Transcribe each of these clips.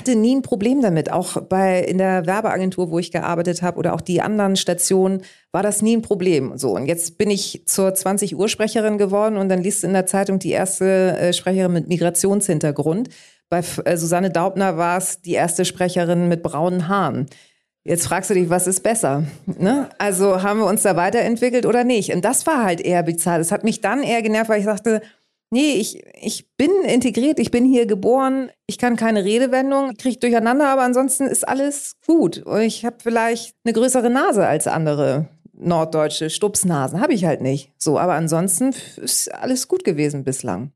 hatte nie ein Problem damit. Auch bei in der Werbeagentur, wo ich gearbeitet habe oder auch die anderen Stationen, war das nie ein Problem. So, und jetzt bin ich zur 20 Uhr Sprecherin geworden und dann liest in der Zeitung die erste äh, Sprecherin mit Migrationshintergrund. Bei äh, Susanne Daubner war es die erste Sprecherin mit braunen Haaren. Jetzt fragst du dich, was ist besser? Ne? Also haben wir uns da weiterentwickelt oder nicht? Und das war halt eher bizarr. Das hat mich dann eher genervt, weil ich sagte, nee, ich, ich bin integriert, ich bin hier geboren, ich kann keine Redewendung, kriege durcheinander, aber ansonsten ist alles gut. Und ich habe vielleicht eine größere Nase als andere norddeutsche Stupsnasen. Habe ich halt nicht. So, aber ansonsten ist alles gut gewesen bislang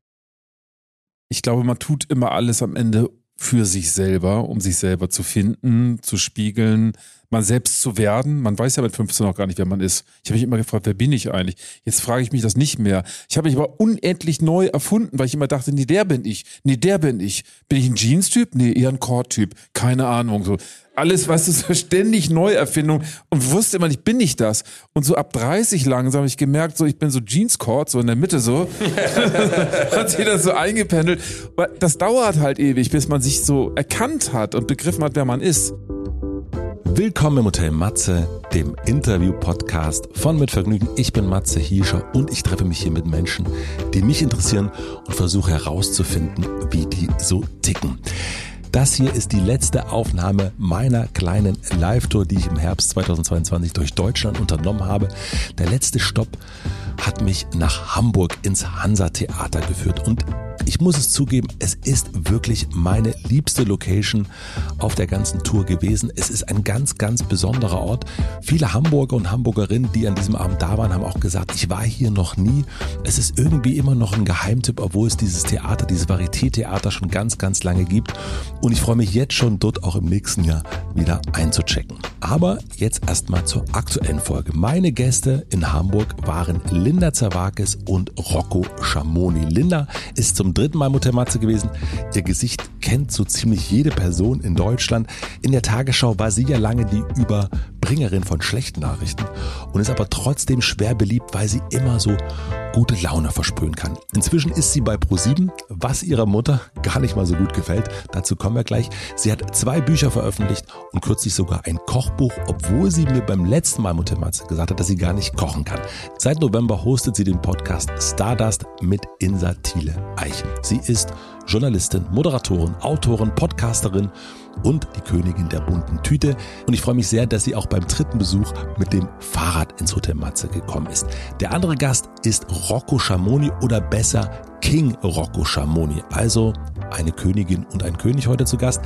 ich glaube, man tut immer alles am Ende für sich selber, um sich selber zu finden, zu spiegeln, man selbst zu werden. Man weiß ja mit 15 noch gar nicht, wer man ist. Ich habe mich immer gefragt, wer bin ich eigentlich? Jetzt frage ich mich das nicht mehr. Ich habe mich aber unendlich neu erfunden, weil ich immer dachte, nee, der bin ich. Nee, der bin ich. Bin ich ein Jeans-Typ? Nee, eher ein Cord-Typ. Keine Ahnung. So alles, weißt du, so ständig Neuerfindung und wusste immer, ich bin nicht das. Und so ab 30 langsam habe ich gemerkt, so ich bin so Jeans-Cord, so in der Mitte so. hat sich das so eingependelt. Das dauert halt ewig, bis man sich so erkannt hat und begriffen hat, wer man ist. Willkommen im Hotel Matze, dem Interview-Podcast von Mit Vergnügen. Ich bin Matze Hiescher und ich treffe mich hier mit Menschen, die mich interessieren und versuche herauszufinden, wie die so ticken. Das hier ist die letzte Aufnahme meiner kleinen Live-Tour, die ich im Herbst 2022 durch Deutschland unternommen habe. Der letzte Stopp hat mich nach Hamburg ins Hansa-Theater geführt und ich muss es zugeben, es ist wirklich meine liebste Location auf der ganzen Tour gewesen. Es ist ein ganz, ganz besonderer Ort. Viele Hamburger und Hamburgerinnen, die an diesem Abend da waren, haben auch gesagt, ich war hier noch nie. Es ist irgendwie immer noch ein Geheimtipp, obwohl es dieses Theater, dieses Varieté-Theater schon ganz, ganz lange gibt. Und ich freue mich jetzt schon, dort auch im nächsten Jahr wieder einzuchecken. Aber jetzt erstmal zur aktuellen Folge. Meine Gäste in Hamburg waren Linda Zawakis und Rocco Schamoni. Linda ist zum dritten Mal Mutter Matze gewesen. Ihr Gesicht kennt so ziemlich jede Person in Deutschland. In der Tagesschau war sie ja lange die Überbringerin von schlechten Nachrichten und ist aber trotzdem schwer beliebt, weil sie immer so gute Laune versprühen kann. Inzwischen ist sie bei Pro7, was ihrer Mutter gar nicht mal so gut gefällt. Dazu kommen wir gleich. Sie hat zwei Bücher veröffentlicht und kürzlich sogar ein Kochbuch, obwohl sie mir beim letzten Mal Mutter Matze gesagt hat, dass sie gar nicht kochen kann. Seit November hostet sie den Podcast Stardust mit Insa Thiele Eich. Sie ist Journalistin, Moderatorin, Autorin, Podcasterin und die Königin der bunten Tüte. Und ich freue mich sehr, dass sie auch beim dritten Besuch mit dem Fahrrad ins Hotel Matze gekommen ist. Der andere Gast ist Rocco Schamoni oder besser King Rocco Schamoni. Also eine Königin und ein König heute zu Gast.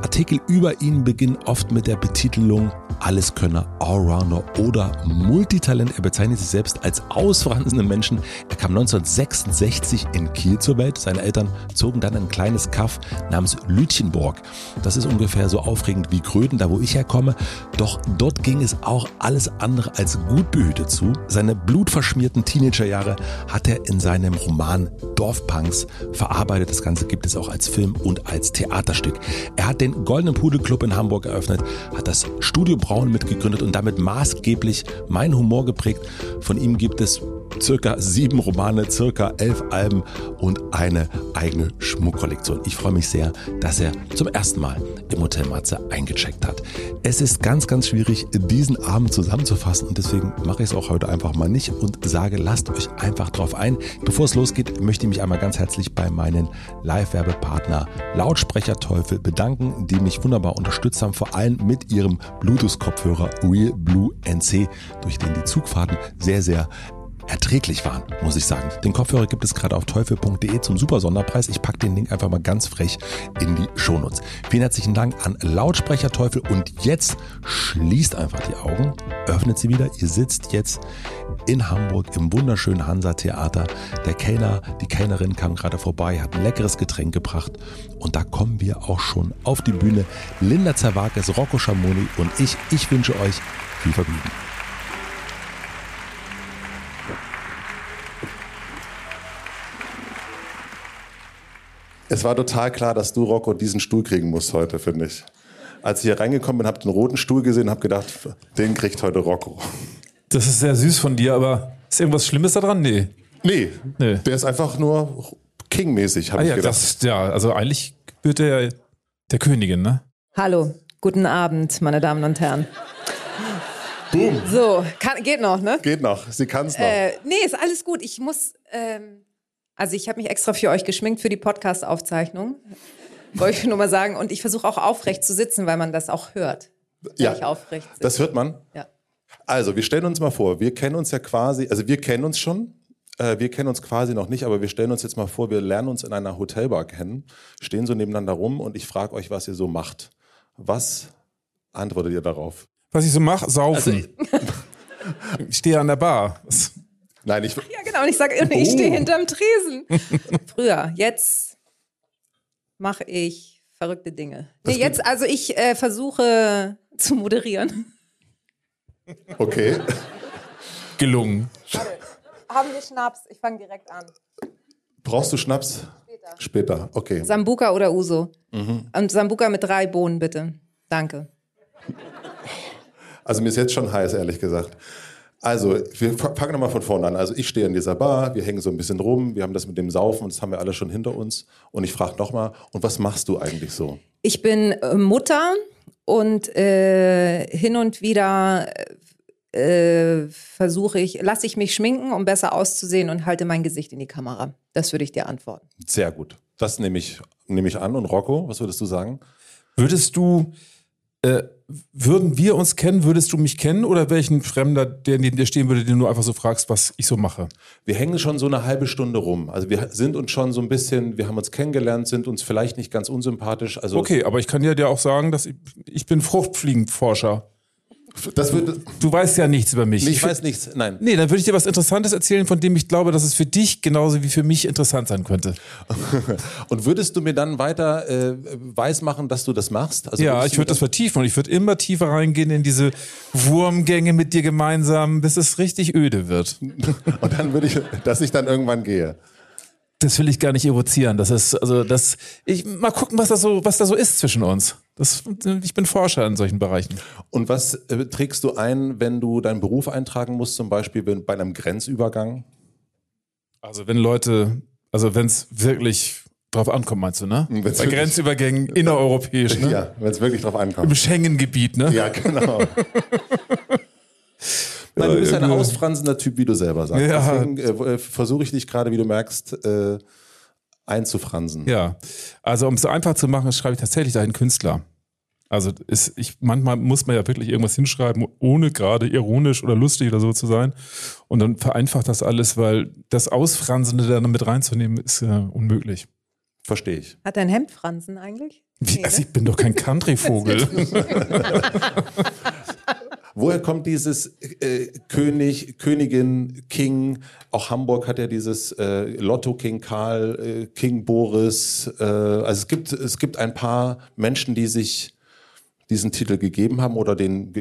Artikel über ihn beginnen oft mit der Betitelung Alleskönner, Allrounder oder Multitalent. Er bezeichnet sich selbst als ausfranzenden Menschen. Er kam 1966 in Kiel zur Welt. Seine Eltern zogen dann ein kleines Kaff namens Lütchenburg. Das ist ungefähr so aufregend wie Gröden, da wo ich herkomme. Doch dort ging es auch alles andere als gut behütet zu. Seine blutverschmierten Teenagerjahre hat er in seinem Roman Dorfpunks verarbeitet. Das Ganze gibt es auch als Film und als Theaterstück. Er hat den Goldenen Pudel Club in Hamburg eröffnet, hat das Studio Braun mitgegründet und damit maßgeblich mein Humor geprägt. Von ihm gibt es circa sieben Romane, circa elf Alben und eine eigene Schmuckkollektion. Ich freue mich sehr, dass er zum ersten Mal im Hotel Matze eingecheckt hat. Es ist ganz, ganz schwierig, diesen Abend zusammenzufassen und deswegen mache ich es auch heute einfach mal nicht und sage, lasst euch einfach drauf ein. Bevor es losgeht, möchte ich mich einmal ganz herzlich bei meinen Live-Werbepartner Lautsprecher Teufel bedanken, die mich wunderbar unterstützt haben, vor allem mit ihrem Bluetooth-Kopfhörer Real Blue NC, durch den die Zugfahrten sehr, sehr erträglich waren, muss ich sagen. Den Kopfhörer gibt es gerade auf teufel.de zum super Sonderpreis. Ich packe den Link einfach mal ganz frech in die Shownotes. Vielen herzlichen Dank an Lautsprecher Teufel und jetzt schließt einfach die Augen, öffnet sie wieder. Ihr sitzt jetzt in Hamburg im wunderschönen Hansa Theater. Der Kellner, die Kellnerin kam gerade vorbei, hat ein leckeres Getränk gebracht und da kommen wir auch schon auf die Bühne. Linda Zerwakis, Rocco Schamoni und ich. Ich wünsche euch viel Vergnügen. Es war total klar, dass du, Rocco, diesen Stuhl kriegen musst heute, finde ich. Als ich hier reingekommen bin, habe den roten Stuhl gesehen und habe gedacht, den kriegt heute Rocco. Das ist sehr süß von dir, aber ist irgendwas Schlimmes daran? Nee. Nee, nee. der ist einfach nur King-mäßig, habe ah, ich ja, gedacht. Das, ja, also eigentlich wird der Der Königin, ne? Hallo, guten Abend, meine Damen und Herren. Boom. So, kann, geht noch, ne? Geht noch, sie kann es noch. Äh, nee, ist alles gut. Ich muss, ähm, also ich habe mich extra für euch geschminkt für die Podcast-Aufzeichnung. Wollte ich nur mal sagen. Und ich versuche auch aufrecht zu sitzen, weil man das auch hört. ja, ich aufrecht sitze. das hört man. Ja. Also, wir stellen uns mal vor, wir kennen uns ja quasi, also wir kennen uns schon, äh, wir kennen uns quasi noch nicht, aber wir stellen uns jetzt mal vor, wir lernen uns in einer Hotelbar kennen, stehen so nebeneinander rum und ich frage euch, was ihr so macht. Was antwortet ihr darauf? Was ich so mache, saufen. ich stehe an der Bar. Nein, ich, Ja, genau. Und ich sage, ich stehe hinterm Tresen. Früher, jetzt mache ich verrückte Dinge. Nee, jetzt, also ich äh, versuche zu moderieren. okay. Gelungen. Haben wir Schnaps? Ich fange direkt an. Brauchst du Schnaps? Später. Später, okay. Sambuka oder Uso? Mhm. Und Sambuka mit drei Bohnen, bitte. Danke. Also mir ist jetzt schon heiß, ehrlich gesagt. Also, wir fa- fangen nochmal von vorne an. Also ich stehe in dieser Bar, wir hängen so ein bisschen rum, wir haben das mit dem Saufen, das haben wir alle schon hinter uns. Und ich frage nochmal, und was machst du eigentlich so? Ich bin äh, Mutter und äh, hin und wieder äh, versuche ich, lasse ich mich schminken, um besser auszusehen und halte mein Gesicht in die Kamera. Das würde ich dir antworten. Sehr gut. Das nehme ich, nehme ich an. Und Rocco, was würdest du sagen? Würdest du, äh, würden wir uns kennen, würdest du mich kennen oder welchen Fremder, der neben dir stehen würde, den du einfach so fragst, was ich so mache? Wir hängen schon so eine halbe Stunde rum. Also wir sind uns schon so ein bisschen, wir haben uns kennengelernt, sind uns vielleicht nicht ganz unsympathisch. Also Okay, aber ich kann dir ja auch sagen, dass ich, ich bin Fruchtfliegenforscher. Das würde, Du weißt ja nichts über mich. ich weiß nichts, nein. Nee, dann würde ich dir was Interessantes erzählen, von dem ich glaube, dass es für dich genauso wie für mich interessant sein könnte. Und würdest du mir dann weiter äh, weismachen, dass du das machst? Also Ja, ich würde das vertiefen und ich würde immer tiefer reingehen in diese Wurmgänge mit dir gemeinsam, bis es richtig öde wird. Und dann würde ich, dass ich dann irgendwann gehe. Das will ich gar nicht evozieren. Das ist, also das, ich, mal gucken, was da so, was da so ist zwischen uns. Das, ich bin Forscher in solchen Bereichen. Und was äh, trägst du ein, wenn du deinen Beruf eintragen musst, zum Beispiel bei einem Grenzübergang? Also wenn Leute, also wenn es wirklich drauf ankommt, meinst du, ne? Wenn's Bei Grenzübergängen innereuropäisch, ne? Ja, wenn es wirklich drauf Im ankommt. Schengen-Gebiet, ne? Ja, genau. Nein, du bist ein ausfransender Typ, wie du selber sagst. Ja. Deswegen äh, versuche ich dich gerade, wie du merkst, äh, einzufransen. Ja, also um es so einfach zu machen, schreibe ich tatsächlich dahin Künstler. Also ist, ich, manchmal muss man ja wirklich irgendwas hinschreiben, ohne gerade ironisch oder lustig oder so zu sein. Und dann vereinfacht das alles, weil das Ausfransende dann mit reinzunehmen, ist äh, unmöglich. Verstehe ich. Hat dein Hemd Fransen eigentlich? Wie, also ich bin doch kein Country-Vogel. Woher kommt dieses äh, König, Königin, King? Auch Hamburg hat ja dieses äh, Lotto King Karl, äh, King Boris. Äh, also es gibt, es gibt ein paar Menschen, die sich diesen Titel gegeben haben oder den,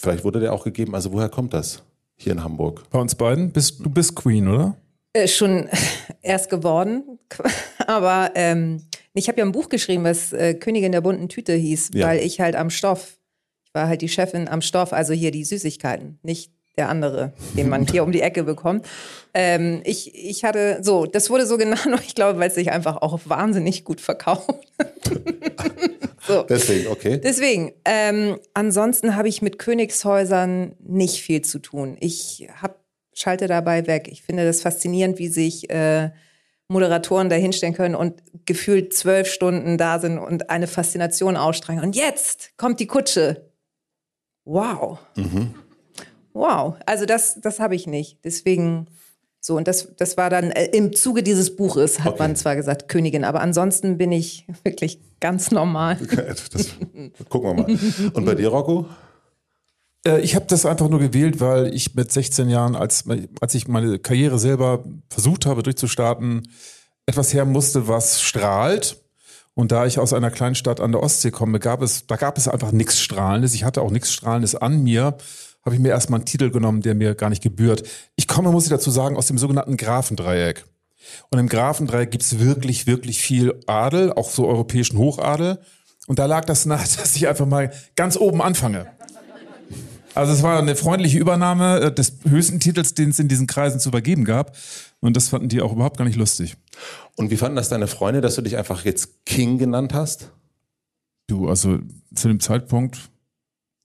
vielleicht wurde der auch gegeben. Also woher kommt das hier in Hamburg? Bei uns beiden bist du bist Queen, oder? Äh, schon erst geworden. Aber ähm, ich habe ja ein Buch geschrieben, was äh, Königin der bunten Tüte hieß, Ja. weil ich halt am Stoff, war halt die Chefin am Stoff, also hier die Süßigkeiten, nicht der andere, den man hier um die Ecke bekommt. Ähm, ich, ich hatte, so, das wurde so genannt, ich glaube, weil es sich einfach auch wahnsinnig gut verkauft. so. Deswegen, okay. Deswegen, ähm, ansonsten habe ich mit Königshäusern nicht viel zu tun. Ich hab, schalte dabei weg. Ich finde das faszinierend, wie sich äh, Moderatoren da hinstellen können und gefühlt zwölf Stunden da sind und eine Faszination ausstrahlen. Und jetzt kommt die Kutsche. Wow. Wow. Also das, das habe ich nicht. Deswegen so, und das, das war dann äh, im Zuge dieses Buches, hat Okay. man zwar gesagt Königin, aber ansonsten bin ich wirklich ganz normal. Das, gucken wir mal. Und bei dir, Rocco? Äh, Ich habe das einfach nur gewählt, weil ich mit 16 Jahren, als, als ich meine Karriere selber versucht habe durchzustarten, etwas her musste, was strahlt. Und da ich aus einer kleinen Stadt an der Ostsee komme, gab es, da gab es einfach nichts Strahlendes. Ich hatte auch nichts Strahlendes an mir. Habe ich mir erstmal einen Titel genommen, der mir gar nicht gebührt. Ich komme, muss ich dazu sagen, aus dem sogenannten Grafendreieck. Und im Grafendreieck gibt's wirklich, wirklich viel Adel, auch so europäischen Hochadel. Und da lag das nahe, dass ich einfach mal ganz oben anfange. Also es war eine freundliche Übernahme äh, des höchsten Titels, den es in diesen Kreisen zu übergeben gab. Und das fanden die auch überhaupt gar nicht lustig. Und wie fanden das deine Freunde, dass du dich einfach jetzt King genannt hast? Du, also zu dem Zeitpunkt,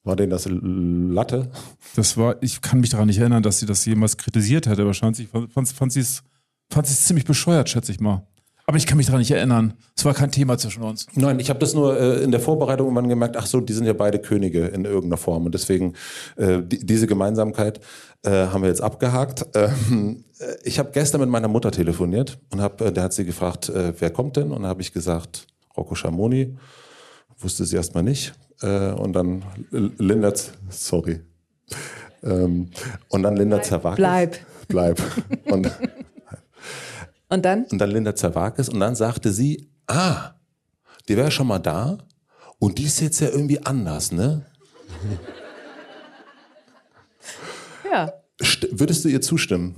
War denn das Latte? das war, ich kann mich daran nicht erinnern, dass sie das jemals kritisiert hätte. Wahrscheinlich fand, fand, fand sie es ziemlich bescheuert, schätze ich mal. Aber ich kann mich daran nicht erinnern. Es war kein Thema zwischen uns. Nein, ich habe das nur äh, in der Vorbereitung irgendwann gemerkt, ach so, die sind ja beide Könige in irgendeiner Form. Und deswegen äh, die, diese Gemeinsamkeit äh, haben wir jetzt abgehakt. Ähm, äh, ich habe gestern mit meiner Mutter telefoniert und hab, äh, da hat sie gefragt, äh, wer kommt denn? Und da habe ich gesagt, Rocco Schamoni. Wusste sie erstmal nicht. Äh, und dann L- Linda, Z- sorry. Ähm, und dann Linda Zerwakis. Bleib. Bleib. Und Und dann? und dann Linda Zerwakis und dann sagte sie, ah, die wäre schon mal da und die ist jetzt ja irgendwie anders, ne? Ja. St würdest du ihr zustimmen?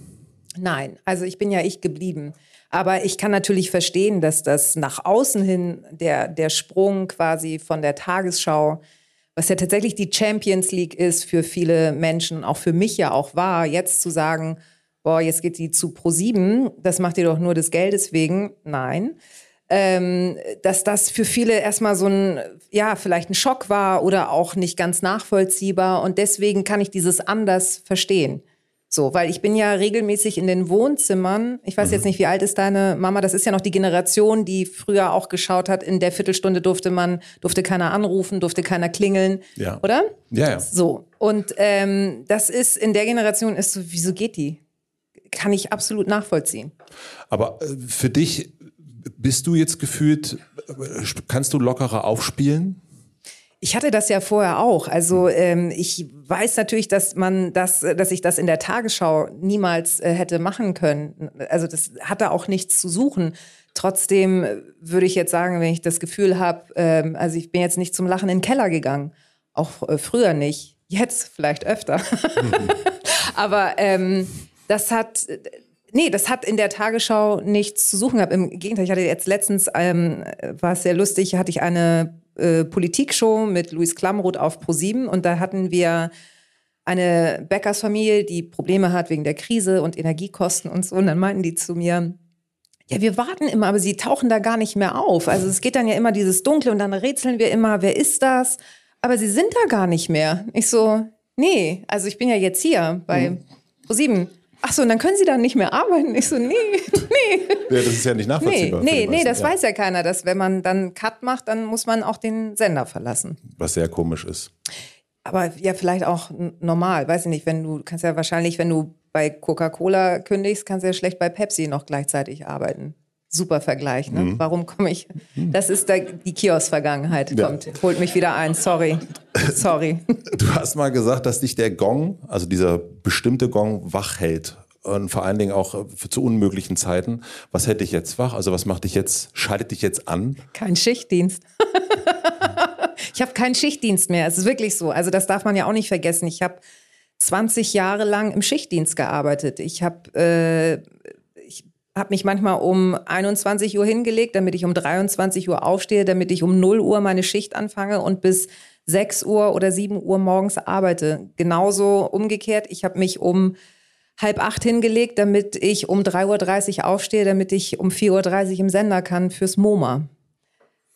Nein, also ich bin ja ich geblieben. Aber ich kann natürlich verstehen, dass das nach außen hin der, der Sprung quasi von der Tagesschau, was ja tatsächlich die Champions League ist für viele Menschen, auch für mich ja auch war, jetzt zu sagen, boah, jetzt geht die zu Pro7, das macht ihr doch nur des Geldes wegen. Nein. Ähm, dass das für viele erstmal so ein, ja, vielleicht ein Schock war oder auch nicht ganz nachvollziehbar. Und deswegen kann ich dieses anders verstehen. So, weil ich bin ja regelmäßig in den Wohnzimmern. Ich weiß jetzt nicht, wie alt ist deine Mama? Das ist ja noch die Generation, die früher auch geschaut hat. In der Viertelstunde durfte man, durfte keiner anrufen, durfte keiner klingeln. Ja. Oder? Ja, ja. So. Und ähm, das ist in der Generation ist so, wieso geht die? Kann ich absolut nachvollziehen. Aber äh, für dich bist du jetzt gefühlt, äh, kannst du lockerer aufspielen? Ich hatte das ja vorher auch. Also ähm, ich weiß natürlich, dass man das, dass ich das in der Tagesschau niemals äh, hätte machen können. Also das hatte auch nichts zu suchen. Trotzdem äh, würde ich jetzt sagen, wenn ich das Gefühl habe, ähm, also ich bin jetzt nicht zum Lachen in den Keller gegangen, auch äh, früher nicht, jetzt vielleicht öfter. Aber ähm, das hat, nee, das hat in der Tagesschau nichts zu suchen gehabt. Im Gegenteil, ich hatte jetzt letztens, ähm, war es sehr lustig, hatte ich eine äh, Politikshow mit Luis Klamroth auf Pro7 und da hatten wir eine Bäckersfamilie, die Probleme hat wegen der Krise und Energiekosten und so. Und dann meinten die zu mir, ja, wir warten immer, aber sie tauchen da gar nicht mehr auf. Also es geht dann ja immer dieses Dunkle und dann rätseln wir immer, wer ist das? Aber sie sind da gar nicht mehr. Ich so, nee, also ich bin ja jetzt hier bei Pro7. Ach so, und dann können sie da nicht mehr arbeiten. Ich so, nee, nee. Ja, das ist ja nicht Nee, nachvollziehbar. nee, nee, meisten, das ja. weiß ja keiner, dass wenn man dann Cut macht, dann muss man auch den Sender verlassen. Was sehr komisch ist. Aber ja, vielleicht auch normal, weiß ich nicht, wenn du kannst ja wahrscheinlich, wenn du bei Coca-Cola kündigst, kannst du ja schlecht bei Pepsi noch gleichzeitig arbeiten. Super Vergleich, ne? Warum komme ich? Das ist da, die Kiosk-Vergangenheit. Ja. Kommt, holt mich wieder ein. Sorry. Sorry. Du hast mal gesagt, dass dich der Gong, also dieser bestimmte Gong, wach hält. Und vor allen Dingen auch äh, zu unmöglichen Zeiten. Was hält dich jetzt wach? Also was macht dich jetzt, schaltet dich jetzt an? Kein Schichtdienst. ich habe keinen Schichtdienst mehr. Es ist wirklich so. Also das darf man ja auch nicht vergessen. Ich habe 20 Jahre lang im Schichtdienst gearbeitet. Ich habe äh, ich hab mich manchmal um 21 Uhr hingelegt, damit ich um 23 Uhr aufstehe, damit ich um 0 Uhr meine Schicht anfange und bis 6 Uhr oder 7 Uhr morgens arbeite. Genauso umgekehrt. Ich habe mich um halb acht hingelegt, damit ich um 3.30 Uhr aufstehe, damit ich um 4.30 Uhr im Sender kann fürs MoMA.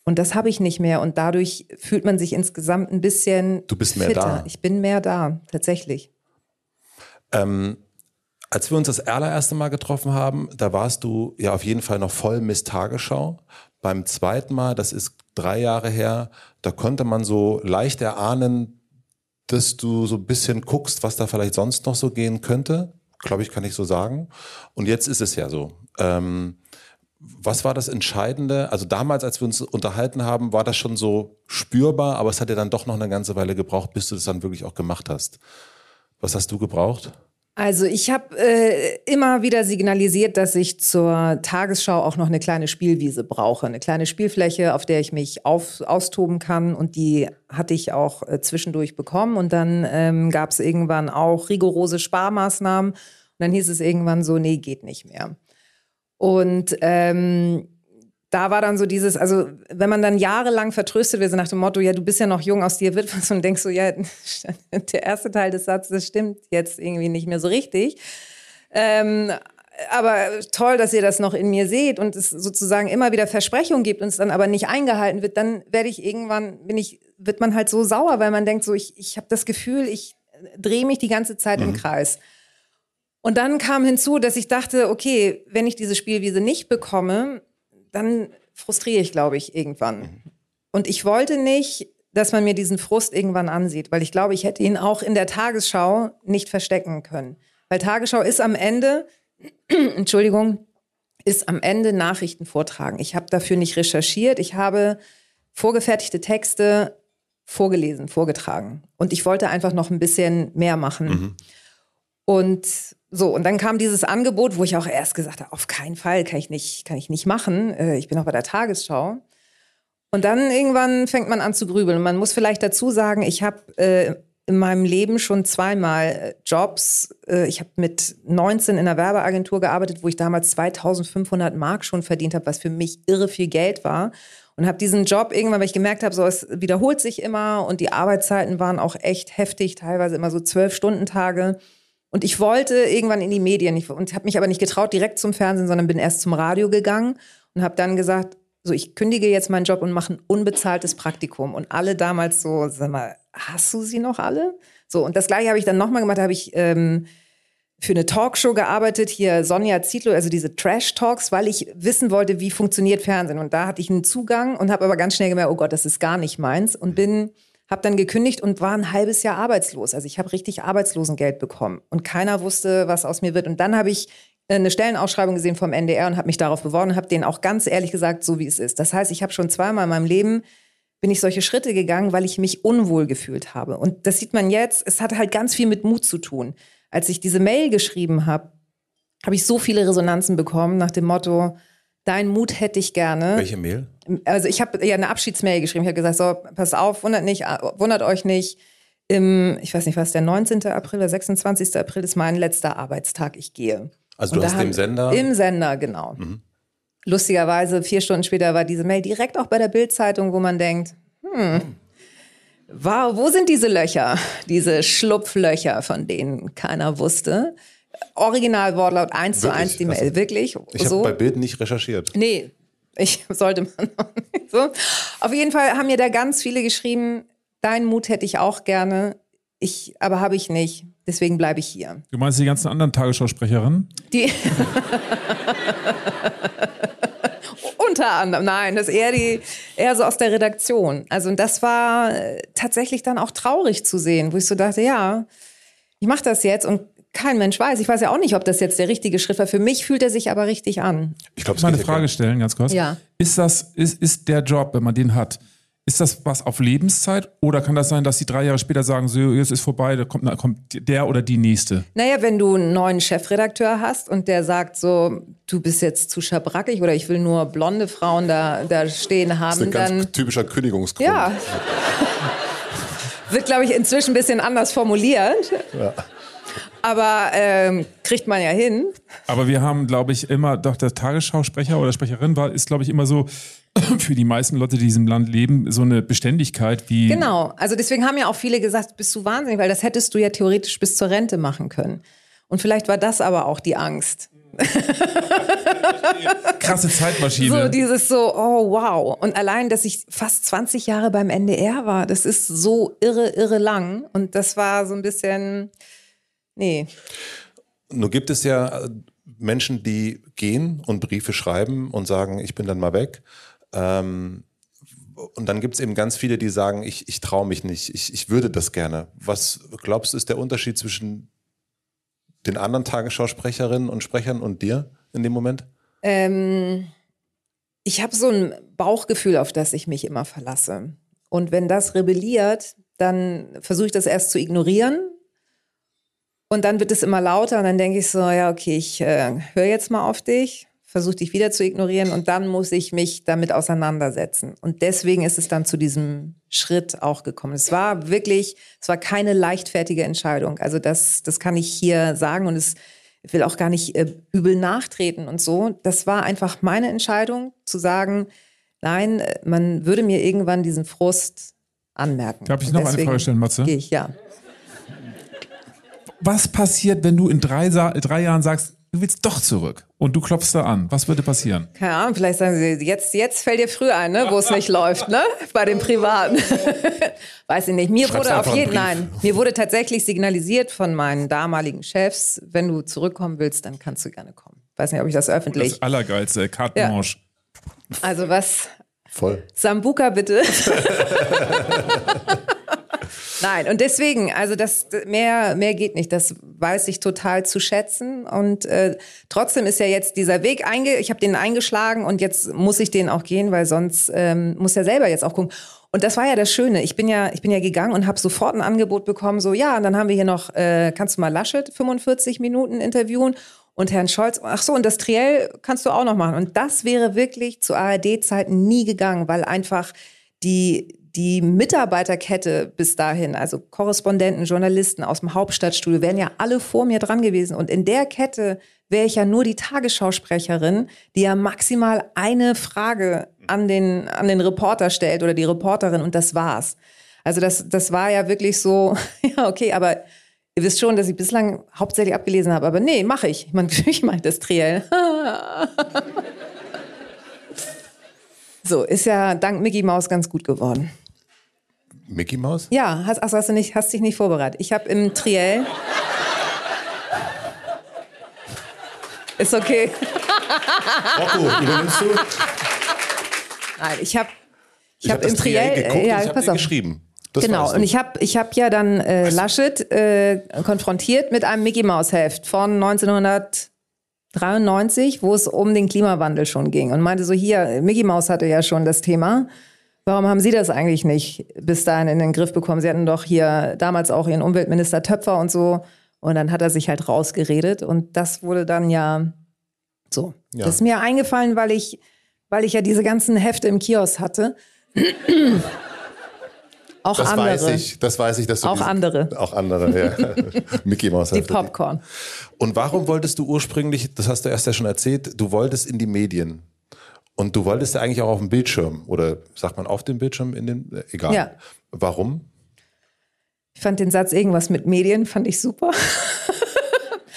Und das habe ich nicht mehr. Und dadurch fühlt man sich insgesamt ein bisschen. Du bist mehr fitter. da. Ich bin mehr da, tatsächlich. Ähm, als wir uns das allererste Mal getroffen haben, da warst du ja auf jeden Fall noch voll Miss Tagesschau. Beim zweiten Mal, das ist drei Jahre her, da konnte man so leicht erahnen, dass du so ein bisschen guckst, was da vielleicht sonst noch so gehen könnte. Glaube ich, kann ich so sagen. Und jetzt ist es ja so. Ähm, was war das Entscheidende? Also damals, als wir uns unterhalten haben, war das schon so spürbar, aber es hat ja dann doch noch eine ganze Weile gebraucht, bis du das dann wirklich auch gemacht hast. Was hast du gebraucht? Also ich habe äh, immer wieder signalisiert, dass ich zur Tagesschau auch noch eine kleine Spielwiese brauche, eine kleine Spielfläche, auf der ich mich auf, austoben kann. Und die hatte ich auch äh, zwischendurch bekommen. Und dann ähm, gab es irgendwann auch rigorose Sparmaßnahmen. Und dann hieß es irgendwann so, nee, geht nicht mehr. Und ähm, da war dann so dieses, also wenn man dann jahrelang vertröstet wird, so nach dem Motto, ja, du bist ja noch jung, aus dir wird was und denkst so, ja, der erste Teil des Satzes stimmt jetzt irgendwie nicht mehr so richtig. Ähm, aber toll, dass ihr das noch in mir seht und es sozusagen immer wieder Versprechungen gibt und es dann aber nicht eingehalten wird, dann werde ich irgendwann, bin ich, wird man halt so sauer, weil man denkt so, ich, ich habe das Gefühl, ich drehe mich die ganze Zeit mhm. im Kreis. Und dann kam hinzu, dass ich dachte, okay, wenn ich diese Spielwiese nicht bekomme, dann frustriere ich, glaube ich, irgendwann. Mhm. Und ich wollte nicht, dass man mir diesen Frust irgendwann ansieht, weil ich glaube, ich hätte ihn auch in der Tagesschau nicht verstecken können. Weil Tagesschau ist am Ende, Entschuldigung, ist am Ende Nachrichten vortragen. Ich habe dafür nicht recherchiert. Ich habe vorgefertigte Texte vorgelesen, vorgetragen. Und ich wollte einfach noch ein bisschen mehr machen. Mhm. Und so, und dann kam dieses Angebot, wo ich auch erst gesagt habe, auf keinen Fall kann ich nicht, kann ich nicht machen. Äh, ich bin auch bei der Tagesschau. Und dann irgendwann fängt man an zu grübeln. Man muss vielleicht dazu sagen, ich habe äh, in meinem Leben schon zweimal äh, Jobs. Äh, ich habe mit 19 in einer Werbeagentur gearbeitet, wo ich damals 2500 Mark schon verdient habe, was für mich irre viel Geld war. Und habe diesen Job irgendwann, weil ich gemerkt habe, so es wiederholt sich immer und die Arbeitszeiten waren auch echt heftig, teilweise immer so zwölf Stunden Tage. Und ich wollte irgendwann in die Medien und habe mich aber nicht getraut direkt zum Fernsehen, sondern bin erst zum Radio gegangen und habe dann gesagt, so ich kündige jetzt meinen Job und mache ein unbezahltes Praktikum. Und alle damals so, sag mal, hast du sie noch alle? So, und das gleiche habe ich dann nochmal gemacht, da habe ich ähm, für eine Talkshow gearbeitet, hier Sonja Zietlow, also diese Trash-Talks, weil ich wissen wollte, wie funktioniert Fernsehen. Und da hatte ich einen Zugang und habe aber ganz schnell gemerkt, oh Gott, das ist gar nicht meins. Und bin, habe dann gekündigt und war ein halbes Jahr arbeitslos. Also ich habe richtig Arbeitslosengeld bekommen. Und keiner wusste, was aus mir wird. Und dann habe ich eine Stellenausschreibung gesehen vom NDR und habe mich darauf beworben und habe denen auch ganz ehrlich gesagt, so wie es ist. Das heißt, ich habe schon zweimal in meinem Leben bin ich solche Schritte gegangen, weil ich mich unwohl gefühlt habe. Und das sieht man jetzt, es hat halt ganz viel mit Mut zu tun. Als ich diese Mail geschrieben habe, habe ich so viele Resonanzen bekommen nach dem Motto, dein Mut hätte ich gerne. Welche Mail? Also ich habe ja eine Abschiedsmail geschrieben. Ich habe gesagt, so, pass auf, wundert, nicht, wundert euch nicht. Im, ich weiß nicht, was der 19. April oder 26. April ist mein letzter Arbeitstag. Ich gehe. Also du hast im Sender? Im Sender, genau. Mhm. Lustigerweise, vier Stunden später war diese Mail direkt auch bei der Bildzeitung, wo man denkt, hm, wow, wo sind diese Löcher, diese Schlupflöcher, von denen keiner wusste? Original Wortlaut eins zu eins die Mail, wirklich. Ich so. habe bei Bild nicht recherchiert. Nee, ich sollte man noch nicht so. Auf jeden Fall haben mir da ganz viele geschrieben, deinen Mut hätte ich auch gerne, ich, aber habe ich nicht. Deswegen bleibe ich hier. Du meinst die ganzen anderen Tagesschausprecherinnen? Die. Unter anderem, nein, das ist eher, die, eher so aus der Redaktion. Also und das war äh, tatsächlich dann auch traurig zu sehen, wo ich so dachte, ja, ich mache das jetzt und kein Mensch weiß. Ich weiß ja auch nicht, ob das jetzt der richtige Schritt war. Für mich fühlt er sich aber richtig an. Ich glaube, mal eine Frage stellen, ganz kurz. Ja. Ist das, ist, ist der Job, wenn man den hat, ist das was auf Lebenszeit oder kann das sein, dass sie drei Jahre später sagen, so, jetzt ist vorbei, da kommt, da kommt der oder die nächste? Naja, wenn du einen neuen Chefredakteur hast und der sagt so, du bist jetzt zu schabrackig oder ich will nur blonde Frauen da, da stehen haben, das ist ein ganz dann. typischer Kündigungsgrund. Ja. Wird, glaube ich, inzwischen ein bisschen anders formuliert. Ja. Aber ähm, kriegt man ja hin. Aber wir haben, glaube ich, immer, doch der Tagesschausprecher oder Sprecherin war, ist, glaube ich, immer so, für die meisten Leute, die in diesem Land leben, so eine Beständigkeit wie. Genau, also deswegen haben ja auch viele gesagt, bist du wahnsinnig, weil das hättest du ja theoretisch bis zur Rente machen können. Und vielleicht war das aber auch die Angst. Krasse Zeitmaschine. So dieses so, oh wow. Und allein, dass ich fast 20 Jahre beim NDR war, das ist so irre, irre lang. Und das war so ein bisschen, nee. Nur gibt es ja Menschen, die gehen und Briefe schreiben und sagen, ich bin dann mal weg. Ähm, und dann gibt es eben ganz viele, die sagen, ich, ich traue mich nicht, ich, ich würde das gerne. Was glaubst du, ist der Unterschied zwischen den anderen Tagesschausprecherinnen und Sprechern und dir in dem Moment? Ähm, ich habe so ein Bauchgefühl, auf das ich mich immer verlasse. Und wenn das rebelliert, dann versuche ich das erst zu ignorieren. Und dann wird es immer lauter und dann denke ich so, ja, okay, ich äh, höre jetzt mal auf dich versuche dich wieder zu ignorieren und dann muss ich mich damit auseinandersetzen. Und deswegen ist es dann zu diesem Schritt auch gekommen. Es war wirklich, es war keine leichtfertige Entscheidung. Also das, das kann ich hier sagen und es will auch gar nicht äh, übel nachtreten und so. Das war einfach meine Entscheidung zu sagen, nein, man würde mir irgendwann diesen Frust anmerken. Darf ich noch eine Frage stellen, Matze? Gehe ich, ja. Was passiert, wenn du in drei, drei Jahren sagst, du willst doch zurück und du klopfst da an. Was würde passieren? Keine Ahnung, vielleicht sagen sie, jetzt, jetzt fällt dir früh ein, ne, wo es nicht läuft, ne? Bei den Privaten. Weiß ich nicht. Mir Schreibst wurde auf jeden, nein, mir wurde tatsächlich signalisiert von meinen damaligen Chefs, wenn du zurückkommen willst, dann kannst du gerne kommen. Weiß nicht, ob ich das öffentlich. Das Allergeilste, Carte Ja. Blanche. Also was, Voll. Sambuka bitte. Nein, und deswegen, also das mehr, mehr geht nicht. Das weiß ich total zu schätzen. Und äh, trotzdem ist ja jetzt dieser Weg einge, ich habe den eingeschlagen und jetzt muss ich den auch gehen, weil sonst ähm, muss er selber jetzt auch gucken. Und das war ja das Schöne. Ich bin ja, ich bin ja gegangen und habe sofort ein Angebot bekommen. So ja, und dann haben wir hier noch, äh, kannst du mal Laschet 45 Minuten interviewen und Herrn Scholz. Ach so, und das Triell kannst du auch noch machen. Und das wäre wirklich zu ARD-Zeiten nie gegangen, weil einfach die, die Mitarbeiterkette bis dahin, also Korrespondenten, Journalisten aus dem Hauptstadtstudio, wären ja alle vor mir dran gewesen. Und in der Kette wäre ich ja nur die Tagesschausprecherin, die ja maximal eine Frage an den, an den Reporter stellt oder die Reporterin und das war's. Also das, das war ja wirklich so, ja, okay, aber ihr wisst schon, dass ich bislang hauptsächlich abgelesen habe. Aber nee, mache ich. Man, ich meine das Triell. so, ist ja dank Mickey Maus ganz gut geworden. Mickey Maus? Ja, hast, ach, hast du nicht, hast dich nicht vorbereitet. Ich habe im Triell. Ist okay. Rocco, übernimmst du? Nein, ich habe ich Ich hab das im Triell Triell. geguckt ja, und ich pass auf. geschrieben. Das genau, und ich habe ich hab ja dann äh, Laschet äh, konfrontiert mit einem Mickey Maus Heft von 1993, wo es um den Klimawandel schon ging und meinte so hier, Mickey Maus hatte ja schon das Thema. Warum haben Sie das eigentlich nicht bis dahin in den Griff bekommen? Sie hatten doch hier damals auch Ihren Umweltminister Töpfer und so. Und dann hat er sich halt rausgeredet und das wurde dann ja so. Ja. Das ist mir eingefallen, weil ich, weil ich ja diese ganzen Hefte im Kiosk hatte. auch das andere. weiß ich, das weiß ich, dass du Auch diese- andere. Auch andere, ja. Mickey Maus. Die heißt das. Popcorn. Und warum wolltest du ursprünglich, das hast du erst ja schon erzählt, du wolltest in die Medien. Und du wolltest ja eigentlich auch auf dem Bildschirm oder sagt man auf dem Bildschirm in den, äh, egal. Ja. Warum? Ich fand den Satz irgendwas mit Medien, fand ich super.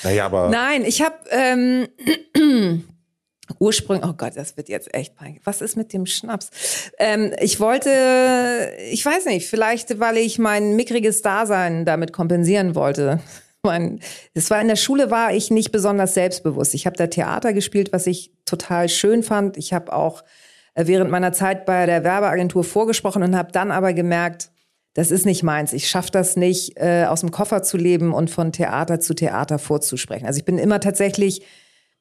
Naja, aber Nein, ich habe ähm, ursprünglich, oh Gott, das wird jetzt echt peinlich. Was ist mit dem Schnaps? Ähm, ich wollte, ich weiß nicht, vielleicht, weil ich mein mickriges Dasein damit kompensieren wollte. Mein, es war in der Schule war ich nicht besonders selbstbewusst. Ich habe da Theater gespielt, was ich total schön fand. Ich habe auch äh, während meiner Zeit bei der Werbeagentur vorgesprochen und habe dann aber gemerkt, das ist nicht meins. Ich schaffe das nicht, äh, aus dem Koffer zu leben und von Theater zu Theater vorzusprechen. Also ich bin immer tatsächlich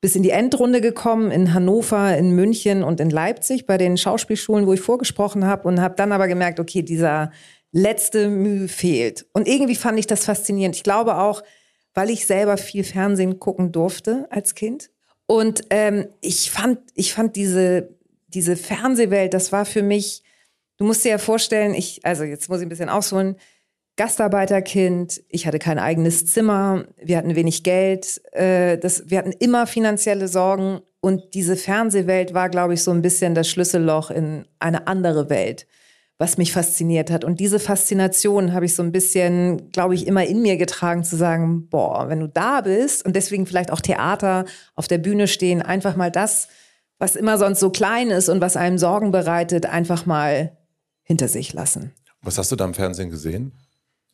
bis in die Endrunde gekommen, in Hannover, in München und in Leipzig bei den Schauspielschulen, wo ich vorgesprochen habe und habe dann aber gemerkt, okay, dieser letzte Mühe fehlt. Und irgendwie fand ich das faszinierend. Ich glaube auch, weil ich selber viel Fernsehen gucken durfte als Kind. Und ähm, ich fand, ich fand diese, diese Fernsehwelt, das war für mich, du musst dir ja vorstellen, ich, also jetzt muss ich ein bisschen ausholen, Gastarbeiterkind, ich hatte kein eigenes Zimmer, wir hatten wenig Geld, äh, das, wir hatten immer finanzielle Sorgen und diese Fernsehwelt war, glaube ich, so ein bisschen das Schlüsselloch in eine andere Welt, was mich fasziniert hat. Und diese Faszination habe ich so ein bisschen, glaube ich, immer in mir getragen, zu sagen, boah, wenn du da bist und deswegen vielleicht auch Theater auf der Bühne stehen, einfach mal das, was immer sonst so klein ist und was einem Sorgen bereitet, einfach mal hinter sich lassen. was hast du da im Fernsehen gesehen?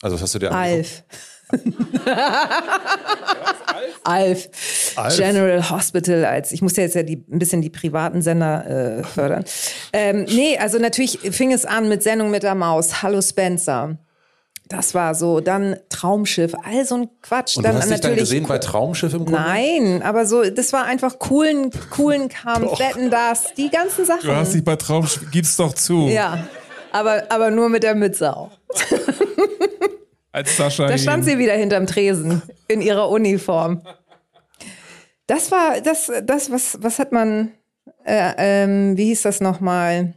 Also was hast du dir? Alf. Alf. Alf? General Hospital als ich muss ja jetzt ja die, ein bisschen die privaten Sender äh, fördern. Ähm, nee, also natürlich fing es an mit Sendung mit der Maus. Hallo Spencer. Das war so, dann Traumschiff, all so ein Quatsch. Und dann du hast dich dann natürlich gesehen bei Traumschiff im Grunde? Nein, aber so, das war einfach coolen, coolen Kampf, Doch. Wetten das, die ganzen Sachen. Du hast dich bei Traum, gib's doch zu. ja, aber, aber nur mit der Mütze auch. Als Sascha Da stand sie wieder hinterm Tresen in ihrer Uniform. Das war das, das was, was hat man, äh, ähm, wie hieß das nochmal?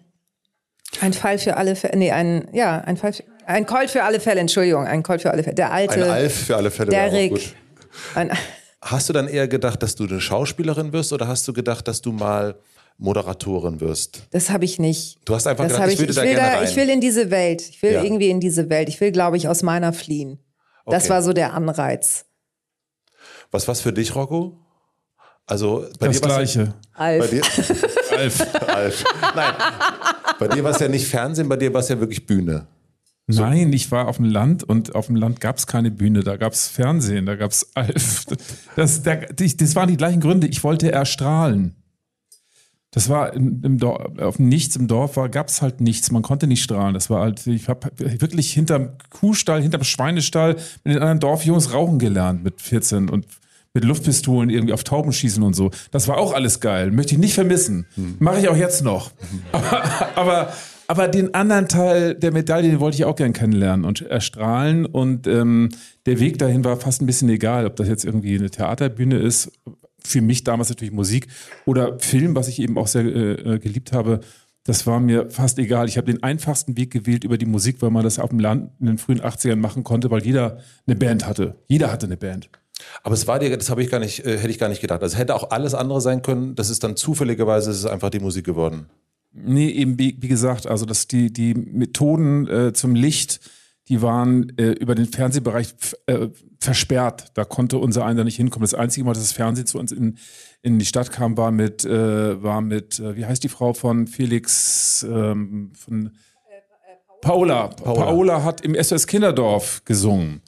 Ein Fall für alle Fälle, nee, ein, ja, ein Fall, für, ein Colt für alle Fälle, Entschuldigung, ein Colt für alle Fälle. Der Ein alte, Alf für alle Fälle. wäre auch Derrick. gut. ein, Hast du dann eher gedacht, dass du eine Schauspielerin wirst oder hast du gedacht, dass du mal Moderatorin wirst? das habe ich nicht. Du hast einfach Das gedacht, habe ich ich, würde ich da will, gerne da, rein. ich will in diese Welt. Ich will Ja. irgendwie in diese Welt. Ich will, glaube ich, aus meiner fliehen. Das Okay. war so der Anreiz. Was war's für dich, Rocco? Also bei das dir Gleiche. Ja, bei Alf. dir, Alf. Alf. Nein, bei dir war es ja nicht Fernsehen, bei dir war es ja wirklich Bühne. Nein, ich war auf dem Land und auf dem Land gab es keine Bühne, da gab es Fernsehen, da gab es Alf. Das, die- das waren die gleichen Gründe. Ich wollte erstrahlen. Das war im, Dorf, auf Nichts im Dorf war, gab es halt nichts. Man konnte nicht strahlen. Das war halt, ich habe wirklich hinterm Kuhstall, hinterm Schweinestall mit den anderen Dorfjungs rauchen gelernt mit 14 und mit Luftpistolen irgendwie auf Tauben schießen und so. Das war auch alles geil. Möchte ich nicht vermissen. Mache ich auch jetzt noch. Aber, aber, aber den anderen Teil der Medaille, den wollte ich auch gern kennenlernen und erstrahlen. Und ähm, der Weg dahin war fast ein bisschen egal, ob das jetzt irgendwie eine Theaterbühne ist. Für mich damals natürlich Musik oder Film, was ich eben auch sehr äh, äh, geliebt habe. Das war mir fast egal. Ich habe den einfachsten Weg gewählt über die Musik, weil man das auf dem Land in den frühen 80ern machen konnte, weil jeder eine Band hatte. Jeder hatte eine Band. Aber es war dir, das habe ich gar nicht, äh, hätte ich gar nicht gedacht. Also hätte auch alles andere sein können. Das ist dann zufälligerweise, es ist einfach die Musik geworden. Nee, eben wie, wie gesagt, also dass die, die Methoden äh, zum Licht, die waren äh, über den Fernsehbereich äh, versperrt. Da konnte unser einer nicht hinkommen. Das einzige Mal, dass das Fernsehen zu uns in, in die Stadt kam, war mit, äh, war mit, äh, wie heißt die Frau von Felix, ähm, von Paula. Paula. hat im SOS Kinderdorf gesungen.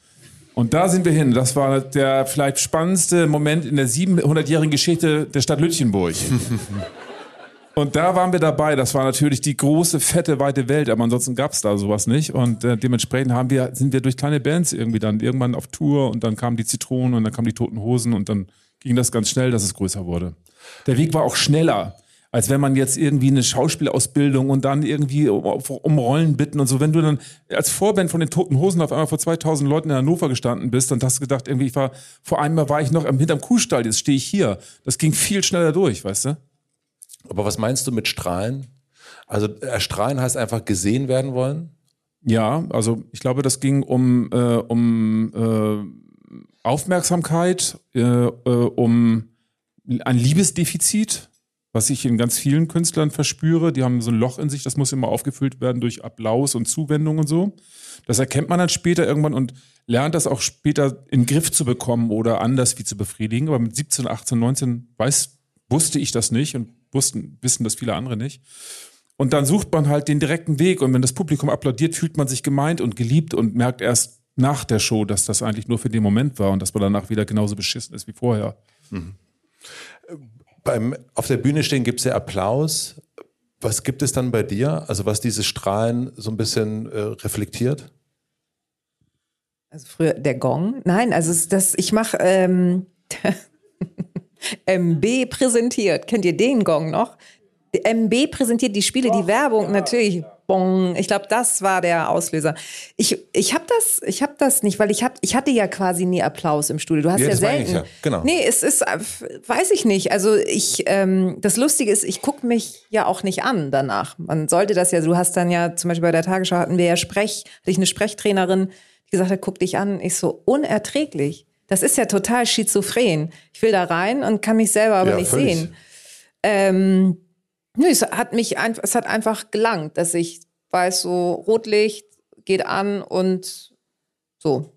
Und da sind wir hin. Das war der vielleicht spannendste Moment in der 700-jährigen Geschichte der Stadt Lütchenburg. Und da waren wir dabei. Das war natürlich die große, fette, weite Welt, aber ansonsten gab es da sowas nicht. Und äh, dementsprechend haben wir, sind wir durch kleine Bands irgendwie dann irgendwann auf Tour und dann kamen die Zitronen und dann kamen die Toten Hosen und dann ging das ganz schnell, dass es größer wurde. Der Weg war auch schneller, als wenn man jetzt irgendwie eine Schauspielausbildung und dann irgendwie um, um Rollen bitten und so. Wenn du dann als Vorband von den Toten Hosen auf einmal vor 2000 Leuten in Hannover gestanden bist, dann hast du gedacht, irgendwie, ich war, vor einmal war ich noch hinterm Kuhstall, jetzt stehe ich hier. Das ging viel schneller durch, weißt du? Aber was meinst du mit Strahlen? Also erstrahlen heißt einfach gesehen werden wollen? Ja, also ich glaube, das ging um, äh, um äh, Aufmerksamkeit, äh, äh, um ein Liebesdefizit, was ich in ganz vielen Künstlern verspüre. Die haben so ein Loch in sich, das muss immer aufgefüllt werden durch Applaus und Zuwendung und so. Das erkennt man dann später irgendwann und lernt das auch später in den Griff zu bekommen oder anders wie zu befriedigen. Aber mit 17, 18, 19 weiß, wusste ich das nicht und wussten, wissen das viele andere nicht. Und dann sucht man halt den direkten Weg. Und wenn das Publikum applaudiert, fühlt man sich gemeint und geliebt und merkt erst nach der Show, dass das eigentlich nur für den Moment war und dass man danach wieder genauso beschissen ist wie vorher. Beim auf der Bühne stehen gibt es ja Applaus. Was gibt es dann bei dir? Also was dieses Strahlen so ein bisschen äh, reflektiert? Also früher der Gong. Nein, also das, ich mache ähm, MB präsentiert. Kennt ihr den Gong noch? MB präsentiert die Spiele, die Werbung natürlich. Bong. Ich glaube, das war der Auslöser. Ich, ich habe das, ich habe das nicht, weil ich hab, ich hatte ja quasi nie Applaus im Studio. Du hast Ja, ja, selten. ja, genau. Nee, es ist, äh, weiß ich nicht. Also ich, ähm, das Lustige ist, ich gucke mich ja auch nicht an danach. Man sollte das ja. Du hast dann ja zum Beispiel bei der Tagesschau hatten wir ja Sprech, hatte ich eine Sprechtrainerin, die gesagt hat, guck dich an. Ich so unerträglich. Das ist ja total schizophren. Ich will da rein und kann mich selber aber Ja, nicht völlig. sehen. Ähm, nö, es hat mich einfach, es hat einfach gelangt, dass ich weiß, so Rotlicht geht an und so.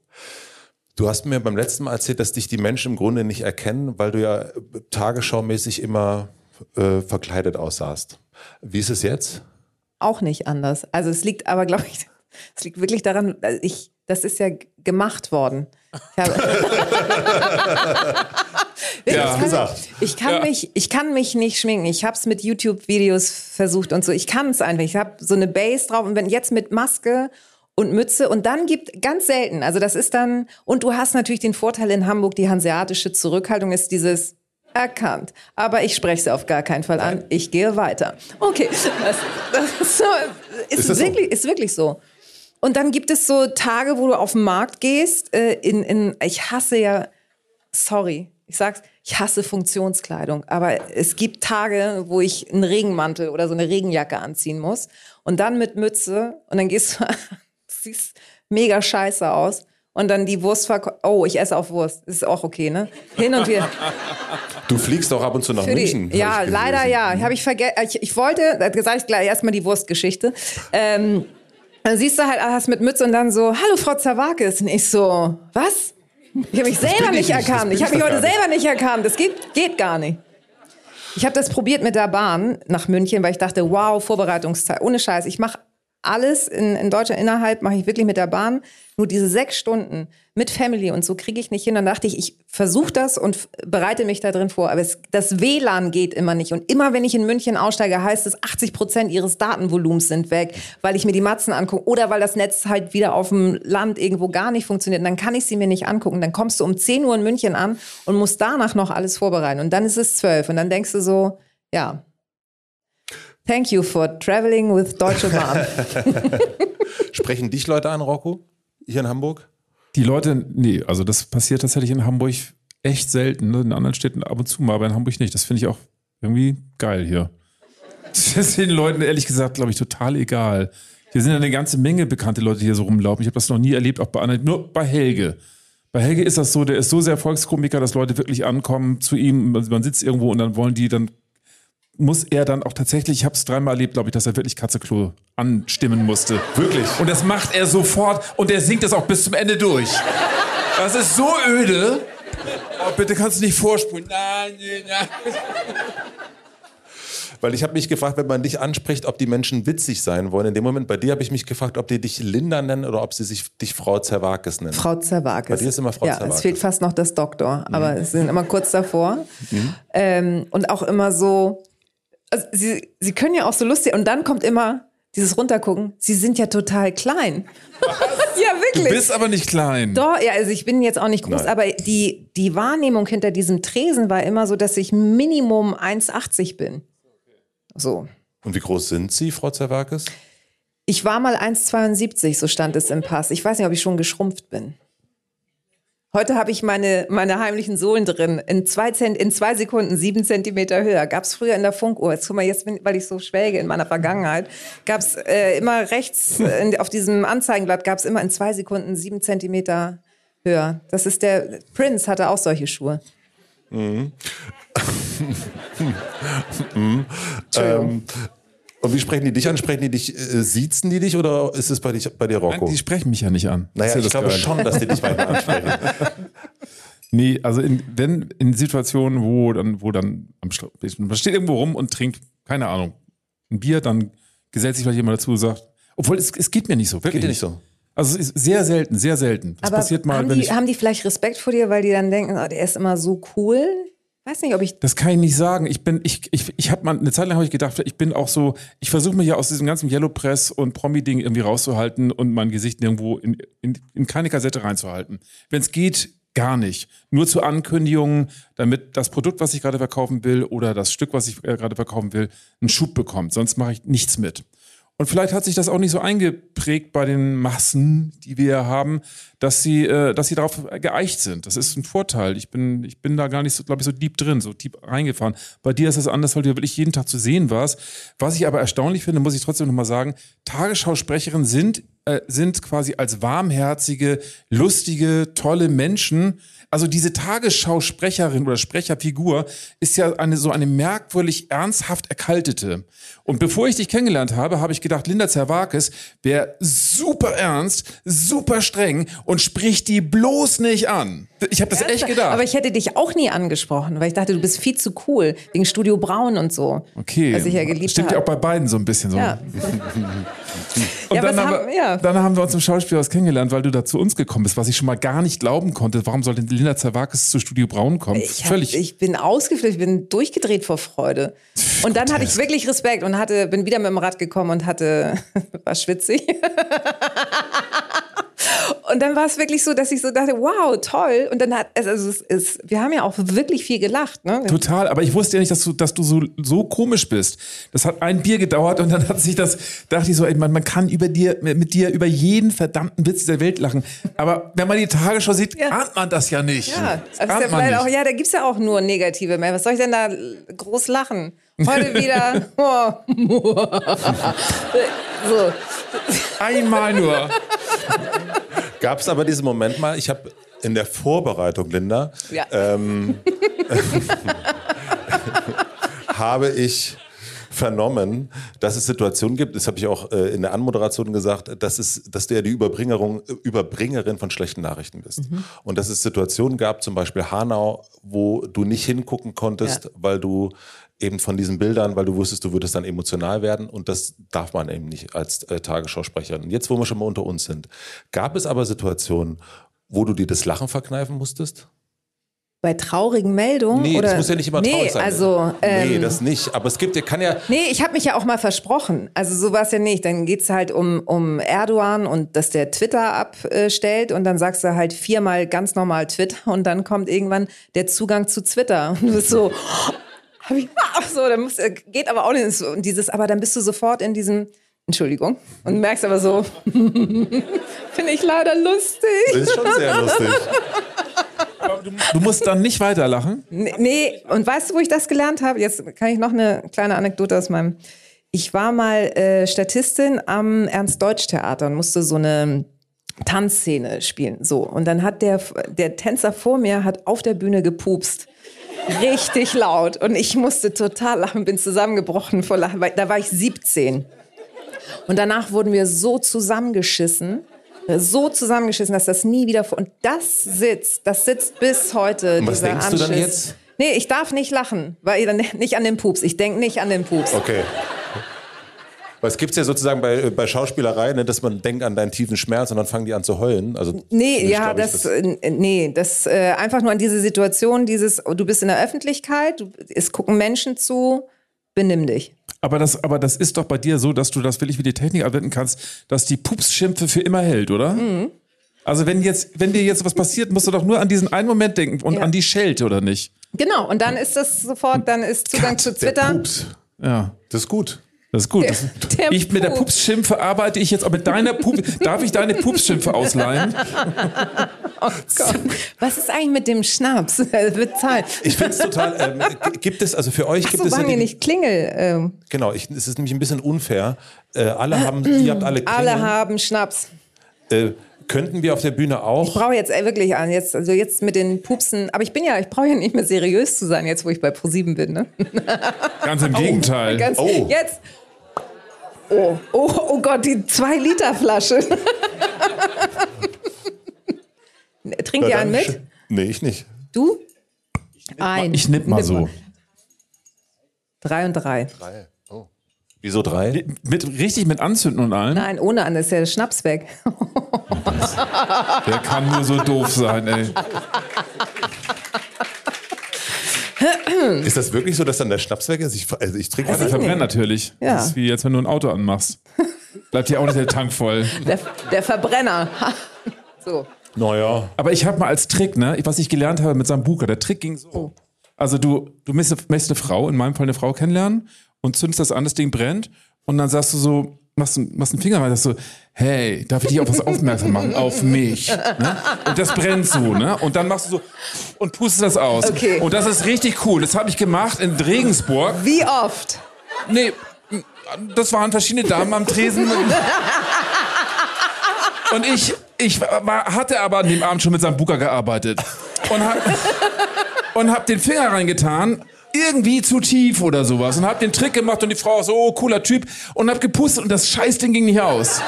Du hast mir beim letzten Mal erzählt, dass dich die Menschen im Grunde nicht erkennen, weil du ja äh, tagesschaumäßig immer äh, verkleidet aussahst. Wie ist es jetzt? Auch nicht anders. Also es liegt aber, glaube ich, es liegt wirklich daran, äh, ich, das ist ja gemacht worden. Ich, ich, Ja. kann, gesagt. ich, kann mich, ich kann mich nicht schminken. Ich habe es mit YouTube-Videos versucht und so. Ich kann es einfach. Ich habe so eine Base drauf und wenn jetzt mit Maske und Mütze und dann gibt ganz selten, also das ist dann, und du hast natürlich den Vorteil in Hamburg, die hanseatische Zurückhaltung ist dieses erkannt. Aber ich spreche sie auf gar keinen Fall an. Ich gehe weiter. Okay, das, das ist, so, ist, Ist das so? wirklich, ist wirklich so. Und dann gibt es so Tage, wo du auf den Markt gehst. Äh, in, in, ich hasse ja, sorry, ich sag's, ich hasse Funktionskleidung. Aber es gibt Tage, wo ich einen Regenmantel oder so eine Regenjacke anziehen muss. Und dann mit Mütze. Und dann gehst du, du siehst mega scheiße aus. Und dann die Wurstverkäufer, oh, ich esse auf Wurst. Ist auch okay, ne? Hin und wieder. Du fliegst auch ab und zu nach die, München. hab ja, leider ja. Habe ich vergessen. Ich, ich wollte, da sage ich gleich erstmal die Wurstgeschichte. Ähm, dann siehst du halt, hast mit Mütze und dann so, hallo Frau Zawakis. Und ich so, was? Ich habe mich selber nicht nicht, erkannt. Ich habe mich heute selber nicht erkannt. Das geht, geht gar nicht. Ich habe das probiert mit der Bahn nach München, weil ich dachte, wow, Vorbereitungszeit. Ohne Scheiß. Ich mache alles in, in Deutschland innerhalb, mache ich wirklich mit der Bahn. Nur diese sechs Stunden mit Family und so kriege ich nicht hin. Dann dachte ich, ich versuche das und bereite mich da drin vor. Aber es, das WLAN geht immer nicht. Und immer wenn ich in München aussteige, heißt es, 80 Prozent ihres Datenvolumens sind weg, weil ich mir die Matzen angucke oder weil das Netz halt wieder auf dem Land irgendwo gar nicht funktioniert. Und dann kann ich sie mir nicht angucken. Dann kommst du um 10 Uhr in München an und musst danach noch alles vorbereiten. Und dann ist es 12. Und dann denkst du so, ja, thank you for traveling with Deutsche Bahn. Sprechen dich Leute an, Rocco? Hier in Hamburg? Die Leute, nee, also das passiert tatsächlich in Hamburg echt selten. Ne? In anderen Städten ab und zu mal, aber in Hamburg nicht. Das finde ich auch irgendwie geil hier. Das ist den Leuten ehrlich gesagt, glaube ich, total egal. Hier sind ja eine ganze Menge bekannte Leute, die hier so rumlaufen. Ich habe das noch nie erlebt, auch bei anderen, nur bei Helge. Bei Helge ist das so, der ist so sehr Volkskomiker, dass Leute wirklich ankommen zu ihm. Man man sitzt irgendwo und dann wollen die, dann muss er dann auch tatsächlich, ich habe es dreimal erlebt, glaube ich, dass er wirklich Katzeklo anstimmen musste. Wirklich? Und das macht er sofort und er singt das auch bis zum Ende durch. Das ist so öde. Oh, bitte kannst du nicht vorspulen. Nein, nein, nein. Weil ich habe mich gefragt, wenn man dich anspricht, ob die Menschen witzig sein wollen. In dem Moment bei dir habe ich mich gefragt, ob die dich Linda nennen oder ob sie sich dich Frau Zerwakis nennen. Frau Zerwakis. Bei dir ist immer Frau ja, Zerwakis. es fehlt fast noch das Doktor, aber es sind immer kurz davor. Ähm, und auch immer so, also sie, sie können ja auch so lustig, und dann kommt immer dieses Runtergucken, sie sind ja total klein. ja, Du wirklich. bist aber nicht klein. Doch, ja, also ich bin jetzt auch nicht groß, Nein. aber die, die Wahrnehmung hinter diesem Tresen war immer so, dass ich Minimum 1,80 bin. So. Und wie groß sind sie, Frau Zerwakis? Ich war mal 1,72, so stand es im Pass. Ich weiß nicht, ob ich schon geschrumpft bin. Heute habe ich meine, meine heimlichen Sohlen drin. In zwei, Zent, in zwei Sekunden sieben Zentimeter höher. Gab es früher in der Funkuhr. Jetzt guck mal, jetzt, bin, weil ich so schwelge in meiner Vergangenheit, gab es äh, immer rechts äh, in, auf diesem Anzeigenblatt gab es immer in zwei Sekunden sieben Zentimeter höher. Das ist der Prince hatte auch solche Schuhe. Entschuldigung. Ähm, und wie sprechen die dich an? Sprechen die dich, äh, siezen die dich oder ist es bei, dich, bei dir Rocco? Nein, die sprechen mich ja nicht an. naja, ich glaube schon, dass die dich manchmal ansprechen. Nee, also in, wenn in Situationen, wo dann, wo dann man steht irgendwo rum und trinkt, keine Ahnung, ein Bier, dann gesellt sich vielleicht jemand dazu und sagt, obwohl es, es geht mir nicht so, wirklich. Geht dir nicht so? Also es ist sehr selten, sehr selten. Das Aber passiert mal, haben, wenn die, ich. haben die vielleicht Respekt vor dir, weil die dann denken, oh, der ist immer so cool? Weiß nicht, ob ich Das kann ich nicht sagen. Ich bin, ich, ich, ich habe mal eine Zeit lang habe ich gedacht, ich bin auch so, ich versuche mich ja aus diesem ganzen Yellow Press und Promi-Ding irgendwie rauszuhalten und mein Gesicht irgendwo in, in, in keine Kassette reinzuhalten. Wenn es geht, gar nicht. Nur zu Ankündigungen, damit das Produkt, was ich gerade verkaufen will oder das Stück, was ich äh, gerade verkaufen will, einen Schub bekommt. Sonst mache ich nichts mit. Und vielleicht hat sich das auch nicht so eingeprägt bei den Massen, die wir haben, dass sie, äh, dass sie darauf geeicht sind. Das ist ein Vorteil. Ich bin, ich bin da gar nicht so, glaube ich, so deep drin, so deep reingefahren. Bei dir ist das anders, weil du wirklich jeden Tag zu sehen warst. Was ich aber erstaunlich finde, muss ich trotzdem nochmal sagen, Tagesschausprecherinnen sind, äh, sind quasi als warmherzige, lustige, tolle Menschen. Also diese Tagesschausprecherin oder Sprecherfigur ist ja eine so eine merkwürdig ernsthaft erkaltete. Und bevor ich dich kennengelernt habe, habe ich gedacht, Linda Zerwakis wäre super ernst, super streng und spricht die bloß nicht an. Ich habe das echt gedacht. Aber ich hätte dich auch nie angesprochen, weil ich dachte, du bist viel zu cool wegen Studio Braun und so. okay. Was ich ja geliebt Stimmt ja auch bei beiden so ein bisschen so. Ja. Und Ja, dann, haben, haben- wir, ja. dann haben wir uns im Schauspielhaus kennengelernt, weil du da zu uns gekommen bist, was ich schon mal gar nicht glauben konnte. Warum sollte Linda Zerwakis zu Studio Braun kommen? Ich, hab, Völlig. ich bin ausgeflippt, ich bin durchgedreht vor Freude. Und dann hatte ich wirklich Respekt und hatte, bin wieder mit dem Rad gekommen und hatte, war schwitzig. Und dann war es wirklich so, dass ich so dachte, wow, toll. Und dann hat, also es ist, wir haben ja auch wirklich viel gelacht. Ne? Total, aber ich wusste ja nicht, dass du, dass du so, so komisch bist. Das hat ein Bier gedauert und dann hat sich das, dachte ich so, ey, man, man kann über dir, mit dir über jeden verdammten Witz dieser Welt lachen. Aber wenn man die Tagesschau sieht, Ja. ahnt man das ja nicht. Ja, das ja auch, ja, da gibt's ja auch nur negative mehr. Was soll ich denn da groß lachen? Heute wieder. So. Einmal nur. Gab es aber diesen Moment mal, ich habe in der Vorbereitung, Linda, Ja. ähm, habe ich vernommen, dass es Situationen gibt, das habe ich auch äh, in der Anmoderation gesagt, dass, es, dass du ja die Überbringerung, Überbringerin von schlechten Nachrichten bist. Mhm. Und dass es Situationen gab, zum Beispiel Hanau, wo du nicht hingucken konntest, ja. weil du eben von diesen Bildern, weil du wusstest, du würdest dann emotional werden und das darf man eben nicht als äh, Tagesschausprecherin. Jetzt, wo wir schon mal unter uns sind, gab es aber Situationen, wo du dir das Lachen verkneifen musstest? Bei traurigen Meldungen? Nee, oder? das muss ja nicht immer traurig nee, sein. Also, ähm, nee, das nicht. Aber es gibt, ja, kann ja. Nee, ich habe mich ja auch mal versprochen. Also so war es ja nicht. Dann geht's halt um, um Erdogan und dass der Twitter abstellt und dann sagst du halt viermal ganz normal Twitter und dann kommt irgendwann der Zugang zu Twitter. Und du bist so, hab ich, ach so, dann muss, geht aber auch nicht so. Und dieses, aber dann bist du sofort in diesem, Entschuldigung, und merkst aber so, finde ich leider lustig. Das ist schon sehr lustig. Du, du, musst dann nicht weiterlachen? Nee, nee, und weißt du, wo ich das gelernt habe? Jetzt kann ich noch eine kleine Anekdote aus meinem. Ich war mal äh, Statistin am Ernst-Deutsch-Theater und musste so eine Tanzszene spielen. So. Und dann hat der, der Tänzer vor mir hat auf der Bühne gepupst. Richtig laut. Und ich musste total lachen, bin zusammengebrochen vor Lachen. Da war ich 17. Und danach wurden wir so zusammengeschissen so zusammengeschissen, dass das nie wieder vor. Und das sitzt, das sitzt bis heute. Und was denkst Anschiss. du dann jetzt? Nee, ich darf nicht lachen, weil dann nicht an den Pups. Ich denke nicht an den Pups. Okay. Weil es gibt ja sozusagen bei, bei Schauspielerei, ne, dass man denkt an deinen tiefen Schmerz und dann fangen die an zu heulen. Also nee, ja, das, das, äh, nee, das äh, einfach nur an diese Situation, dieses, du bist in der Öffentlichkeit, du, es gucken Menschen zu, benimm dich. Aber das, aber das ist doch bei dir so, dass du das wirklich wie die Technik anwenden kannst, dass die Pupsschimpfe für immer hält, oder? Mhm. Also wenn jetzt, wenn dir jetzt was passiert, musst du doch nur an diesen einen Moment denken und ja. an die Schelte, oder nicht? Genau, und dann ist das sofort, dann ist Zugang Cut, zu Twitter. Der Pups. Ja. Das ist gut. Das ist gut. Der, der ich, mit der Pupsschimpfe arbeite ich jetzt, aber mit deiner Pups, darf ich deine Pupsschimpfe ausleihen? Oh Gott. Was ist eigentlich mit dem Schnaps? wird Zeit. Ich finde es total, ähm, gibt es, also für euch Ach gibt so, es. Waren ja nicht Klingel. Ähm. Genau, ich, es ist nämlich ein bisschen unfair. Äh, alle haben, ihr habt alle Klingel. Alle haben Schnaps. Äh, könnten wir auf der Bühne auch. Ich brauche jetzt ey, wirklich an, jetzt, also jetzt mit den Pupsen, aber ich bin ja, ich brauche ja nicht mehr seriös zu sein, jetzt wo ich bei ProSieben bin. Ne? Ganz im Gegenteil. Ganz, oh. Jetzt, Oh, oh, oh Gott, die 2-Liter-Flasche. Trinkt ihr einen mit? Nee, ich nicht. Du? Ein. Ich nipp mal so. Drei und drei. Drei. Oh. Wieso drei? Mit, richtig mit Anzünden und allem? Nein, ohne an, ist ja der Schnaps weg. Der kann nur so doof sein, ey. Ist das wirklich so, dass dann der Schnaps weg ist? Ich, also ich trinke also verbrennt natürlich. Ja. Das ist wie jetzt, wenn du ein Auto anmachst. Bleibt hier auch nicht der Tank voll. Der, der Verbrenner. so. Naja. Aber ich habe mal als Trick, ne, was ich gelernt habe mit Sambuka, der Trick ging so. Also du, du möchtest eine Frau, in meinem Fall eine Frau kennenlernen und zündest das an, das Ding brennt und dann sagst du so, machst, machst einen Finger rein, sagst so, hey, darf ich dich auf was aufmerksam machen? Auf mich. Ne? Und das brennt so, ne? Und dann machst du so und pustest das aus. Okay. Und das ist richtig cool. Das habe ich gemacht in Regensburg. Wie oft? Nee, das waren verschiedene Damen am Tresen. Und ich, ich war, hatte aber an dem Abend schon mit Sambuka gearbeitet. Und hab, und hab den Finger reingetan irgendwie zu tief oder sowas und hab den Trick gemacht und die Frau so, oh, cooler Typ und hab gepustet und das Scheißding ging nicht aus.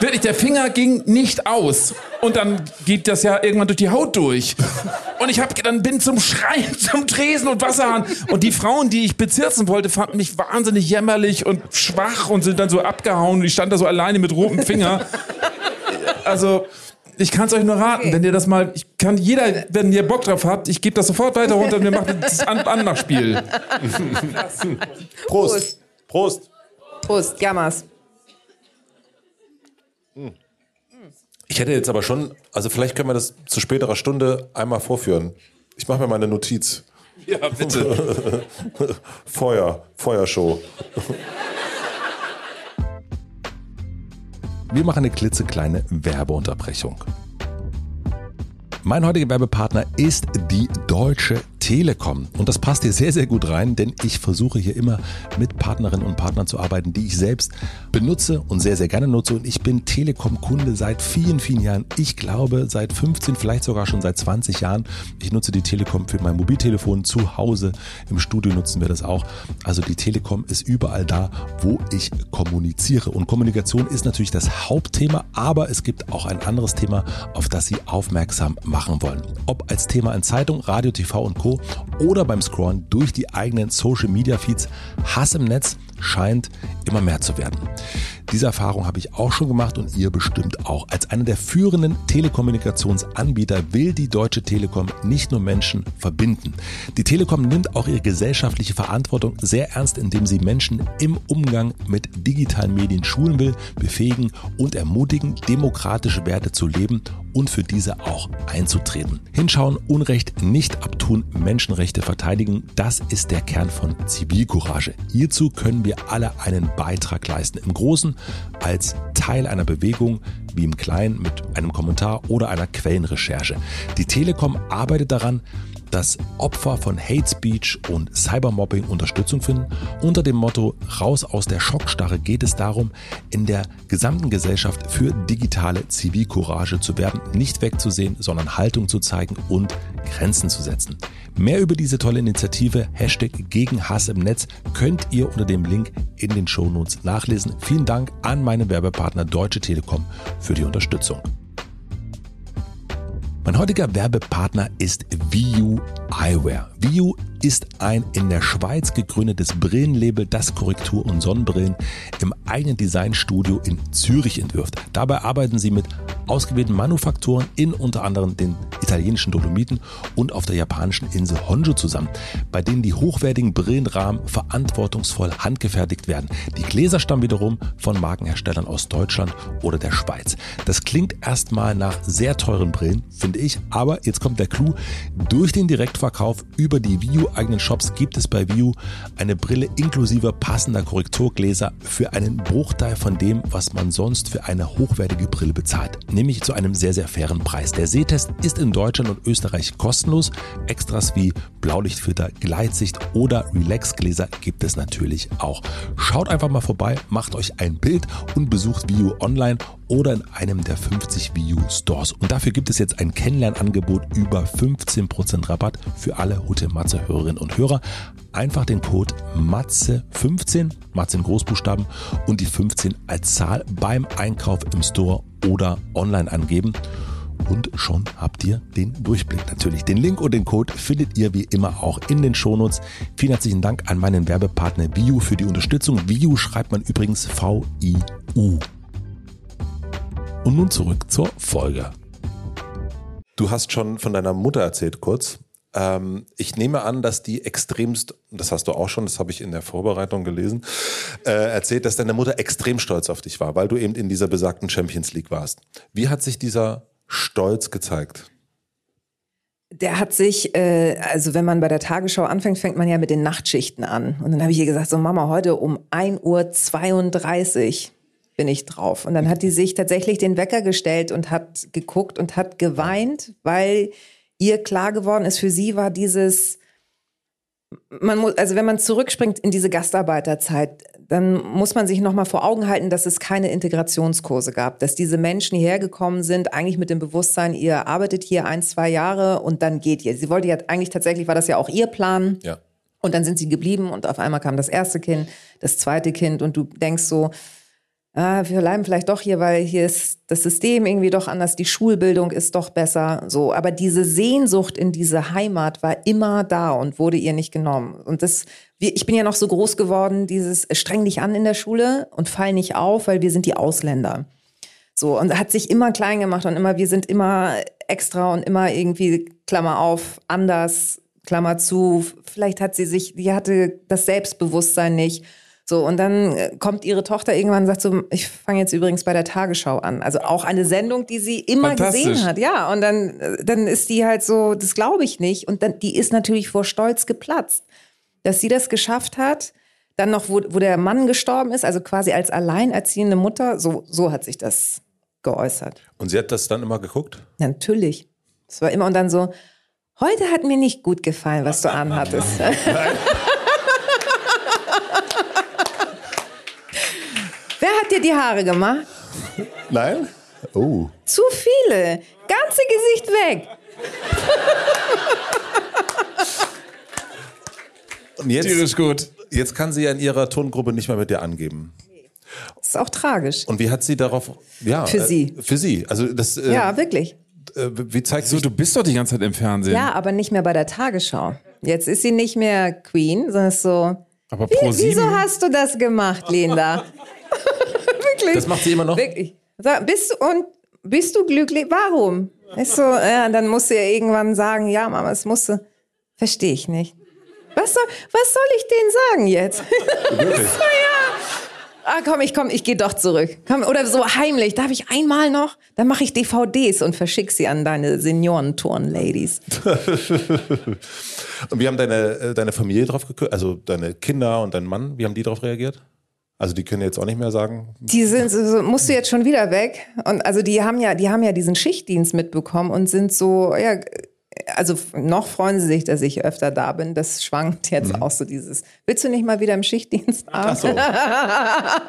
Wirklich, der Finger ging nicht aus. Und dann geht das ja irgendwann durch die Haut durch. Und ich hab, dann bin zum Schreien, zum Tresen und Wasserhahn. Und die Frauen, die ich bezirzen wollte, fanden mich wahnsinnig jämmerlich und schwach und sind dann so abgehauen. Und ich stand da so alleine mit rotem Finger. Also, ich kann es euch nur raten, okay. wenn ihr das mal, ich kann jeder, wenn ihr Bock drauf habt, ich gebe das sofort weiter runter und wir machen das An Anmachspiel. Prost. Prost. Prost, Gammas. Ich hätte jetzt aber schon, also vielleicht können wir das zu späterer Stunde einmal vorführen. Ich mache mir mal eine Notiz. Ja, bitte. Feuer, Feuershow. Wir machen eine klitzekleine Werbeunterbrechung. Mein heutiger Werbepartner ist die Deutsche Telekom. Und das passt hier sehr, sehr gut rein, denn ich versuche hier immer mit Partnerinnen und Partnern zu arbeiten, die ich selbst benutze und sehr, sehr gerne nutze. Und ich bin Telekom-Kunde seit vielen, vielen Jahren. Ich glaube seit 15, vielleicht sogar schon seit 20 Jahren. Ich nutze die Telekom für mein Mobiltelefon zu Hause. Im Studio nutzen wir das auch. Also die Telekom ist überall da, wo ich kommuniziere. Und Kommunikation ist natürlich das Hauptthema, aber es gibt auch ein anderes Thema, auf das Sie aufmerksam machen wollen. Ob als Thema in Zeitung, Radio, TV und Co oder beim Scrollen durch die eigenen Social Media Feeds. Hass im Netz scheint immer mehr zu werden. Diese Erfahrung habe ich auch schon gemacht und ihr bestimmt auch. Als einer der führenden Telekommunikationsanbieter will die Deutsche Telekom nicht nur Menschen verbinden. Die Telekom nimmt auch ihre gesellschaftliche Verantwortung sehr ernst, indem sie Menschen im Umgang mit digitalen Medien schulen will, befähigen und ermutigen, demokratische Werte zu leben und für diese auch einzutreten. Hinschauen, Unrecht nicht abtun, Menschenrechte verteidigen, das ist der Kern von Zivilcourage. Hierzu können wir alle einen Beitrag leisten. Im Großen als Teil einer Bewegung, wie im Kleinen mit einem Kommentar oder einer Quellenrecherche. Die Telekom arbeitet daran, dass Opfer von Hate Speech und Cybermobbing Unterstützung finden. Unter dem Motto Raus aus der Schockstarre geht es darum, in der gesamten Gesellschaft für digitale Zivilcourage zu werden, nicht wegzusehen, sondern Haltung zu zeigen und Grenzen zu setzen. Mehr über diese tolle Initiative Hashtag gegen Hass im Netz könnt ihr unter dem Link in den Shownotes nachlesen. Vielen Dank an meinen Werbepartner Deutsche Telekom für die Unterstützung. Mein heutiger Werbepartner ist VU Eyewear. VU ist ein in der Schweiz gegründetes Brillenlabel, das Korrektur- und Sonnenbrillen im eigenen Designstudio in Zürich entwirft. Dabei arbeiten sie mit ausgewählten Manufakturen in unter anderem den italienischen Dolomiten und auf der japanischen Insel Honjo zusammen, bei denen die hochwertigen Brillenrahmen verantwortungsvoll handgefertigt werden. Die Gläser stammen wiederum von Markenherstellern aus Deutschland oder der Schweiz. Das klingt erstmal nach sehr teuren Brillen, finde ich, aber jetzt kommt der Clou. Durch den Direktverkauf über die View eigenen Shops gibt es bei View eine Brille inklusive passender Korrekturgläser für einen Bruchteil von dem, was man sonst für eine hochwertige Brille bezahlt, nämlich zu einem sehr, sehr fairen Preis. Der Sehtest ist in Deutschland und Österreich kostenlos. Extras wie Blaulichtfilter, Gleitsicht oder Relaxgläser gibt es natürlich auch. Schaut einfach mal vorbei, macht euch ein Bild und besucht View online oder in einem der 50 View Stores. Und dafür gibt es jetzt ein Kennenlernangebot über 15% Rabatt für alle Hotel Matze Hörerinnen und Hörer. Einfach den Code MATZE15, Matze in Großbuchstaben und die 15 als Zahl beim Einkauf im Store oder online angeben. Und schon habt ihr den Durchblick natürlich. Den Link und den Code findet ihr wie immer auch in den Shownotes. Vielen herzlichen Dank an meinen Werbepartner Viu für die Unterstützung. Viu schreibt man übrigens V-I-U. Und nun zurück zur Folge. Du hast schon von deiner Mutter erzählt kurz. Ähm, ich nehme an, dass die extremst, das hast du auch schon, das habe ich in der Vorbereitung gelesen, äh, erzählt, dass deine Mutter extrem stolz auf dich war, weil du eben in dieser besagten Champions League warst. Wie hat sich dieser Stolz gezeigt? Der hat sich, äh, also wenn man bei der Tagesschau anfängt, fängt man ja mit den Nachtschichten an. Und dann habe ich ihr gesagt, so Mama, heute um 1.32 Uhr bin ich drauf. Und dann hat die sich tatsächlich den Wecker gestellt und hat geguckt und hat geweint, weil ihr klar geworden ist, für sie war dieses, man muss, also wenn man zurückspringt in diese Gastarbeiterzeit, dann muss man sich nochmal vor Augen halten, dass es keine Integrationskurse gab, dass diese Menschen hierher gekommen sind, eigentlich mit dem Bewusstsein, ihr arbeitet hier ein, zwei Jahre und dann geht ihr. Sie wollte ja eigentlich tatsächlich, war das ja auch ihr Plan. Ja. Und dann sind sie geblieben und auf einmal kam das erste Kind, das zweite Kind und du denkst so, ah, wir bleiben vielleicht doch hier, weil hier ist das System irgendwie doch anders, die Schulbildung ist doch besser, so. Aber diese Sehnsucht in diese Heimat war immer da und wurde ihr nicht genommen. Und das, ich bin ja noch so groß geworden, dieses streng dich an in der Schule und fall nicht auf, weil wir sind die Ausländer. So, und hat sich immer klein gemacht und immer, wir sind immer extra und immer irgendwie, Klammer auf, anders, Klammer zu. Vielleicht hat sie sich, die hatte das Selbstbewusstsein nicht. So, und dann äh, kommt ihre Tochter irgendwann und sagt so, ich fange jetzt übrigens bei der Tagesschau an. Also auch eine Sendung, die sie immer gesehen hat. Ja, und dann, äh, dann ist die halt so, das glaube ich nicht. Und dann, die ist natürlich vor Stolz geplatzt, dass sie das geschafft hat. Dann noch, wo, wo der Mann gestorben ist, also quasi als alleinerziehende Mutter, so, so hat sich das geäußert. Und sie hat das dann immer geguckt? Natürlich. Es war immer und dann so, Heute hat mir nicht gut gefallen, was du anhattest. Wer hat dir die Haare gemacht? Nein? Oh. Zu viele. Ganze Gesicht weg. Und jetzt, Tierisch gut. jetzt kann sie ja in ihrer Tongruppe nicht mehr mit dir angeben. Das ist auch tragisch. Und wie hat sie darauf, ja. Für äh, sie. Für sie. Also das, äh, Ja, wirklich. äh, wie zeigt So, du bist doch die ganze Zeit im Fernsehen. Ja, aber nicht mehr bei der Tagesschau. Jetzt ist sie nicht mehr Queen, sondern ist so. Aber pro Wie, wieso hast du das gemacht, Linda? Wirklich. Das macht sie immer noch? Wirklich. Sag, bist du, und bist du glücklich? Warum? Ist so, ja, dann musst du ja irgendwann sagen, ja, Mama, es musste. Verstehe ich nicht. Was soll, was soll ich denen sagen jetzt? Wirklich? ah, komm, ich komm, ich gehe doch zurück. Komm, oder so heimlich. Darf ich einmal noch? Dann mache ich DVDs und verschick sie an deine Seniorenturn-Ladies. Und wie haben deine, äh, deine Familie drauf gekümmert? Also deine Kinder und dein Mann, wie haben die darauf reagiert? Also die können jetzt auch nicht mehr sagen. Die sind so, so, musst du jetzt schon wieder weg? Und also die haben ja, die haben ja diesen Schichtdienst mitbekommen und sind so, ja, also noch freuen sie sich, dass ich öfter da bin. Das schwankt jetzt auch so dieses. Willst du nicht mal wieder im Schichtdienst arbeiten? Ach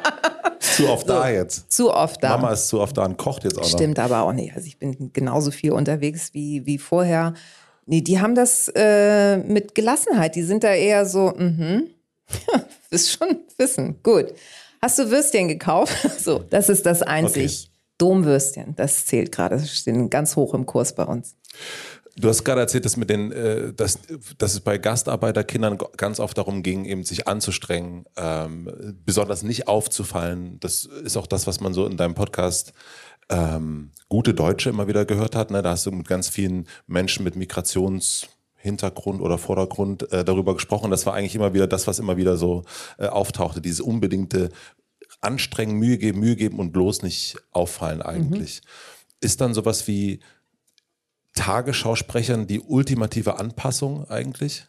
so. zu oft da jetzt. Zu oft da. Mama ist zu oft da und kocht jetzt auch noch. Stimmt aber auch nicht. Also ich bin genauso viel unterwegs wie, wie vorher. Nee, die haben das äh, mit Gelassenheit. Die sind da eher so, mhm. Ja, wirst schon wissen. Gut. Hast du Würstchen gekauft? So, das ist das einzig. Domwürstchen, das zählt gerade. Das steht ganz hoch im Kurs bei uns. Du hast gerade erzählt, dass, mit den, äh, dass, dass es bei Gastarbeiterkindern ganz oft darum ging, eben sich anzustrengen, ähm, besonders nicht aufzufallen. Das ist auch das, was man so in deinem Podcast ähm, gute Deutsche immer wieder gehört hat. Ne? Da hast du mit ganz vielen Menschen mit Migrationshintergrund oder Vordergrund äh, darüber gesprochen. Das war eigentlich immer wieder das, was immer wieder so äh, auftauchte, dieses unbedingte Anstrengen, Mühe geben, Mühe geben und bloß nicht auffallen eigentlich. Ist dann sowas wie Tagesschausprechern die ultimative Anpassung eigentlich?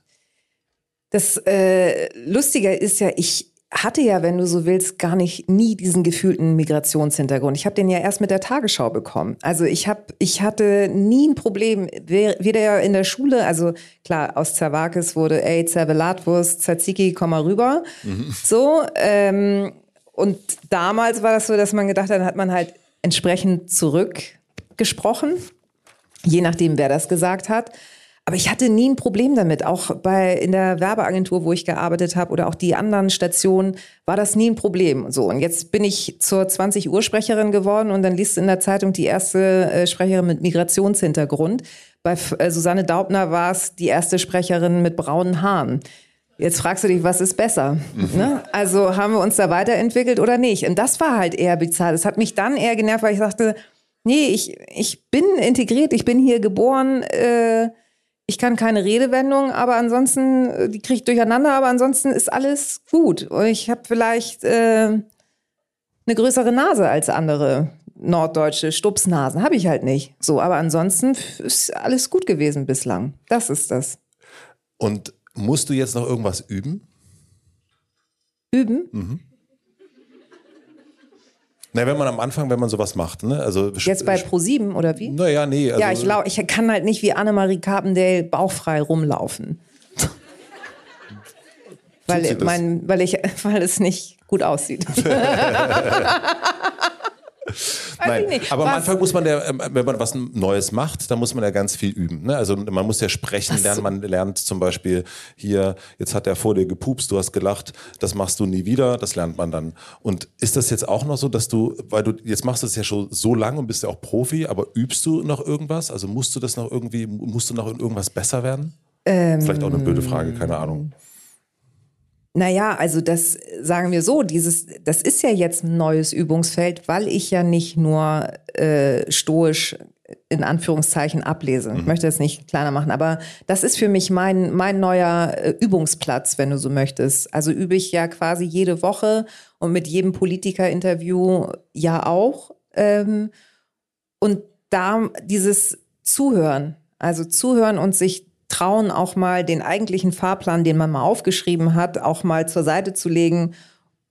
Das äh, Lustige ist ja, ich hatte ja, wenn du so willst, gar nicht nie diesen gefühlten Migrationshintergrund. Ich habe den ja erst mit der Tagesschau bekommen. Also ich habe, ich hatte nie ein Problem, we- weder in der Schule, also klar, aus Zerwakis wurde, ey, Zervelatwurst, Tzatziki, komm mal rüber. So, ähm, und damals war das so, dass man gedacht hat, dann hat man halt entsprechend zurückgesprochen je nachdem, wer das gesagt hat. Aber ich hatte nie ein Problem damit. Auch bei in der Werbeagentur, wo ich gearbeitet habe, oder auch die anderen Stationen, war das nie ein Problem. So und jetzt bin ich zur 20 Uhr Sprecherin geworden und dann liest du in der Zeitung die erste äh, Sprecherin mit Migrationshintergrund. Bei äh, Susanne Daubner war es die erste Sprecherin mit braunen Haaren. Jetzt fragst du dich, was ist besser? Ne? Also haben wir uns da weiterentwickelt oder nicht? Und das war halt eher bizarr. Das hat mich dann eher genervt, weil ich sagte, nee, ich, ich bin integriert, ich bin hier geboren, äh, ich kann keine Redewendung, aber ansonsten, äh, die kriege ich durcheinander, aber ansonsten ist alles gut. Und ich habe vielleicht äh, eine größere Nase als andere norddeutsche Stupsnasen. Habe ich halt nicht. So, aber ansonsten ist alles gut gewesen bislang. Das ist das. Und musst du jetzt noch irgendwas üben? Üben. Na, wenn man am Anfang, wenn man sowas macht, ne? Also Jetzt bei Pro7 oder wie? Naja, nee. Also, ja, ich, lau ich kann halt nicht wie Annemarie Carpendale bauchfrei rumlaufen. weil, mein, weil, ich, weil es nicht gut aussieht. Nein, aber am Was? Anfang muss man ja, ähm, wenn man was Neues macht, dann muss man ja ganz viel üben. Ne? Also man muss ja sprechen lernen. Man lernt zum Beispiel hier, jetzt hat er vor dir gepupst, du hast gelacht, das machst du nie wieder, das lernt man dann. Und ist das jetzt auch noch so, dass du, weil du, jetzt machst du es ja schon so lange und bist ja auch Profi, aber übst du noch irgendwas? Also musst du das noch irgendwie, musst du noch in irgendwas besser werden? Ähm, Vielleicht auch eine blöde Frage, keine Ahnung. Naja, also das sagen wir so, dieses, das ist ja jetzt ein neues Übungsfeld, weil ich ja nicht nur äh, stoisch in Anführungszeichen ablese. Ich möchte das nicht kleiner machen, aber das ist für mich mein, mein neuer äh, Übungsplatz, wenn du so möchtest. Also übe ich ja quasi jede Woche und mit jedem Politikerinterview ja auch. Ähm, und da dieses Zuhören, also zuhören und sich trauen, auch mal den eigentlichen Fahrplan, den man mal aufgeschrieben hat, auch mal zur Seite zu legen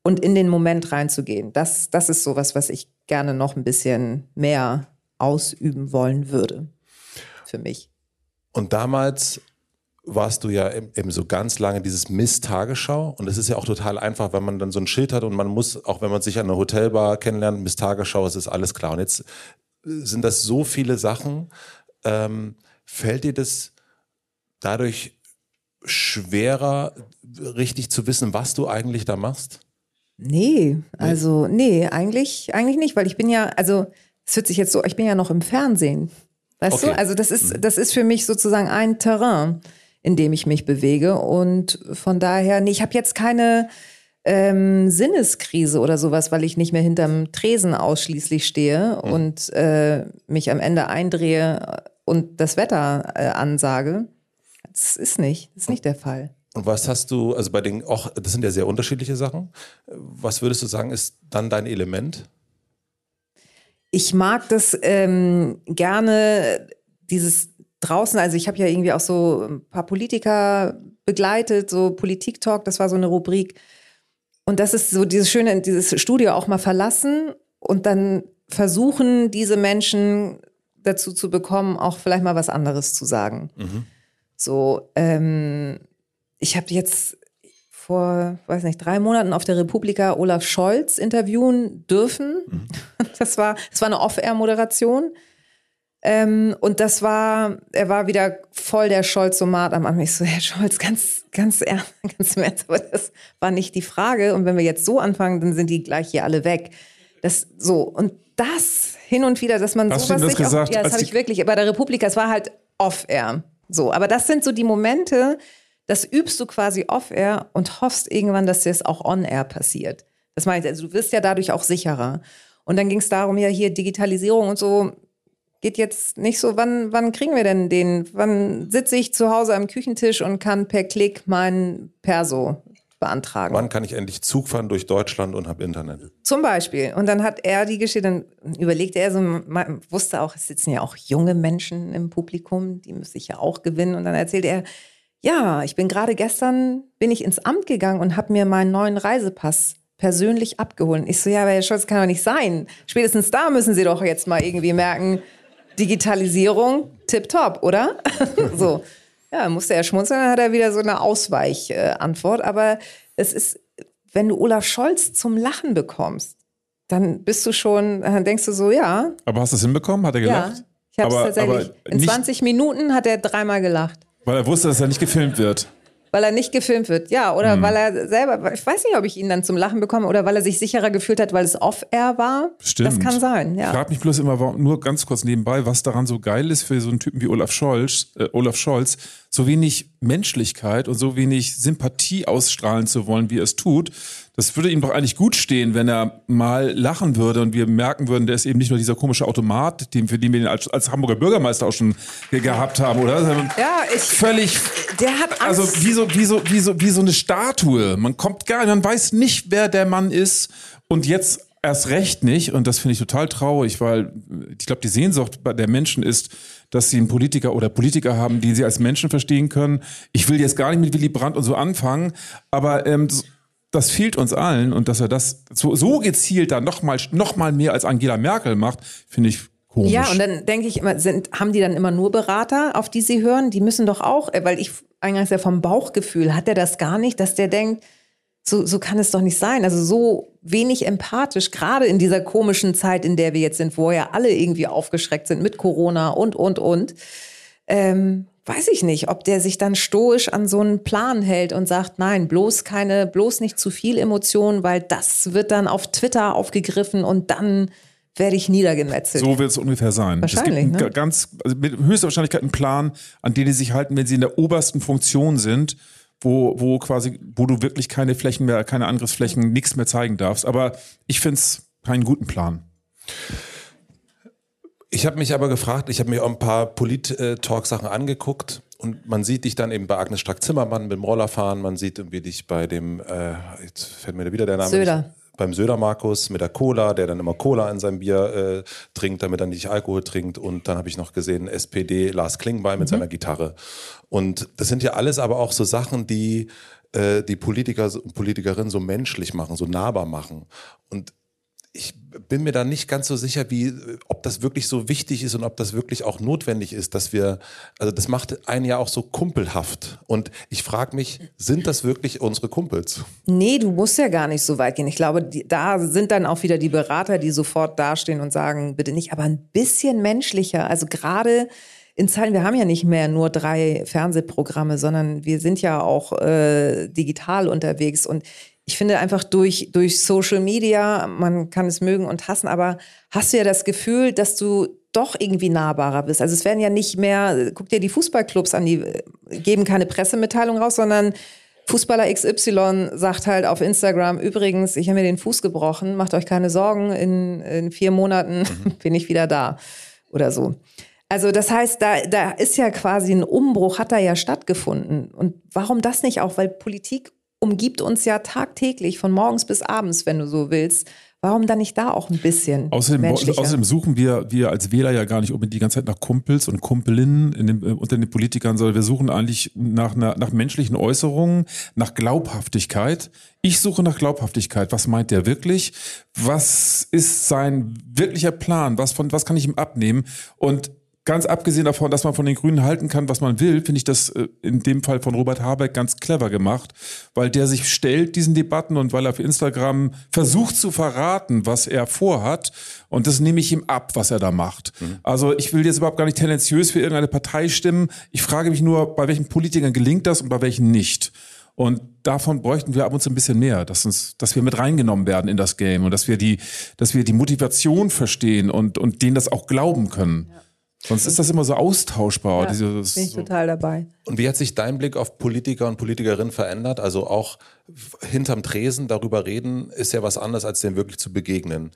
und in den Moment reinzugehen. Das, das ist sowas, was ich gerne noch ein bisschen mehr ausüben wollen würde. Für mich. Und damals warst du ja eben so ganz lange dieses Miss Tagesschau und es ist ja auch total einfach, wenn man dann so ein Schild hat und man muss, auch wenn man sich an einer Hotelbar kennenlernt, Miss Tagesschau, es ist alles klar. Und jetzt sind das so viele Sachen. Ähm, fällt dir das dadurch schwerer, richtig zu wissen, was du eigentlich da machst? Nee, also nee, eigentlich, eigentlich nicht, weil ich bin ja, also es hört sich jetzt so, ich bin ja noch im Fernsehen. Weißt okay. du? Also das ist, mhm. das ist für mich sozusagen ein Terrain in dem ich mich bewege. Und von daher, nee, ich habe jetzt keine ähm, Sinneskrise oder sowas, weil ich nicht mehr hinterm Tresen ausschließlich stehe mhm. und äh, mich am Ende eindrehe und das Wetter äh, ansage. Das ist nicht, das ist nicht der Fall. Und was hast du, also bei den, auch, das sind ja sehr unterschiedliche Sachen. Was würdest du sagen, ist dann dein Element? Ich mag das ähm, gerne, dieses draußen, also ich habe ja irgendwie auch so ein paar Politiker begleitet, so Politik-Talk, das war so eine Rubrik. Und das ist so dieses Schöne, dieses Studio auch mal verlassen und dann versuchen, diese Menschen dazu zu bekommen, auch vielleicht mal was anderes zu sagen. Mhm. So, ähm, ich habe jetzt vor, weiß nicht, drei Monaten auf der Republika Olaf Scholz interviewen dürfen. Mhm. Das war, das war eine Off-Air-Moderation. Ähm, und das war, er war wieder voll der Scholz-Somat am Anfang. Ich so, Herr Scholz, ganz, ganz ernst, ganz Ernst, aber das war nicht die Frage. Und wenn wir jetzt so anfangen, dann sind die gleich hier alle weg. Das so. Und das hin und wieder, dass man Hast sowas das gesagt, auch, ja, das habe ich wirklich bei der Republik, es war halt off-air. So, aber das sind so die Momente, das übst du quasi off-air und hoffst irgendwann, dass das auch on-air passiert. Das meine ich, also du wirst ja dadurch auch sicherer. Und dann ging es darum, ja hier Digitalisierung und so, geht jetzt nicht so, wann, wann kriegen wir denn den? Wann sitze ich zu Hause am Küchentisch und kann per Klick mein Perso beantragen? Wann kann ich endlich Zug fahren durch Deutschland und habe Internet? Zum Beispiel. Und dann hat er die Geschichte, dann überlegte er so, man wusste auch, es sitzen ja auch junge Menschen im Publikum, die muss ich ja auch gewinnen. Und dann erzählte er, ja, ich bin gerade gestern, bin ich ins Amt gegangen und habe mir meinen neuen Reisepass persönlich abgeholt. Ich so, ja, aber Herr Scholz, kann doch nicht sein. Spätestens da müssen Sie doch jetzt mal irgendwie merken, Digitalisierung, tipptopp, oder? so. Ja, musste er schmunzeln, dann hat er wieder so eine Ausweichantwort. Aber es ist, wenn du Olaf Scholz zum Lachen bekommst, dann bist du schon, dann denkst du so, ja. Aber hast du es hinbekommen? Hat er gelacht? Ja, ich habe es tatsächlich. In 20 Minuten hat er dreimal gelacht. Weil er wusste, dass er nicht gefilmt wird weil er nicht gefilmt wird. Ja, oder mhm. weil er selber, ich weiß nicht, ob ich ihn dann zum Lachen bekomme oder weil er sich sicherer gefühlt hat, weil es off-air war. Stimmt. Das kann sein, ja. Ich frage mich bloß immer, nur ganz kurz nebenbei, was daran so geil ist für so einen Typen wie Olaf Scholz, äh, Olaf Scholz, so wenig Menschlichkeit und so wenig Sympathie ausstrahlen zu wollen, wie er es tut. Das würde ihm doch eigentlich gut stehen, wenn er mal lachen würde und wir merken würden, der ist eben nicht nur dieser komische Automat, den, für den wir ihn als, als Hamburger Bürgermeister auch schon gehabt haben, oder? Ja, ich. Völlig. Der hat Angst. Also wie so, wie so, wie so, wie so eine Statue. Man kommt gar nicht, man weiß nicht, wer der Mann ist. Und jetzt erst recht nicht. Und das finde ich total traurig, weil ich glaube, die Sehnsucht der Menschen ist, dass sie einen Politiker oder Politiker haben, die sie als Menschen verstehen können. Ich will jetzt gar nicht mit Willy Brandt und so anfangen, aber ähm, das fehlt uns allen und dass er das so, so gezielt dann noch mal, noch mal mehr als Angela Merkel macht, finde ich komisch. Ja, und dann denke ich immer, sind, haben die dann immer nur Berater, auf die sie hören? Die müssen doch auch, äh, weil ich eingangs ja vom Bauchgefühl, hat er das gar nicht, dass der denkt, so, so kann es doch nicht sein. Also so wenig empathisch, gerade in dieser komischen Zeit, in der wir jetzt sind, wo ja alle irgendwie aufgeschreckt sind mit Corona und, und, und. Ähm, weiß ich nicht, ob der sich dann stoisch an so einen Plan hält und sagt, nein, bloß keine, bloß nicht zu viel Emotionen, weil das wird dann auf Twitter aufgegriffen und dann werde ich niedergemetzelt. So wird es ungefähr sein. Wahrscheinlich, es gibt ne? ganz, also mit höchster Wahrscheinlichkeit einen Plan, an den die sich halten, wenn sie in der obersten Funktion sind, wo, wo quasi, wo du wirklich keine Flächen mehr, keine Angriffsflächen, nichts mehr zeigen darfst. Aber ich finde es keinen guten Plan. Ich habe mich aber gefragt, ich habe mir auch ein paar Polit-Talk-Sachen angeguckt und man sieht dich dann eben bei Agnes Strack-Zimmermann mit dem Roller fahren, man sieht irgendwie dich bei dem, äh, jetzt fällt mir wieder der Name. Söder. Nicht, beim Söder Markus mit der Cola, der dann immer Cola in seinem Bier äh, trinkt, damit er nicht Alkohol trinkt. Und dann habe ich noch gesehen SPD Lars Klingbeil mit mhm. seiner Gitarre. Und das sind ja alles aber auch so Sachen, die äh, die Politiker und Politikerinnen so menschlich machen, so nahbar machen. Und ich bin mir da nicht ganz so sicher, wie, ob das wirklich so wichtig ist und ob das wirklich auch notwendig ist, dass wir, also das macht einen ja auch so kumpelhaft. Und ich frage mich, sind das wirklich unsere Kumpels? Nee, du musst ja gar nicht so weit gehen. Ich glaube, die, da sind dann auch wieder die Berater, die sofort dastehen und sagen, bitte nicht, aber ein bisschen menschlicher. Also gerade in Zeiten, wir haben ja nicht mehr nur drei Fernsehprogramme, sondern wir sind ja auch äh, digital unterwegs und ich finde einfach durch, durch Social Media, man kann es mögen und hassen, aber hast du ja das Gefühl, dass du doch irgendwie nahbarer bist. Also es werden ja nicht mehr, guck dir die Fußballclubs an, die äh, geben keine Pressemitteilung raus, sondern Fußballer XY sagt halt auf Instagram, übrigens, ich habe mir den Fuß gebrochen, macht euch keine Sorgen, in, in vier Monaten mhm. bin ich wieder da oder so. Also das heißt, da, da ist ja quasi ein Umbruch, hat da ja stattgefunden. Und warum das nicht auch? Weil Politik umgibt uns ja tagtäglich von morgens bis abends, wenn du so willst. Warum dann nicht da auch ein bisschen? Außerdem, außerdem suchen wir, wir als Wähler ja gar nicht unbedingt die ganze Zeit nach Kumpels und Kumpelinnen in dem, äh, unter den Politikern, sondern wir suchen eigentlich nach, nach, nach menschlichen Äußerungen, nach Glaubhaftigkeit. Ich suche nach Glaubhaftigkeit. Was meint der wirklich? Was ist sein wirklicher Plan? Was, von, was kann ich ihm abnehmen? Und ganz abgesehen davon, dass man von den Grünen halten kann, was man will, finde ich das äh, in dem Fall von Robert Habeck ganz clever gemacht, weil der sich stellt diesen Debatten und weil er auf Instagram versucht zu verraten, was er vorhat. Und das nehme ich ihm ab, was er da macht. Mhm. Also ich will jetzt überhaupt gar nicht tendenziös für irgendeine Partei stimmen. Ich frage mich nur, bei welchen Politikern gelingt das und bei welchen nicht. Und davon bräuchten wir ab und zu ein bisschen mehr, dass uns, dass wir mit reingenommen werden in das Game und dass wir die, dass wir die Motivation verstehen und, und denen das auch glauben können. Ja. Sonst ist das immer so austauschbar. Ja, dieses, bin ich so. total dabei. Und wie hat sich dein Blick auf Politiker und Politikerinnen verändert? Also auch hinterm Tresen darüber reden, ist ja was anderes, als dem wirklich zu begegnen.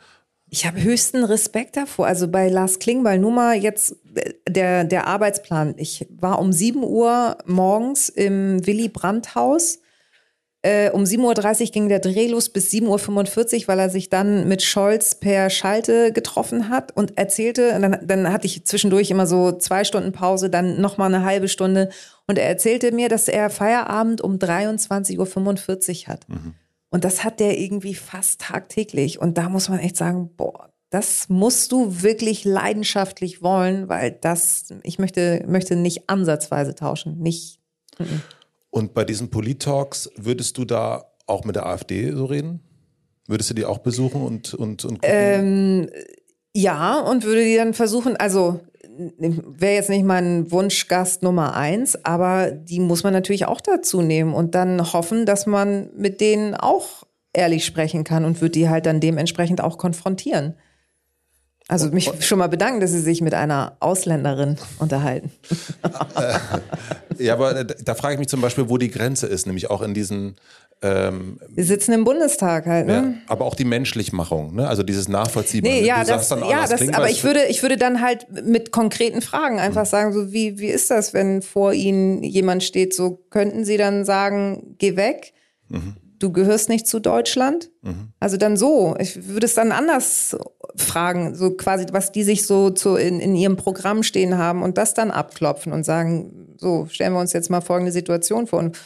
Ich habe höchsten Respekt davor. Also bei Lars Klingbeil, nur mal jetzt äh, der, der Arbeitsplan. Ich war um 7 Uhr morgens im Willy Brandt Haus äh, um 7.30 Uhr ging der Dreh los bis 7.45 Uhr, weil er sich dann mit Scholz per Schalte getroffen hat und erzählte, und dann, dann hatte ich zwischendurch immer so zwei Stunden Pause, dann nochmal eine halbe Stunde. Und er erzählte mir, dass er Feierabend um 23.45 Uhr hat. Mhm. Und das hat der irgendwie fast tagtäglich. Und da muss man echt sagen, boah, das musst du wirklich leidenschaftlich wollen, weil das, ich möchte, möchte nicht ansatzweise tauschen. Nicht. M und bei diesen Polit-Talks würdest du da auch mit der AfD so reden? Würdest du die auch besuchen und, und, und ähm, ja, und würde die dann versuchen, also wäre jetzt nicht mein Wunschgast Nummer eins, aber die muss man natürlich auch dazu nehmen und dann hoffen, dass man mit denen auch ehrlich sprechen kann und wird die halt dann dementsprechend auch konfrontieren. Also mich schon mal bedanken, dass Sie sich mit einer Ausländerin unterhalten. Äh, ja, aber da frage ich mich zum Beispiel, wo die Grenze ist, nämlich auch in diesen. Ähm, Wir sitzen im Bundestag halt, ne? Ja, aber auch die Menschlichmachung, ne? Also dieses Nachvollziehbare. Nee, ja, das, dann, oh, ja, das, aber ich würde, ich würde dann halt mit konkreten Fragen einfach hm. sagen, so wie, wie ist das, wenn vor Ihnen jemand steht, so könnten Sie dann sagen, geh weg? Mhm du gehörst nicht zu Deutschland. Mhm. Also dann so. Ich würde es dann anders fragen, so quasi, was die sich so zu, in, in ihrem Programm stehen haben und das dann abklopfen und sagen, so, stellen wir uns jetzt mal folgende Situation vor. Und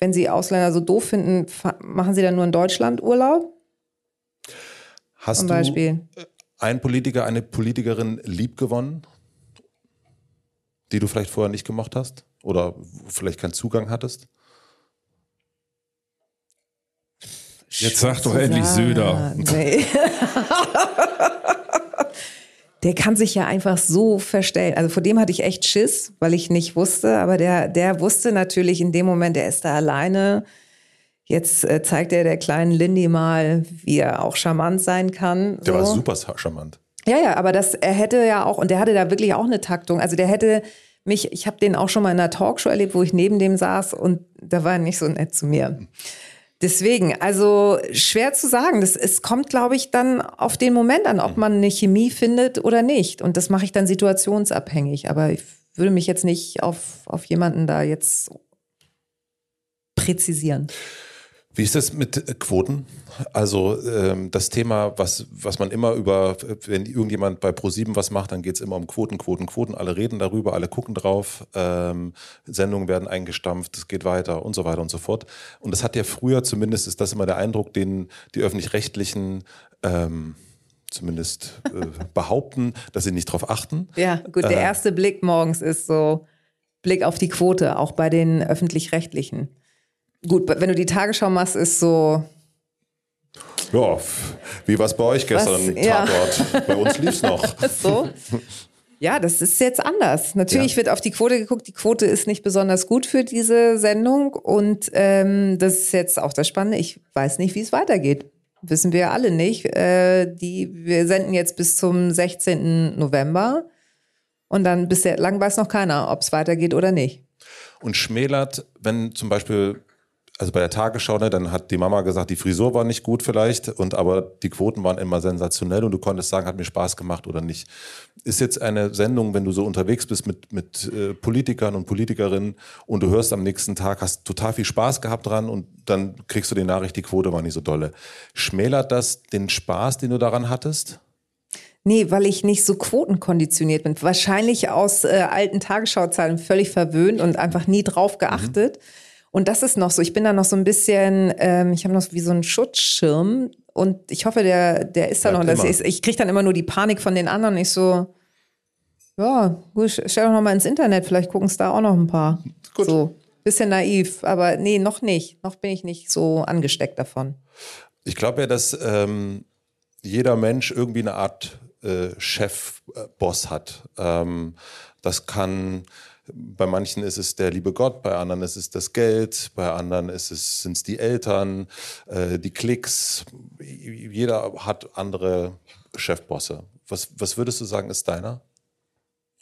wenn sie Ausländer so doof finden, machen sie dann nur in Deutschland Urlaub? Hast Zum Beispiel. du einen Politiker, eine Politikerin liebgewonnen, die du vielleicht vorher nicht gemacht hast oder vielleicht keinen Zugang hattest? Jetzt sag doch endlich Söder. Nee. der kann sich ja einfach so verstellen. Also vor dem hatte ich echt Schiss, weil ich nicht wusste. Aber der, der wusste natürlich in dem Moment, er ist da alleine. Jetzt äh, zeigt er der kleinen Lindy mal, wie er auch charmant sein kann. Der so. war super charmant. Ja, ja, aber das, er hätte ja auch, und der hatte da wirklich auch eine Taktung. Also der hätte mich, ich habe den auch schon mal in einer Talkshow erlebt, wo ich neben dem saß und da war er nicht so nett zu mir. Deswegen, also schwer zu sagen. Das, es kommt, glaube ich, dann auf den Moment an, ob man eine Chemie findet oder nicht. Und das mache ich dann situationsabhängig. Aber ich würde mich jetzt nicht auf, auf jemanden da jetzt präzisieren. Wie ist das mit äh, Quoten? Also ähm, das Thema, was, was man immer über, wenn irgendjemand bei ProSieben was macht, dann geht es immer um Quoten, Quoten, Quoten. Alle reden darüber, alle gucken drauf, ähm, Sendungen werden eingestampft, es geht weiter und so weiter und so fort. Und das hat ja früher, zumindest ist das immer der Eindruck, den die öffentlich-rechtlichen ähm, zumindest äh, behaupten, dass sie nicht drauf achten. Ja, gut, der äh, erste Blick morgens ist so Blick auf die Quote, auch bei den öffentlich-rechtlichen. Gut, wenn du die Tagesschau machst, ist so. Ja, wie war es bei euch gestern? Was? Tatort. Ja. Bei uns lief es noch. so. Ja, das ist jetzt anders. Natürlich ja. wird auf die Quote geguckt. Die Quote ist nicht besonders gut für diese Sendung. Und ähm, das ist jetzt auch das Spannende. Ich weiß nicht, wie es weitergeht. Wissen wir alle nicht. Äh, die, wir senden jetzt bis zum 16. November. Und dann bisher lang weiß noch keiner, ob es weitergeht oder nicht. Und schmälert, wenn zum Beispiel also bei der Tagesschau, ne, dann hat die Mama gesagt, die Frisur war nicht gut vielleicht, und aber die Quoten waren immer sensationell und du konntest sagen, hat mir Spaß gemacht oder nicht. Ist jetzt eine Sendung, wenn du so unterwegs bist mit, mit äh, Politikern und Politikerinnen und du hörst am nächsten Tag, hast total viel Spaß gehabt dran und dann kriegst du die Nachricht, die Quote war nicht so dolle. Schmälert das den Spaß, den du daran hattest? Nee, weil ich nicht so quotenkonditioniert bin. Wahrscheinlich aus äh, alten Tagesschauzahlen völlig verwöhnt und einfach nie drauf geachtet. Mhm. Und das ist noch so, ich bin da noch so ein bisschen, ähm, ich habe noch wie so einen Schutzschirm und ich hoffe, der, der ist da noch. Dass ich ich kriege dann immer nur die Panik von den anderen. Ich so, ja, gut, stell doch noch mal ins Internet, vielleicht gucken es da auch noch ein paar. Gut. So, bisschen naiv, aber nee, noch nicht. Noch bin ich nicht so angesteckt davon. Ich glaube ja, dass ähm, jeder Mensch irgendwie eine Art äh, Chef, äh, hat. Ähm, das kann bei manchen ist es der liebe Gott, bei anderen ist es das Geld, bei anderen ist es, sind es die Eltern, äh, die Klicks. Jeder hat andere Chefbosse. Was, was würdest du sagen, ist deiner?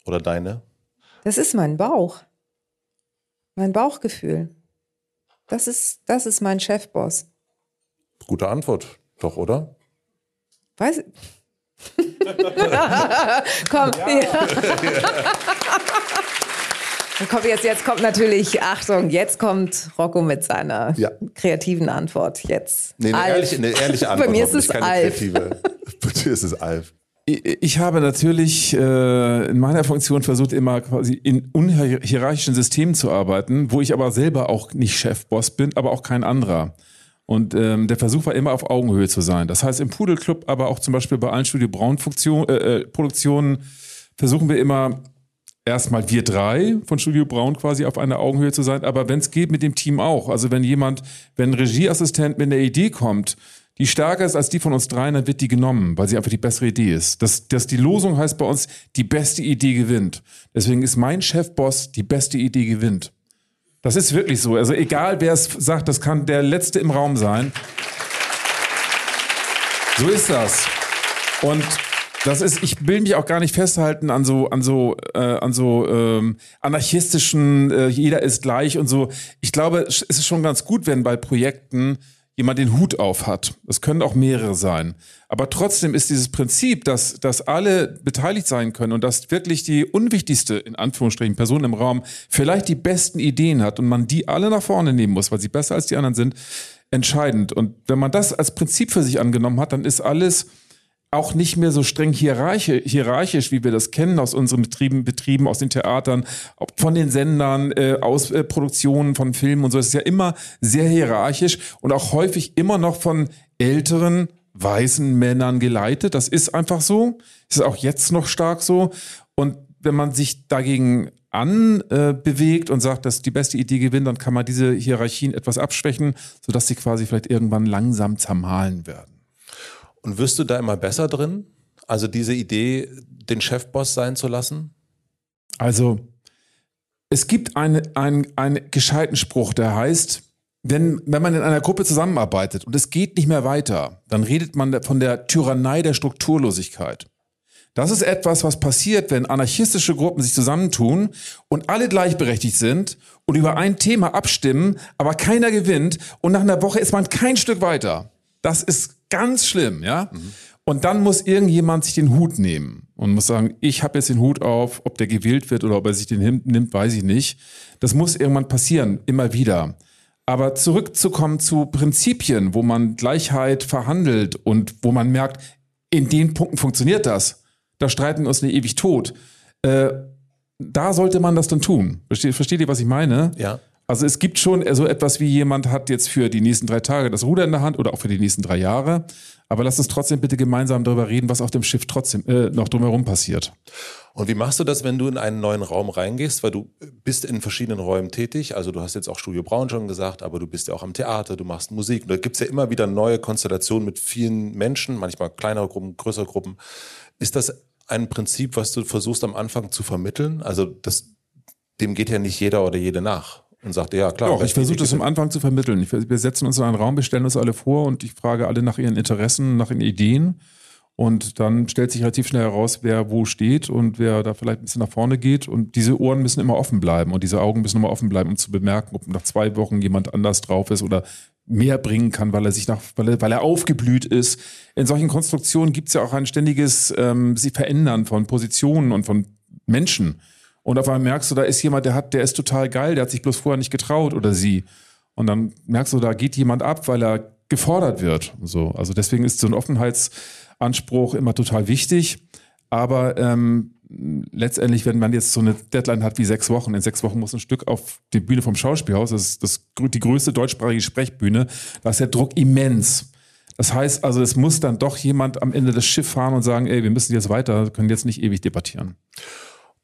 Oder deine? Das ist mein Bauch. Mein Bauchgefühl. Das ist, das ist mein Chefboss. Gute Antwort, doch, oder? Weiß ich. Komm. Ja. Ja. Kommt jetzt, jetzt kommt natürlich, Achtung, jetzt kommt Rocco mit seiner ja. kreativen Antwort. Jetzt. Nee, eine, ehrliche, eine ehrliche Antwort. Bei mir ist es keine Alf. kreative. Bei dir ist es Alf. Ich habe natürlich äh, in meiner Funktion versucht, immer quasi in unhierarchischen Systemen zu arbeiten, wo ich aber selber auch nicht Chefboss bin, aber auch kein anderer. Und ähm, der Versuch war immer auf Augenhöhe zu sein. Das heißt, im Pudelclub, aber auch zum Beispiel bei allen Studio Braun äh, äh, Produktionen versuchen wir immer erstmal wir drei von Studio Braun quasi auf einer Augenhöhe zu sein, aber wenn es geht mit dem Team auch. Also wenn jemand, wenn ein Regieassistent mit einer Idee kommt, die stärker ist als die von uns dreien, dann wird die genommen, weil sie einfach die bessere Idee ist. Das, das die Losung heißt bei uns, die beste Idee gewinnt. Deswegen ist mein Chefboss, die beste Idee gewinnt. Das ist wirklich so. Also egal wer es sagt, das kann der Letzte im Raum sein. So ist das. Und das ist, ich will mich auch gar nicht festhalten an so, an so, äh, an so ähm, anarchistischen, äh, jeder ist gleich und so. Ich glaube, es ist schon ganz gut, wenn bei Projekten jemand den Hut auf hat. Es können auch mehrere sein. Aber trotzdem ist dieses Prinzip, dass, dass alle beteiligt sein können und dass wirklich die unwichtigste, in Anführungsstrichen, Person im Raum vielleicht die besten Ideen hat und man die alle nach vorne nehmen muss, weil sie besser als die anderen sind, entscheidend. Und wenn man das als Prinzip für sich angenommen hat, dann ist alles auch nicht mehr so streng hierarchisch, wie wir das kennen aus unseren Betrieben, Betrieben aus den Theatern, von den Sendern, äh, aus äh, Produktionen von Filmen und so. Es ist ja immer sehr hierarchisch und auch häufig immer noch von älteren weißen Männern geleitet. Das ist einfach so. Ist auch jetzt noch stark so. Und wenn man sich dagegen anbewegt äh, und sagt, dass die beste Idee gewinnt, dann kann man diese Hierarchien etwas abschwächen, sodass sie quasi vielleicht irgendwann langsam zermahlen werden. Und wirst du da immer besser drin? Also diese Idee, den Chefboss sein zu lassen? Also, es gibt eine, einen, einen gescheiten Spruch, der heißt, wenn, wenn man in einer Gruppe zusammenarbeitet und es geht nicht mehr weiter, dann redet man von der Tyrannei der Strukturlosigkeit. Das ist etwas, was passiert, wenn anarchistische Gruppen sich zusammentun und alle gleichberechtigt sind und über ein Thema abstimmen, aber keiner gewinnt und nach einer Woche ist man kein Stück weiter. Das ist ganz schlimm, ja. Mhm. Und dann muss irgendjemand sich den Hut nehmen und muss sagen, ich habe jetzt den Hut auf, ob der gewählt wird oder ob er sich den nimmt, weiß ich nicht. Das muss irgendwann passieren, immer wieder. Aber zurückzukommen zu Prinzipien, wo man Gleichheit verhandelt und wo man merkt, in den Punkten funktioniert das. Da streiten wir uns nicht ewig tot. Äh, da sollte man das dann tun. Versteht, versteht ihr, was ich meine? Ja. Also es gibt schon so etwas wie jemand hat jetzt für die nächsten drei Tage das Ruder in der Hand oder auch für die nächsten drei Jahre. Aber lasst uns trotzdem bitte gemeinsam darüber reden, was auf dem Schiff trotzdem äh, noch drumherum passiert. Und wie machst du das, wenn du in einen neuen Raum reingehst? Weil du bist in verschiedenen Räumen tätig. Also du hast jetzt auch Studio Braun schon gesagt, aber du bist ja auch am Theater, du machst Musik. Und da gibt's ja immer wieder neue Konstellationen mit vielen Menschen, manchmal kleinere Gruppen, größere Gruppen. Ist das ein Prinzip, was du versuchst am Anfang zu vermitteln? Also das, dem geht ja nicht jeder oder jede nach und sagt, ja klar. Doch, ich versuche das am Anfang zu vermitteln. Ich, wir setzen uns in einen Raum, wir stellen uns alle vor und ich frage alle nach ihren Interessen, nach ihren Ideen. Und dann stellt sich relativ schnell heraus, wer wo steht und wer da vielleicht ein bisschen nach vorne geht. Und diese Ohren müssen immer offen bleiben und diese Augen müssen immer offen bleiben, um zu bemerken, ob nach zwei Wochen jemand anders drauf ist oder mehr bringen kann, weil er sich nach, weil er, weil er aufgeblüht ist. In solchen Konstruktionen gibt es ja auch ein ständiges ähm, sie verändern von Positionen und von Menschen. Und auf einmal merkst du, da ist jemand, der hat, der ist total geil, der hat sich bloß vorher nicht getraut oder sie. Und dann merkst du, da geht jemand ab, weil er gefordert wird. So, also deswegen ist so ein Offenheitsanspruch immer total wichtig. Aber ähm, letztendlich, wenn man jetzt so eine Deadline hat wie sechs Wochen, in sechs Wochen muss ein Stück auf die Bühne vom Schauspielhaus, das ist das, die größte deutschsprachige Sprechbühne, da ist der Druck immens. Das heißt also, es muss dann doch jemand am Ende das Schiff fahren und sagen, ey, wir müssen jetzt weiter, können jetzt nicht ewig debattieren.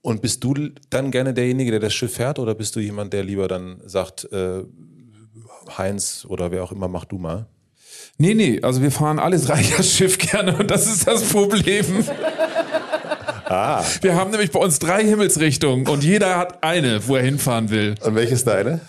Und bist du dann gerne derjenige, der das Schiff fährt, oder bist du jemand, der lieber dann sagt, äh, Heinz oder wer auch immer, mach du mal? Nee, nee, also wir fahren alle drei das Schiff gerne und das ist das Problem. Ah. Wir haben nämlich bei uns drei Himmelsrichtungen und jeder hat eine, wo er hinfahren will. Und welche ist deine?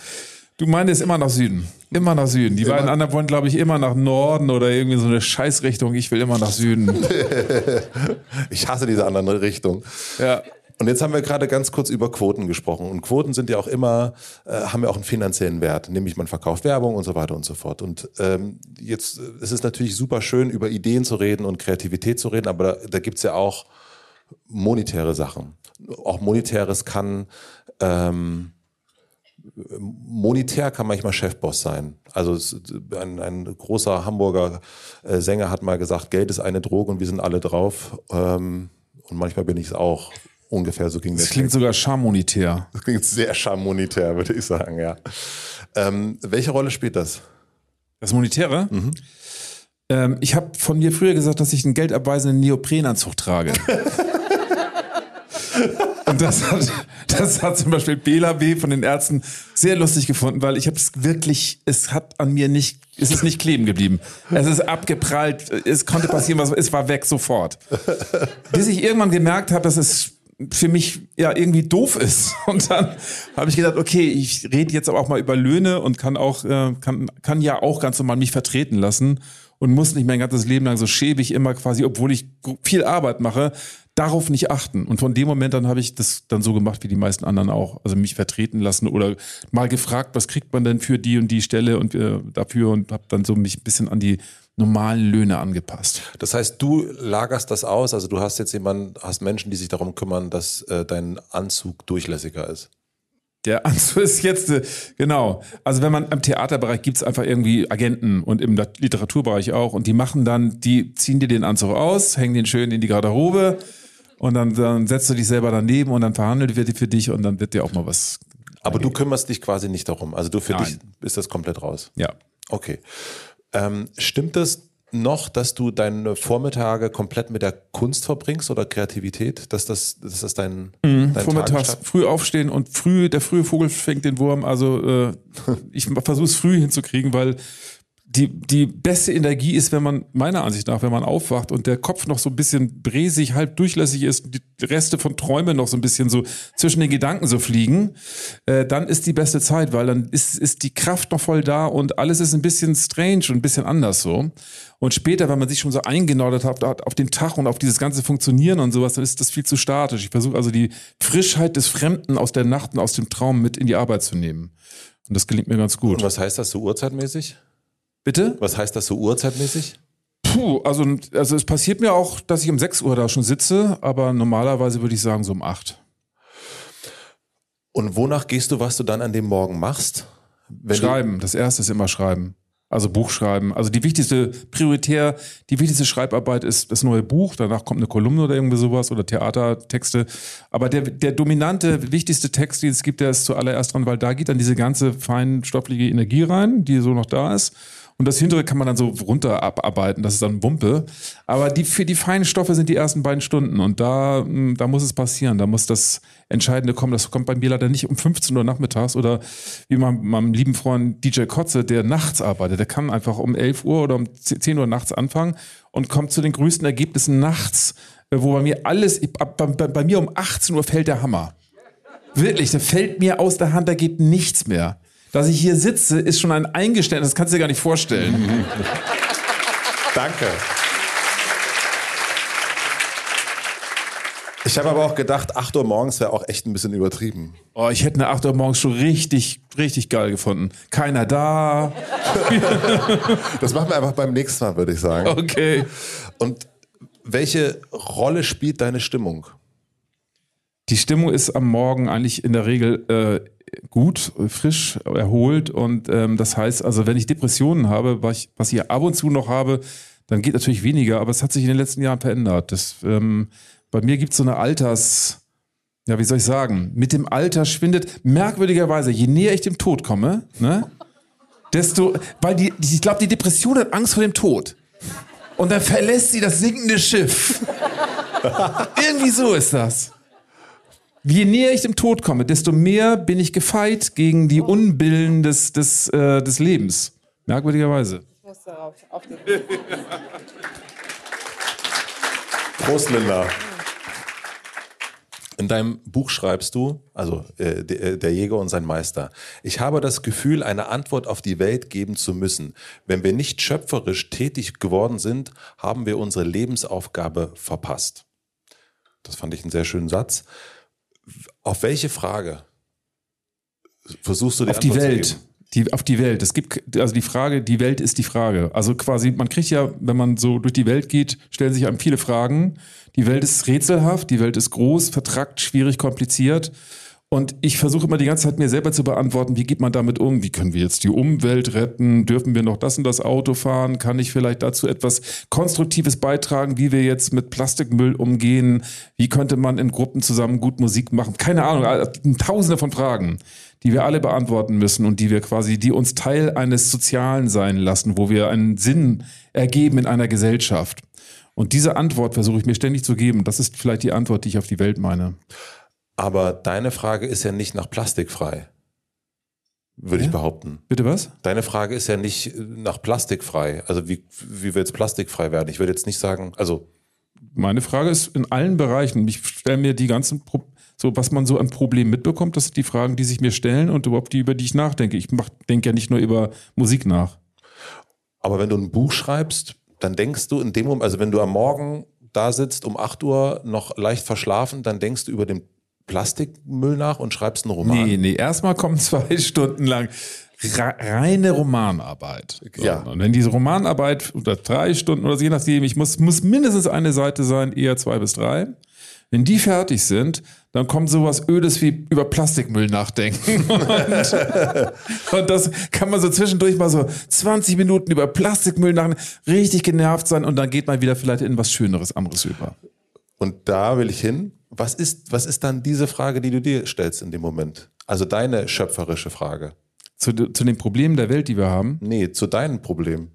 Du meinst immer nach Süden. Immer nach Süden. Die immer. beiden anderen wollen, glaube ich, immer nach Norden oder irgendwie so eine Scheißrichtung. Ich will immer nach Süden. ich hasse diese andere Richtung. Ja. Und jetzt haben wir gerade ganz kurz über Quoten gesprochen. Und Quoten sind ja auch immer, äh, haben ja auch einen finanziellen Wert, nämlich man verkauft Werbung und so weiter und so fort. Und ähm, jetzt äh, es ist natürlich super schön, über Ideen zu reden und Kreativität zu reden, aber da, da gibt's ja auch monetäre Sachen. Auch monetäres kann ähm, monetär kann manchmal Chefboss sein. Also ein, ein großer Hamburger äh, Sänger hat mal gesagt, Geld ist eine Droge und wir sind alle drauf. Ähm, und manchmal bin ich es auch. Ungefähr so ging das. Das klingt sogar charmonitär. Das klingt sehr charmonitär, würde ich sagen, ja. Ähm, welche Rolle spielt das? Das Monetäre? Mhm. Ähm, ich habe von mir früher gesagt, dass ich einen geldabweisenden Neoprenanzug trage. Und das hat, das hat zum Beispiel Bela B. von den Ärzten sehr lustig gefunden, weil ich habe es wirklich, es hat an mir nicht, es ist nicht kleben geblieben. Es ist abgeprallt, es konnte passieren, was, es war weg sofort. Bis ich irgendwann gemerkt habe, dass es für mich ja irgendwie doof ist. Und dann habe ich gedacht, okay, ich rede jetzt aber auch mal über Löhne und kann auch, äh, kann, kann ja auch ganz normal mich vertreten lassen und muss nicht mein ganzes Leben lang so schäbig immer quasi, obwohl ich viel Arbeit mache, darauf nicht achten. Und von dem Moment dann habe ich das dann so gemacht wie die meisten anderen auch. Also mich vertreten lassen oder mal gefragt, was kriegt man denn für die und die Stelle und äh, dafür und habe dann so mich ein bisschen an die normalen Löhne angepasst. Das heißt, du lagerst das aus, also du hast jetzt jemanden, hast Menschen, die sich darum kümmern, dass äh, dein Anzug durchlässiger ist. Der Anzug ist jetzt, äh, genau. Also wenn man im Theaterbereich gibt es einfach irgendwie Agenten und im Literaturbereich auch und die machen dann, die ziehen dir den Anzug aus, hängen den schön in die Garderobe und dann, dann setzt du dich selber daneben und dann verhandelt wird die für dich und dann wird dir auch mal was. Aber du kümmerst dich quasi nicht darum. Also du für Nein. dich ist das komplett raus. Ja. Okay. Ähm, stimmt das noch, dass du deine Vormittage komplett mit der Kunst verbringst oder Kreativität? Dass das, dass das dein, mhm, dein Vormittags früh aufstehen und früh, der frühe Vogel fängt den Wurm. Also äh, ich versuche es früh hinzukriegen, weil die, die beste Energie ist, wenn man, meiner Ansicht nach, wenn man aufwacht und der Kopf noch so ein bisschen bresig, halb durchlässig ist, die Reste von Träumen noch so ein bisschen so zwischen den Gedanken so fliegen, äh, dann ist die beste Zeit, weil dann ist, ist die Kraft noch voll da und alles ist ein bisschen strange und ein bisschen anders so. Und später, wenn man sich schon so eingenordet hat auf den Tag und auf dieses ganze Funktionieren und sowas, dann ist das viel zu statisch. Ich versuche also die Frischheit des Fremden aus der Nacht und aus dem Traum mit in die Arbeit zu nehmen. Und das gelingt mir ganz gut. Und was heißt das so uhrzeitmäßig? Bitte? Was heißt das so uhrzeitmäßig? Puh, also, also es passiert mir auch, dass ich um 6 Uhr da schon sitze, aber normalerweise würde ich sagen so um 8. Und wonach gehst du, was du dann an dem Morgen machst? Schreiben. Das erste ist immer Schreiben. Also Buch schreiben. Also die wichtigste, prioritär, die wichtigste Schreibarbeit ist das neue Buch. Danach kommt eine Kolumne oder irgendwie sowas oder Theatertexte. Aber der, der dominante, wichtigste Text, den es gibt, der ist zuallererst dran, weil da geht dann diese ganze feinstoffliche Energie rein, die so noch da ist. Und das hintere kann man dann so runter abarbeiten, das ist dann Wumpe. Aber die, für die feinen Stoffe sind die ersten beiden Stunden und da, mh, da muss es passieren, da muss das Entscheidende kommen. Das kommt bei mir leider nicht um 15 Uhr nachmittags oder wie mein, meinem lieben Freund DJ Kotze, der nachts arbeitet. Der kann einfach um 11 Uhr oder um 10 Uhr nachts anfangen und kommt zu den größten Ergebnissen nachts, äh, wo bei mir alles, bei, bei, bei mir um 18 Uhr fällt der Hammer. Wirklich, der fällt mir aus der Hand, da geht nichts mehr. Dass ich hier sitze, ist schon ein Eingeständnis, das kannst du dir gar nicht vorstellen. Danke. Ich habe aber auch gedacht, 8 Uhr morgens wäre auch echt ein bisschen übertrieben. Oh, ich hätte eine 8 Uhr morgens schon richtig, richtig geil gefunden. Keiner da. Das machen wir einfach beim nächsten Mal, würde ich sagen. Okay. Und welche Rolle spielt deine Stimmung? Die Stimmung ist am Morgen eigentlich in der Regel äh, gut, frisch, erholt. Und ähm, das heißt, also wenn ich Depressionen habe, was ich, was ich ab und zu noch habe, dann geht natürlich weniger, aber es hat sich in den letzten Jahren verändert. Das, ähm, bei mir gibt es so eine Alters, ja, wie soll ich sagen, mit dem Alter schwindet, merkwürdigerweise, je näher ich dem Tod komme, ne, desto, weil die, ich glaube, die Depression hat Angst vor dem Tod. Und dann verlässt sie das sinkende Schiff. Irgendwie so ist das. Je näher ich dem Tod komme, desto mehr bin ich gefeit gegen die Unbillen des, des, äh, des Lebens. Merkwürdigerweise. Prost, Linda. In deinem Buch schreibst du, also äh, äh, der Jäger und sein Meister, ich habe das Gefühl, eine Antwort auf die Welt geben zu müssen. Wenn wir nicht schöpferisch tätig geworden sind, haben wir unsere Lebensaufgabe verpasst. Das fand ich einen sehr schönen Satz. Auf welche Frage versuchst du die Auf die Antwort zu Welt. Die, auf die Welt. Es gibt, also die Frage, die Welt ist die Frage. Also quasi, man kriegt ja, wenn man so durch die Welt geht, stellen sich einem viele Fragen. Die Welt ist rätselhaft, die Welt ist groß, vertrackt, schwierig, kompliziert. Und ich versuche immer die ganze Zeit mir selber zu beantworten, wie geht man damit um? Wie können wir jetzt die Umwelt retten? Dürfen wir noch das und das Auto fahren? Kann ich vielleicht dazu etwas Konstruktives beitragen, wie wir jetzt mit Plastikmüll umgehen? Wie könnte man in Gruppen zusammen gut Musik machen? Keine Ahnung, also tausende von Fragen, die wir alle beantworten müssen und die wir quasi, die uns Teil eines Sozialen sein lassen, wo wir einen Sinn ergeben in einer Gesellschaft. Und diese Antwort versuche ich mir ständig zu geben. Das ist vielleicht die Antwort, die ich auf die Welt meine. Aber deine Frage ist ja nicht nach plastikfrei, würde ich behaupten. Bitte was? Deine Frage ist ja nicht äh, nach plastikfrei. Also wie, wie wir jetzt plastikfrei werden. Ich würde jetzt nicht sagen, also Meine Frage ist in allen Bereichen. Ich stelle mir die ganzen, Pro so was man so an Problemen mitbekommt, das sind die Fragen, die sich mir stellen und überhaupt die, über die ich nachdenke. Ich denke ja nicht nur über Musik nach. Aber wenn du ein Buch schreibst, dann denkst du in dem Moment, also wenn du am Morgen da sitzt um 8 Uhr noch leicht verschlafen, dann denkst du über den Plastikmüll nach und schreibst einen Roman. Nee, nee, erstmal kommen zwei Stunden lang re- reine Romanarbeit. So, Ja. Und wenn diese Romanarbeit oder drei Stunden oder so, je nachdem, ich muss, muss mindestens eine Seite sein, eher zwei bis drei. Wenn die fertig sind, dann kommt sowas Ödes wie über Plastikmüll nachdenken. Und, und das kann man so zwischendurch mal so 20 Minuten über Plastikmüll nachdenken, richtig genervt sein und dann geht man wieder vielleicht in was Schöneres, anderes über. Und da will ich hin. Was ist, was ist dann diese Frage, die du dir stellst in dem Moment? Also deine schöpferische Frage. Zu, zu den Problemen der Welt, die wir haben, Nee, zu deinem Problem.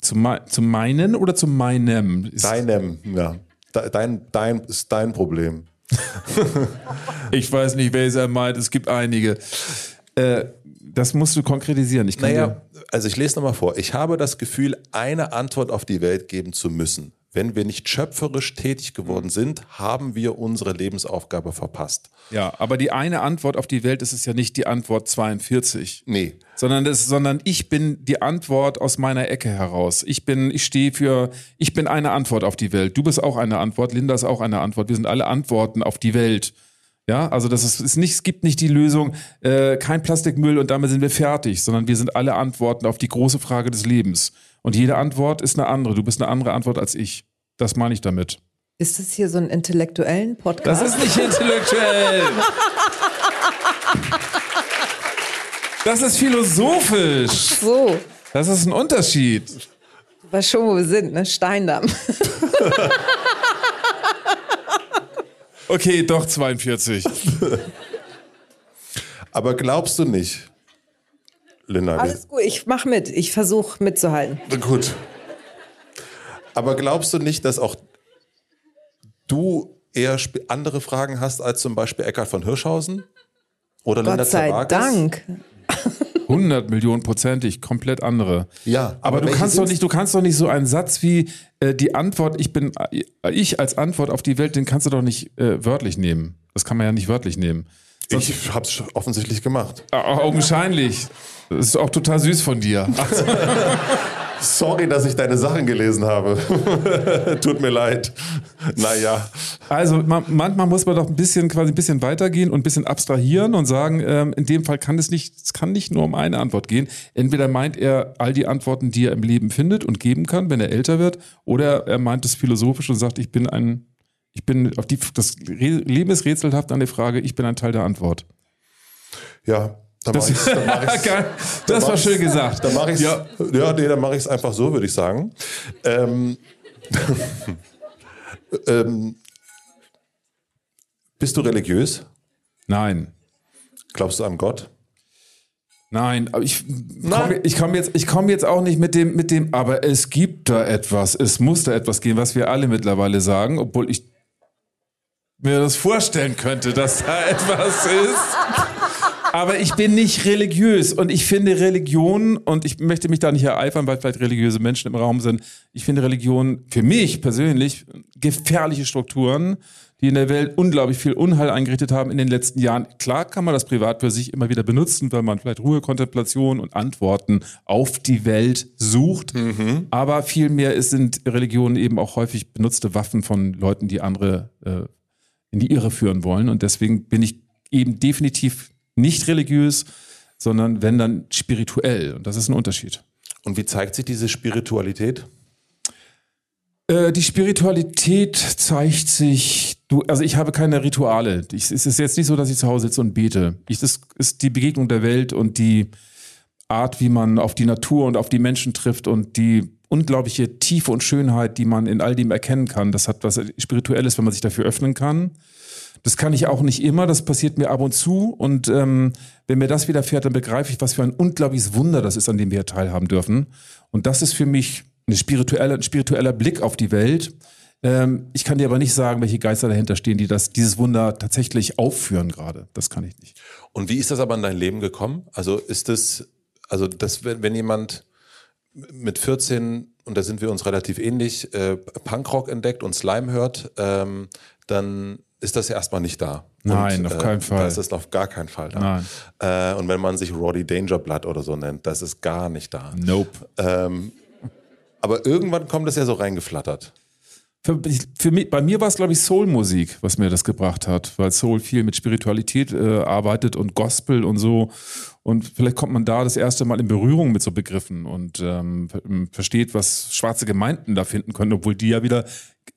zu, mei- zu meinen oder zu meinem? Ist- Deinem, ja. De- Dein, dein ist dein Problem. Ich weiß nicht, welches er meint. Es gibt einige. Äh, das musst du konkretisieren. Ich Naja, also ich lese nochmal vor. Ich habe das Gefühl, eine Antwort auf die Welt geben zu müssen. Wenn wir nicht schöpferisch tätig geworden sind, haben wir unsere Lebensaufgabe verpasst. ja, aber die eine Antwort auf die Welt ist es ja nicht die Antwort 42, Nee. sondern das, sondern ich bin die Antwort aus meiner Ecke heraus. Ich bin, ich stehe für, ich bin eine Antwort auf die Welt. Du bist auch eine Antwort. Linda ist auch eine Antwort. Wir sind alle Antworten auf die Welt. Ja, also das ist, ist nicht, es gibt nicht die Lösung, äh, kein Plastikmüll und damit sind wir fertig, sondern wir sind alle Antworten auf die große Frage des Lebens. Und jede Antwort ist eine andere. Du bist eine andere Antwort als ich. Das meine ich damit. Ist das hier so ein intellektuellen Podcast? Das ist nicht intellektuell. Das ist philosophisch. So, Das ist ein Unterschied. was schon, wo wir sind, ne? Steindamm. Okay, doch 42. Aber glaubst du nicht, Linda? Alles gut, ich mach mit. Ich versuche mitzuhalten. Gut. Aber glaubst du nicht, dass auch du eher andere Fragen hast als zum Beispiel Eckhard von Hirschhausen? Oder Linda Gott sei Zerwakis? Dank. 100 Millionen prozentig, komplett andere. Ja, Aber, aber du kannst doch nicht, du kannst doch nicht so einen Satz wie äh, die Antwort, ich bin äh, ich als Antwort auf die Welt, den kannst du doch nicht äh, wörtlich nehmen. Das kann man ja nicht wörtlich nehmen. Ich hab's offensichtlich gemacht. Augenscheinlich. Das ist auch total süß von dir. Sorry, dass ich deine Sachen gelesen habe. Tut mir leid. Naja. Also man, manchmal muss man doch ein bisschen quasi ein bisschen weitergehen und ein bisschen abstrahieren und sagen, ähm, in dem Fall kann es nicht, es kann nicht nur um eine Antwort gehen. Entweder meint er all die Antworten, die er im Leben findet und geben kann, wenn er älter wird, oder er meint es philosophisch und sagt, ich bin ein, ich bin auf die, das Leben ist rätselhaft an die Frage, ich bin ein Teil der Antwort. Ja, mach ich's, dann mach ich's. Das war schön gesagt. Dann mache ich Ja. ja. nee, dann mache ich es einfach so, würde ich sagen. Ähm, ähm, bist du religiös? Nein. Glaubst du an Gott? Nein, aber ich komme komm jetzt, ich komm jetzt auch nicht mit dem, mit dem, aber es gibt da etwas, es muss da etwas geben, was wir alle mittlerweile sagen, obwohl ich mir das vorstellen könnte, dass da etwas ist. Aber ich bin nicht religiös und ich finde Religion, und ich möchte mich da nicht ereifern, weil vielleicht religiöse Menschen im Raum sind, ich finde Religion für mich persönlich gefährliche Strukturen, die in der Welt unglaublich viel Unheil eingerichtet haben in den letzten Jahren. Klar kann man das privat für sich immer wieder benutzen, weil man vielleicht Ruhe, Kontemplation und Antworten auf die Welt sucht. Aber vielmehr sind Religionen eben auch häufig benutzte Waffen von Leuten, die andere äh, in die Irre führen wollen. Und deswegen bin ich eben definitiv nicht religiös, sondern wenn dann spirituell. Und das ist ein Unterschied. Und wie zeigt sich diese Spiritualität? Äh, die Spiritualität zeigt sich, du, also ich habe keine Rituale. Ich, es ist jetzt nicht so, dass ich zu Hause sitze und bete. Ich, das ist die Begegnung der Welt und die Art, wie man auf die Natur und auf die Menschen trifft und die unglaubliche Tiefe und Schönheit, die man in all dem erkennen kann. Das hat was Spirituelles, wenn man sich dafür öffnen kann. Das kann ich auch nicht immer, das passiert mir ab und zu. Und ähm, wenn mir das widerfährt, dann begreife ich, was für ein unglaubliches Wunder das ist, an dem wir teilhaben dürfen. Und das ist für mich eine spirituelle, ein spiritueller Blick auf die Welt. Ähm, ich kann dir aber nicht sagen, welche Geister dahinter stehen, die das, dieses Wunder tatsächlich aufführen gerade. Das kann ich nicht. Und wie ist das aber in dein Leben gekommen? Also ist das, also das, wenn, wenn jemand mit 14, und da sind wir uns relativ ähnlich, äh, Punkrock entdeckt und Slime hört, ähm, dann ist das ja erstmal nicht da. Nein, und, auf keinen Fall. Da ist es auf gar keinen Fall da. Nein. Äh, und wenn man sich Roddy Dangerblood oder so nennt, das ist gar nicht da. Nope. Ähm, aber irgendwann kommt es ja so reingeflattert. Für, für mich, bei mir war es, glaube ich, Soul-Musik, was mir das gebracht hat, weil Soul viel mit Spiritualität äh, arbeitet und Gospel und so. Und vielleicht kommt man da das erste Mal in Berührung mit so Begriffen und ähm, ver- versteht, was schwarze Gemeinden da finden können, obwohl die ja wieder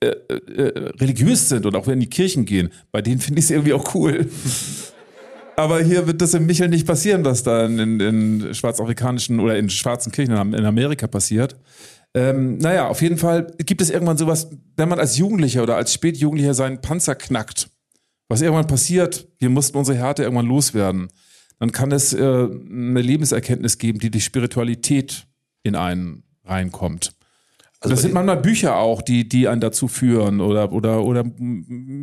äh, äh, religiös sind und auch in die Kirchen gehen. Bei denen finde ich es irgendwie auch cool. Aber hier wird das in Michel nicht passieren, was da in, in, in schwarzafrikanischen oder in schwarzen Kirchen in Amerika passiert. Ähm, naja, auf jeden Fall gibt es irgendwann sowas, wenn man als Jugendlicher oder als Spätjugendlicher seinen Panzer knackt, was irgendwann passiert, wir mussten unsere Härte irgendwann loswerden, dann kann es äh, eine Lebenserkenntnis geben, die die Spiritualität in einen reinkommt. Also das sind manchmal Bücher auch, die, die einen dazu führen oder, oder, oder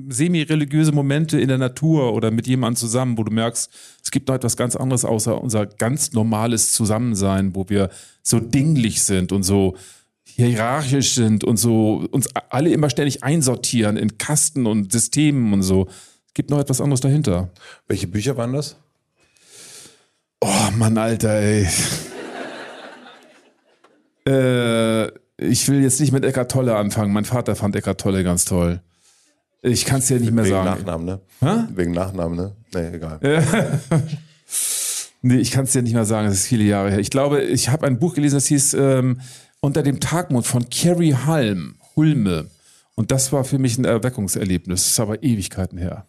semi-religiöse Momente in der Natur oder mit jemandem zusammen, wo du merkst, es gibt noch etwas ganz anderes außer unser ganz normales Zusammensein, wo wir so dinglich sind und so hierarchisch sind und so uns alle immer ständig einsortieren in Kasten und Systemen und so. Es gibt noch etwas anderes dahinter. Welche Bücher waren das? Oh Mann, Alter, ey. äh, ich will jetzt nicht mit Eckart Tolle anfangen. Mein Vater fand Eckart Tolle ganz toll. Ich kann es dir nicht mehr Wegen sagen. Nachnamen, ne? Hä? Wegen Nachnamen, ne? Nee, egal. Nee, ich kann es dir nicht mehr sagen, das ist viele Jahre her. Ich glaube, ich habe ein Buch gelesen, das hieß ähm, Unter dem Tagmond von Carrie Halm, Hulme. Und das war für mich ein Erweckungserlebnis. Das ist aber Ewigkeiten her.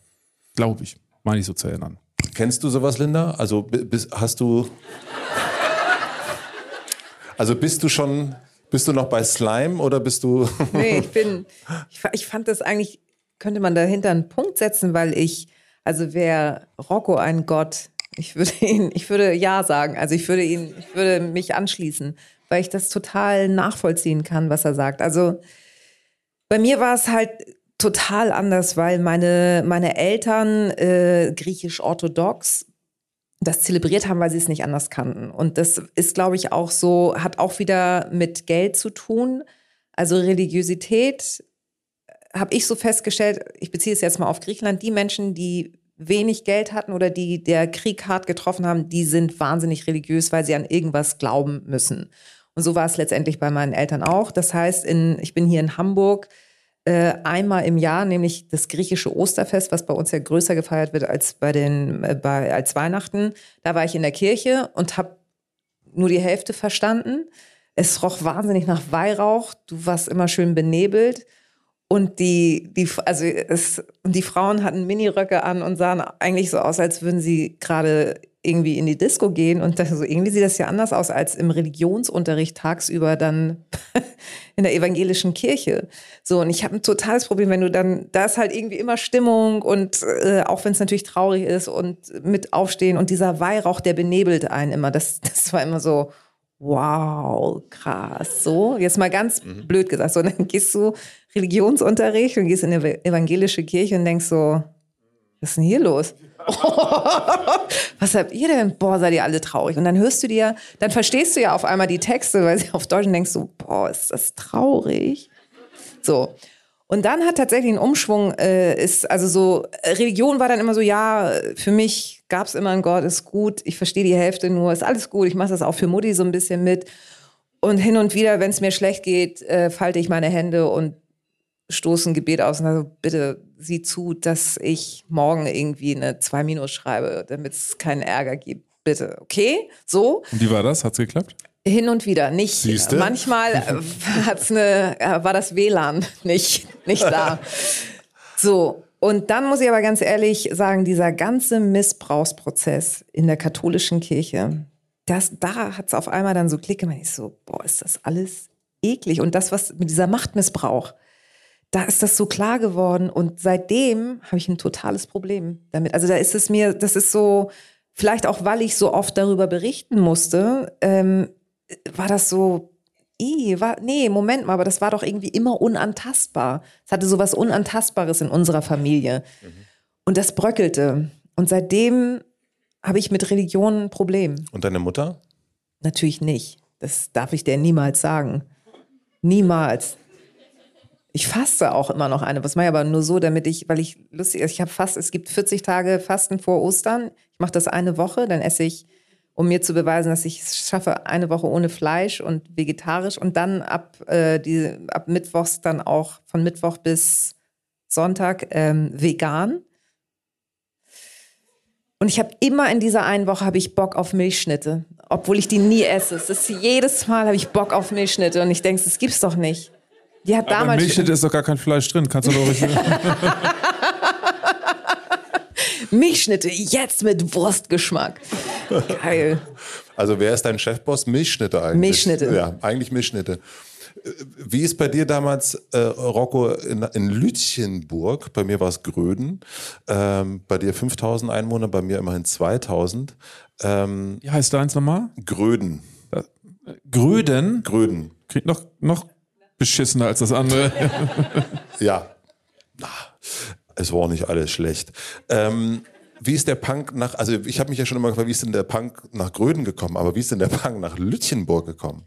Glaube ich. Meine ich so zu erinnern. Kennst du sowas, Linda? Also bist, hast du. Also bist du schon. Bist du noch bei Slime oder bist du. nee, ich bin. Ich, ich fand das eigentlich. Könnte man dahinter einen Punkt setzen, weil ich. Also wäre Rocco ein Gott. Ich würde ihn, ich würde ja sagen. Also ich würde ihn, ich würde mich anschließen, weil ich das total nachvollziehen kann, was er sagt. Also bei mir war es halt total anders, weil meine, meine Eltern äh, griechisch-orthodox das zelebriert haben, weil sie es nicht anders kannten. Und das ist, glaube ich, auch so, hat auch wieder mit Geld zu tun. Also Religiosität äh, habe ich so festgestellt, ich beziehe es jetzt mal auf Griechenland, die Menschen, die wenig Geld hatten oder die der Krieg hart getroffen haben, die sind wahnsinnig religiös, weil sie an irgendwas glauben müssen. Und so war es letztendlich bei meinen Eltern auch. Das heißt, in, ich bin hier in Hamburg, äh, einmal im Jahr, nämlich das griechische Osterfest, was bei uns ja größer gefeiert wird als bei den äh, bei, als Weihnachten. Da war ich in der Kirche und habe nur die Hälfte verstanden. Es roch wahnsinnig nach Weihrauch. Du warst immer schön benebelt. Und die, die, also es, und die Frauen hatten Miniröcke an und sahen eigentlich so aus, als würden sie gerade irgendwie in die Disco gehen und das, so irgendwie sieht das ja anders aus als im Religionsunterricht tagsüber dann in der evangelischen Kirche. So und ich habe ein totales Problem, wenn du dann da ist halt irgendwie immer Stimmung und äh, auch wenn es natürlich traurig ist und mit aufstehen und dieser Weihrauch, der benebelt einen immer. Das das war immer so wow, krass. So, jetzt mal ganz mhm. blöd gesagt, so dann gehst du Religionsunterricht und gehst in eine evangelische Kirche und denkst so, was ist denn hier los? was habt ihr denn? Boah, seid ihr alle traurig. Und dann hörst du dir, dann verstehst du ja auf einmal die Texte, weil sie auf Deutsch und denkst so, boah, ist das traurig. So. Und dann hat tatsächlich ein Umschwung, äh, ist, also so, Religion war dann immer so, ja, für mich gab es immer einen Gott, ist gut, ich verstehe die Hälfte nur, ist alles gut, ich mache das auch für Mutti so ein bisschen mit. Und hin und wieder, wenn es mir schlecht geht, äh, falte ich meine Hände und stoßen Gebet aus und also bitte sieh zu, dass ich morgen irgendwie eine 2 Minus schreibe, damit es keinen Ärger gibt. Bitte, okay? So. Und wie war das? Hat's geklappt? Hin und wieder, nicht. Siehste? Manchmal hat's eine, äh, war das WLAN nicht, nicht da. so. Und dann muss ich aber ganz ehrlich sagen, dieser ganze Missbrauchsprozess in der katholischen Kirche, das, da hat's auf einmal dann so Klick gemacht. Ich so, boah, ist das alles eklig. Und das, was mit dieser Machtmissbrauch, da ist das so klar geworden und seitdem habe ich ein totales Problem damit. Also da ist es mir, das ist so, vielleicht auch, weil ich so oft darüber berichten musste, ähm, war das so, ih, war, nee, Moment mal, aber das war doch irgendwie immer unantastbar. Es hatte so was Unantastbares in unserer Familie. Mhm. Und das bröckelte. Und seitdem habe ich mit Religion ein Problem. Und deine Mutter? Natürlich nicht. Das darf ich dir niemals sagen. Niemals. Ich faste auch immer noch eine. Was mache ich aber nur so, damit ich, weil ich lustig, ich habe fast, es gibt 40 Tage Fasten vor Ostern. Ich mache das eine Woche, dann esse ich, um mir zu beweisen, dass ich es schaffe, eine Woche ohne Fleisch und vegetarisch und dann ab, äh, die, ab Mittwochs dann auch von Mittwoch bis Sonntag ähm, vegan. Und ich habe immer in dieser einen Woche habe ich Bock auf Milchschnitte, obwohl ich die nie esse. Es ist jedes Mal habe ich Bock auf Milchschnitte und ich denke, das gibt's doch nicht. Die hat damals. Aber Milchschnitte ist doch gar kein Fleisch drin. Kannst du doch nicht. Milchschnitte jetzt mit Wurstgeschmack. Geil. Also wer ist dein Chefboss? Milchschnitte eigentlich. Milchschnitte. Ja, eigentlich Milchschnitte. Wie ist bei dir damals, äh, Rocco, in, in Lütchenburg, bei mir war es Gröden, ähm, bei dir 5000 Einwohner, bei mir immerhin 2000. Ähm, Wie heißt deins nochmal? Gröden. Gröden? Gröden. Klingt noch, noch beschissener als das andere. ja. Es war auch nicht alles schlecht. Ähm, wie ist der Punk nach, also ich habe mich ja schon immer gefragt, wie ist denn der Punk nach Gröden gekommen, aber wie ist denn der Punk nach Lütchenburg gekommen?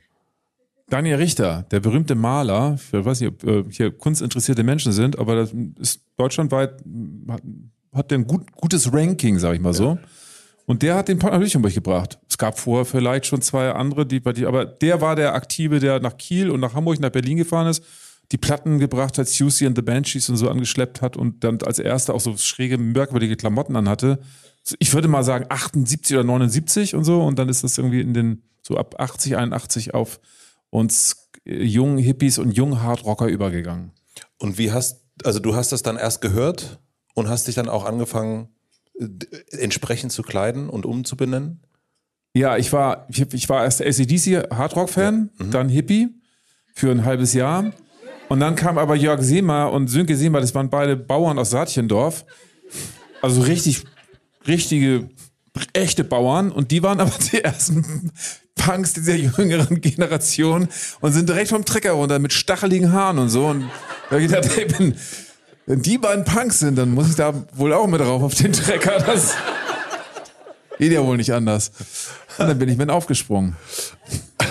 Daniel Richter, der berühmte Maler, ich weiß nicht, ob äh, hier kunstinteressierte Menschen sind, aber das ist deutschlandweit, hat, hat ein gut, gutes Ranking, sag ich mal so. Und der hat den Punk nach Lütchenburg gebracht. Es gab vorher vielleicht schon zwei andere, die, die, aber der war der Aktive, der nach Kiel und nach Hamburg, nach Berlin gefahren ist, die Platten gebracht hat, Susie and the Banshees und so angeschleppt hat und dann als erster auch so schräge, merkwürdige Klamotten anhatte. Ich würde mal sagen 78 oder 79 und so und dann ist das irgendwie in den, so ab 80, 81 auf uns jungen Hippies und jungen Hardrocker übergegangen. Und wie hast, also du hast das dann erst gehört und hast dich dann auch angefangen, äh, entsprechend zu kleiden und umzubenennen? Ja, ich war, ich, ich war erst ACDC Hardrock-Fan, ja. mhm. dann Hippie für ein halbes Jahr. Und dann kam aber Jörg Seemer und Sönke Seemer, das waren beide Bauern aus Saatchendorf. Also richtig, richtige, echte Bauern. Und die waren aber die ersten Punks dieser jüngeren Generation und sind direkt vom Trecker runter mit stacheligen Haaren und so. Und da ich gedacht, hey, wenn, wenn die beiden Punks sind, dann muss ich da wohl auch mit drauf auf den Trecker. Das geht ja wohl nicht anders. Und dann bin ich mit aufgesprungen.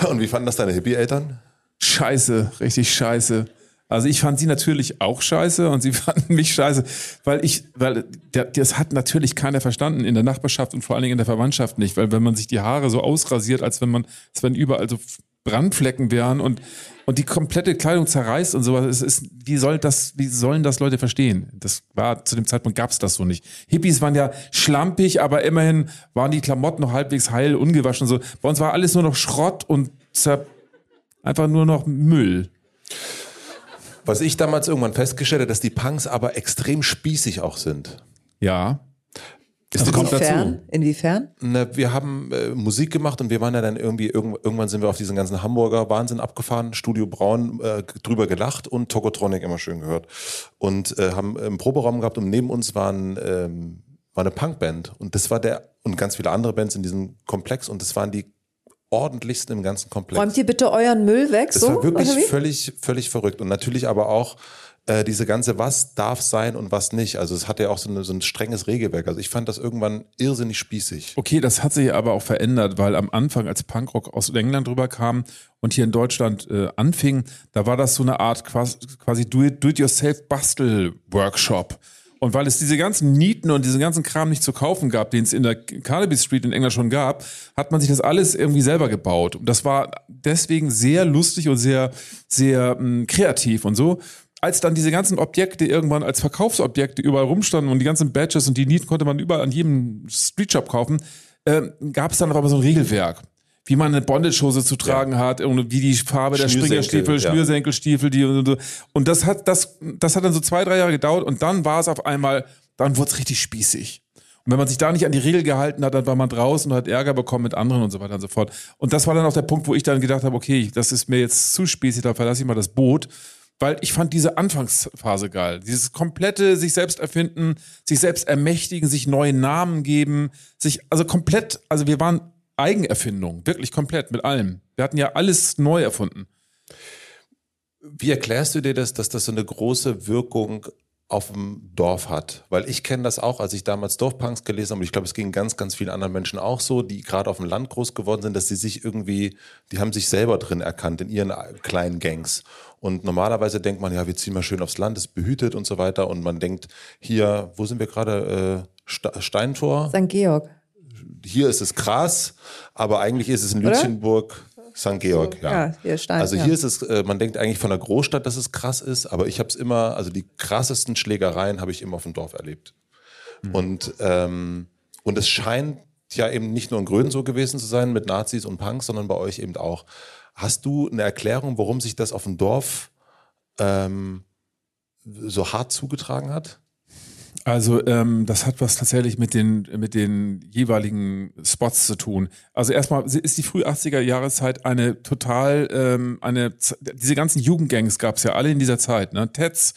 Und wie fanden das deine Hippie-Eltern? Scheiße, richtig scheiße. Also ich fand sie natürlich auch scheiße und sie fanden mich scheiße, weil ich, weil das hat natürlich keiner verstanden in der Nachbarschaft und vor allen Dingen in der Verwandtschaft nicht, weil wenn man sich die Haare so ausrasiert, als wenn man, als wenn überall so Brandflecken wären und und die komplette Kleidung zerreißt und sowas, es ist, wie soll das, wie sollen das Leute verstehen? Das war zu dem Zeitpunkt gab's das so nicht. Hippies waren ja schlampig, aber immerhin waren die Klamotten noch halbwegs heil, ungewaschen und so. Bei uns war alles nur noch Schrott und zer einfach nur noch Müll. Was ich damals irgendwann festgestellt habe, dass die Punks aber extrem spießig auch sind. Ja. Ist das kommt dazu. Inwiefern? Na, wir haben äh, Musik gemacht und wir waren ja dann irgendwie, irgend, irgendwann sind wir auf diesen ganzen Hamburger Wahnsinn abgefahren, Studio Braun äh, drüber gelacht und Tokotronic immer schön gehört. Und äh, haben einen Proberaum gehabt und neben uns waren, ähm, war eine Punkband. Und das war der, und ganz viele andere Bands in diesem Komplex und das waren die ordentlichsten im ganzen Komplex. Räumt ihr bitte euren Müll weg? Das so, war wirklich völlig, völlig verrückt. Und natürlich aber auch äh, diese ganze, was darf sein und was nicht. Also es hat ja auch so, eine, so ein strenges Regelwerk. Also ich fand das irgendwann irrsinnig spießig. Okay, das hat sich aber auch verändert, weil am Anfang, als Punkrock aus England rüber kam und hier in Deutschland äh, anfing, da war das so eine Art quasi, quasi Do-it-yourself-Bastel-Workshop. Und weil es diese ganzen Nieten und diesen ganzen Kram nicht zu kaufen gab, den es in der Carnaby Street in England schon gab, hat man sich das alles irgendwie selber gebaut. Und das war deswegen sehr lustig und sehr, sehr mh, hm, kreativ und so. Als dann diese ganzen Objekte irgendwann als Verkaufsobjekte überall rumstanden und die ganzen Badges und die Nieten konnte man überall an jedem Streetshop kaufen, äh, gab es dann aber so ein Regelwerk wie man eine Bondage-Hose zu tragen ja. hat, und wie die Farbe der Springerstiefel, ja. Schnürsenkelstiefel, die und so. Und das hat, das, das hat dann so zwei, drei Jahre gedauert und dann war es auf einmal, dann wurde es richtig spießig. Und wenn man sich da nicht an die Regel gehalten hat, dann war man draußen und hat Ärger bekommen mit anderen und so weiter und so fort. Und das war dann auch der Punkt, wo ich dann gedacht habe, okay, das ist mir jetzt zu spießig, da verlasse ich mal das Boot. Weil ich fand diese Anfangsphase geil. Dieses komplette sich selbst erfinden, sich selbst ermächtigen, sich neue Namen geben, sich, also komplett, also wir waren Eigenerfindung, wirklich komplett mit allem. Wir hatten ja alles neu erfunden. Wie erklärst du dir das, dass das so eine große Wirkung auf dem Dorf hat? Weil ich kenne das auch, als ich damals Dorfpunks gelesen habe, und ich glaube, es ging ganz, ganz vielen anderen Menschen auch so, die gerade auf dem Land groß geworden sind, dass sie sich irgendwie, die haben sich selber drin erkannt in ihren kleinen Gangs. Und normalerweise denkt man, ja, wir ziehen mal schön aufs Land, ist behütet und so weiter. Und man denkt, hier, wo sind wir gerade? Äh, Steintor? St. Georg hier ist es krass, aber eigentlich ist es in Lütchenburg St. Georg. Ja, ja hier Stein, also hier ja. ist es, äh, man denkt eigentlich von der Großstadt, dass es krass ist, aber ich habe es immer, also die krassesten Schlägereien habe ich immer auf dem Dorf erlebt. Mhm. Und, ähm, und es scheint ja eben nicht nur in Gröden so gewesen zu sein mit Nazis und Punks, sondern bei euch eben auch. Hast du eine Erklärung, warum sich das auf dem Dorf ähm, so hart zugetragen hat? Also ähm, das hat was tatsächlich mit den mit den jeweiligen Spots zu tun. Also erstmal ist die früh 80er Jahreszeit eine total ähm, eine diese ganzen Jugendgangs gab es ja alle in dieser Zeit, ne? Tets,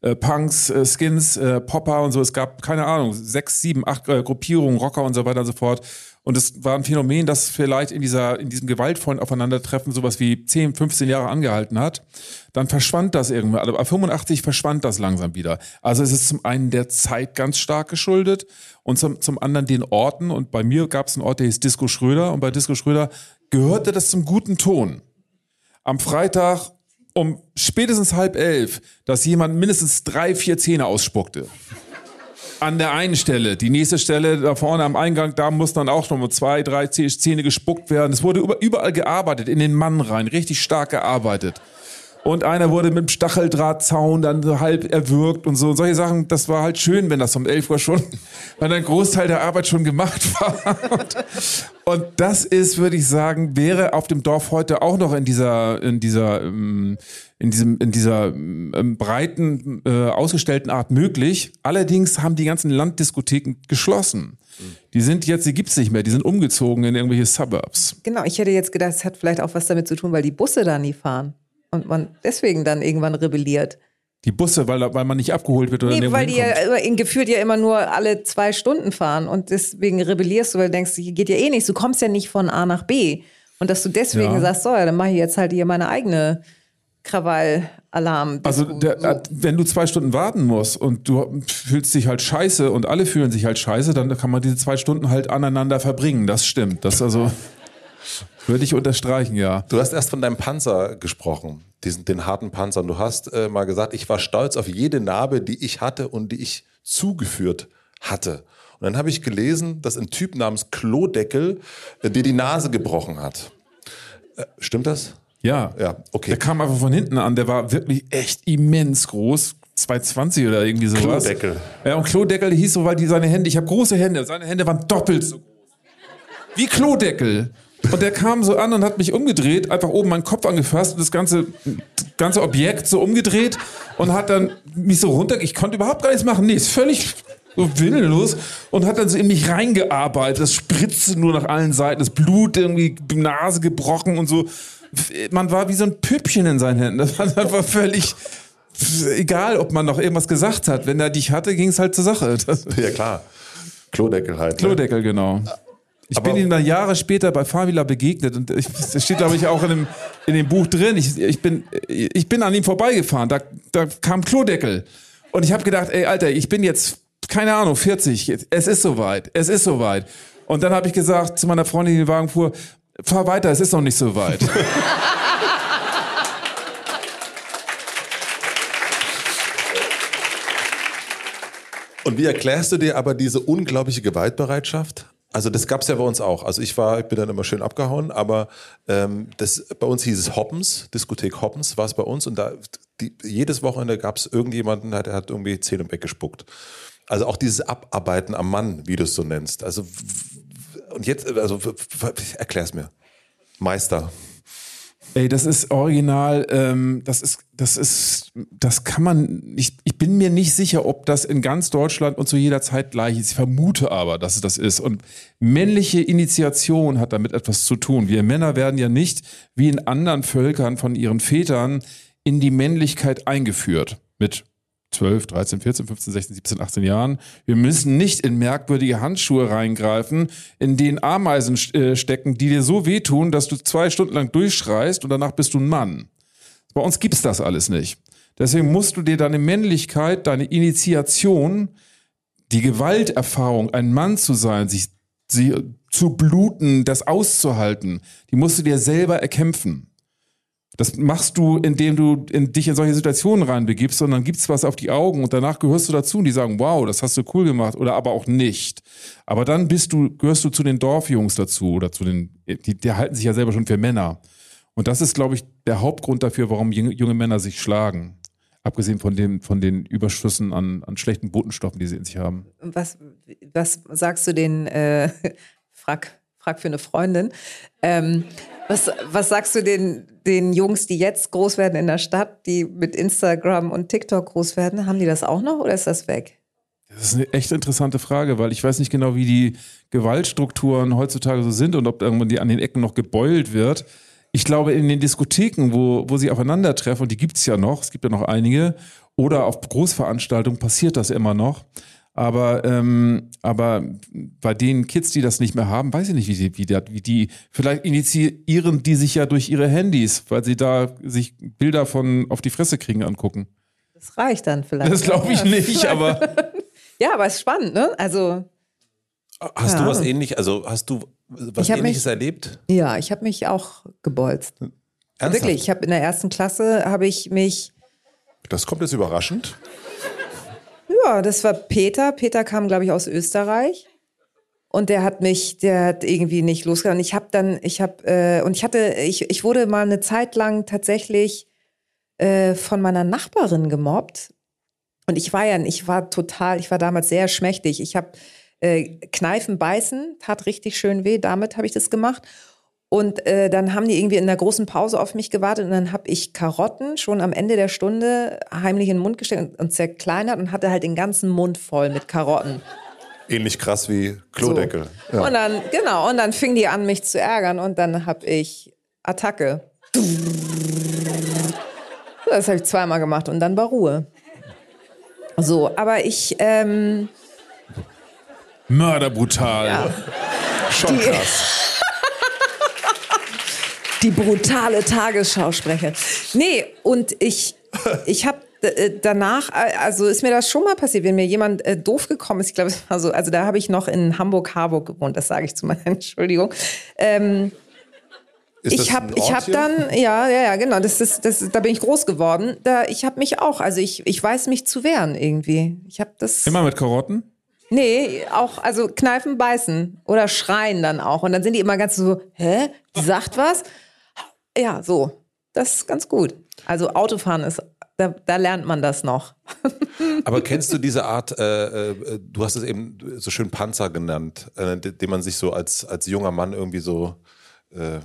äh, Punks, äh, Skins, äh, Popper und so. Es gab keine Ahnung sechs, sieben, acht äh, Gruppierungen, Rocker und so weiter und so fort. Und es war ein Phänomen, das vielleicht in dieser, in diesem gewaltvollen Aufeinandertreffen sowas wie 10, 15 Jahre angehalten hat. Dann verschwand das irgendwann. Aber ab 85 verschwand das langsam wieder. Also es ist zum einen der Zeit ganz stark geschuldet und zum, zum anderen den Orten. Und bei mir gab es einen Ort, der hieß Disco Schröder. Und bei Disco Schröder gehörte das zum guten Ton. Am Freitag um spätestens halb elf, dass jemand mindestens drei, vier Zähne ausspuckte an der einen Stelle. Die nächste Stelle da vorne am Eingang, da muss dann auch noch mal zwei, drei Zähne gespuckt werden. Es wurde überall gearbeitet, in den Mann rein, richtig stark gearbeitet. Und einer wurde mit dem Stacheldrahtzaun dann so halb erwürgt und so. Und solche Sachen, das war halt schön, wenn das um 11 Uhr schon, wenn ein Großteil der Arbeit schon gemacht war. Und, und das ist, würde ich sagen, wäre auf dem Dorf heute auch noch in dieser, in dieser, ähm, in diesem, in dieser ähm, breiten, äh, ausgestellten Art möglich. Allerdings haben die ganzen Landdiskotheken geschlossen. Die sind jetzt, die gibt's nicht mehr, die sind umgezogen in irgendwelche Suburbs. Genau, ich hätte jetzt gedacht, es hat vielleicht auch was damit zu tun, weil die Busse da nie fahren. Und man deswegen dann irgendwann rebelliert. Die Busse, weil, weil man nicht abgeholt wird oder Nee, weil die ja immer- gefühlt ja immer nur alle zwei Stunden fahren und deswegen rebellierst du, weil du denkst, hier geht ja eh nichts. Du kommst ja nicht von A nach B. Und dass du deswegen Ja. sagst, so, ja, dann mache ich jetzt halt hier meine eigene Krawall-Alarm. Also, der, äh, wenn du zwei Stunden warten musst und du fühlst dich halt scheiße und alle fühlen sich halt scheiße, dann kann man diese zwei Stunden halt aneinander verbringen. Das stimmt. Das also würde ich unterstreichen, ja. Du hast erst von deinem Panzer gesprochen, diesen, den harten Panzer. Und du hast äh, mal gesagt, ich war stolz auf jede Narbe, die ich hatte und die ich zugeführt hatte. Und dann habe ich gelesen, dass ein Typ namens Klodeckel äh, dir die Nase gebrochen hat. Äh, stimmt das? Ja. Ja, okay. Der kam einfach von hinten an, der war wirklich echt immens groß. 220 oder irgendwie sowas. Klodeckel. Ja, und Klodeckel hieß so, weil die seine Hände, ich habe große Hände, seine Hände waren doppelt so groß. Wie Klodeckel. Und der kam so an und hat mich umgedreht, einfach oben meinen Kopf angefasst und das ganze, das ganze Objekt so umgedreht und hat dann mich so runter, ich konnte überhaupt gar nichts machen. Nee, ist völlig so willenlos und hat dann so in mich reingearbeitet. Das spritzte nur nach allen Seiten, das Blut irgendwie, die Nase gebrochen und so. Man war wie so ein Püppchen in seinen Händen. Das war einfach völlig egal, ob man noch irgendwas gesagt hat. Wenn er dich hatte, ging es halt zur Sache. Das, Ja, klar. Klodeckel halt. ne? Klodeckel, genau. Ich Aber- bin ihm dann Jahre später bei Favila begegnet und ich, das steht, glaube ich, auch in dem, in dem Buch drin. Ich, ich, bin, ich bin an ihm vorbeigefahren, da, da kam Klodeckel. Und ich habe gedacht, ey, Alter, ich bin jetzt, keine Ahnung, 40, es ist soweit, es ist soweit. Und dann habe ich gesagt zu meiner Freundin, die den Wagen fuhr, fahr weiter, es ist noch nicht so weit. Und wie erklärst du dir aber diese unglaubliche Gewaltbereitschaft? Also das gab es ja bei uns auch. Also ich war, ich bin dann immer schön abgehauen, aber ähm, das, bei uns hieß es Hoppens, Diskothek Hoppens war es bei uns und da die, jedes Wochenende gab es irgendjemanden, der hat irgendwie Zähne weggespuckt. Also auch dieses Abarbeiten am Mann, wie du es so nennst. Also und jetzt, also erklär's mir. Meister. Ey, das ist original, ähm, das ist, das ist, das kann man, ich, ich bin mir nicht sicher, ob das in ganz Deutschland und zu jeder Zeit gleich ist. Ich vermute aber, dass es das ist. Und männliche Initiation hat damit etwas zu tun. Wir Männer werden ja nicht wie in anderen Völkern von ihren Vätern in die Männlichkeit eingeführt. Mit 12, 13, 14, 15, 16, 17, 18 Jahren. Wir müssen nicht in merkwürdige Handschuhe reingreifen, in denen Ameisen äh, stecken, die dir so wehtun, dass du zwei Stunden lang durchschreist und danach bist du ein Mann. Bei uns gibt's das alles nicht. Deswegen musst du dir deine Männlichkeit, deine Initiation, die Gewalterfahrung, ein Mann zu sein, sich sie zu bluten, das auszuhalten, die musst du dir selber erkämpfen. Das machst du, indem du in, dich in solche Situationen reinbegibst, sondern gibst was auf die Augen und danach gehörst du dazu und die sagen, wow, das hast du cool gemacht oder aber auch nicht. Aber dann bist du, gehörst du zu den Dorfjungs dazu oder zu den, die, die halten sich ja selber schon für Männer. Und das ist, glaube ich, der Hauptgrund dafür, warum junge, junge Männer sich schlagen. Abgesehen von, dem, von den Überschüssen an, an schlechten Botenstoffen, die sie in sich haben. Was, was sagst du den, äh, frag, frag für eine Freundin, ähm, was, was sagst du den, den Jungs, die jetzt groß werden in der Stadt, die mit Instagram und TikTok groß werden? Haben die das auch noch oder ist das weg? Das ist eine echt interessante Frage, weil ich weiß nicht genau, wie die Gewaltstrukturen heutzutage so sind und ob irgendwann die an den Ecken noch gebeult wird. Ich glaube, in den Diskotheken, wo, wo sie aufeinandertreffen, und die gibt's ja noch, es gibt ja noch einige, oder auf Großveranstaltungen passiert das immer noch. Aber, ähm, aber bei den Kids, die das nicht mehr haben, weiß ich nicht, wie die, wie, die, wie die, vielleicht initiieren die sich ja durch ihre Handys, weil sie da sich Bilder von auf die Fresse kriegen angucken. Das reicht dann vielleicht. Das glaube ich Ja. nicht, aber. Ja, aber es ist spannend, ne? Also, Hast Ja. du was ähnlich, also hast du was ähnliches mich- erlebt? ja, ich habe mich auch gebolzt. Ernsthaft? Wirklich, ich habe in der ersten Klasse, habe ich mich Das kommt jetzt überraschend. Ja, das war Peter. Peter kam, glaube ich, aus Österreich. Und der hat mich, der hat irgendwie nicht losgegangen. Ich habe dann, ich habe, äh, und ich hatte, ich, ich wurde mal eine Zeit lang tatsächlich äh, von meiner Nachbarin gemobbt. Und ich war ja, ich war total, ich war damals sehr schmächtig. Ich habe äh, Kneifen beißen, tat richtig schön weh. Damit habe ich das gemacht. Und äh, dann haben die irgendwie in der großen Pause auf mich gewartet und dann habe ich Karotten schon am Ende der Stunde heimlich in den Mund gesteckt und zerkleinert und hatte halt den ganzen Mund voll mit Karotten. Ähnlich krass wie Klodeckel. So. Ja. Und dann, genau, und dann fing die an, mich zu ärgern und dann habe ich Attacke. Das habe ich zweimal gemacht und dann war Ruhe. So, aber ich. Ähm, Mörderbrutal. Ja. Schon die, krass. Die brutale Tagesschausprecher. Nee, und ich, ich habe äh, danach, äh, also ist mir das schon mal passiert, wenn mir jemand äh, doof gekommen ist, ich glaube, es war so, also da habe ich noch in Hamburg-Harburg gewohnt, das sage ich zu meiner Entschuldigung. Ähm, ich habe ich hab dann ja ja ja genau das ist das da bin ich groß geworden. Da ich habe mich auch also ich ich weiß mich zu wehren irgendwie. Ich habe das immer mit Karotten? Nee auch also kneifen beißen oder schreien dann auch. Und dann sind die immer ganz so hä? Die sagt was ja so das ist ganz gut also Autofahren ist da, da lernt man das noch. Aber kennst du diese Art, äh, äh, du hast es eben so schön Panzer genannt, äh, den man sich so als, als junger Mann irgendwie so äh,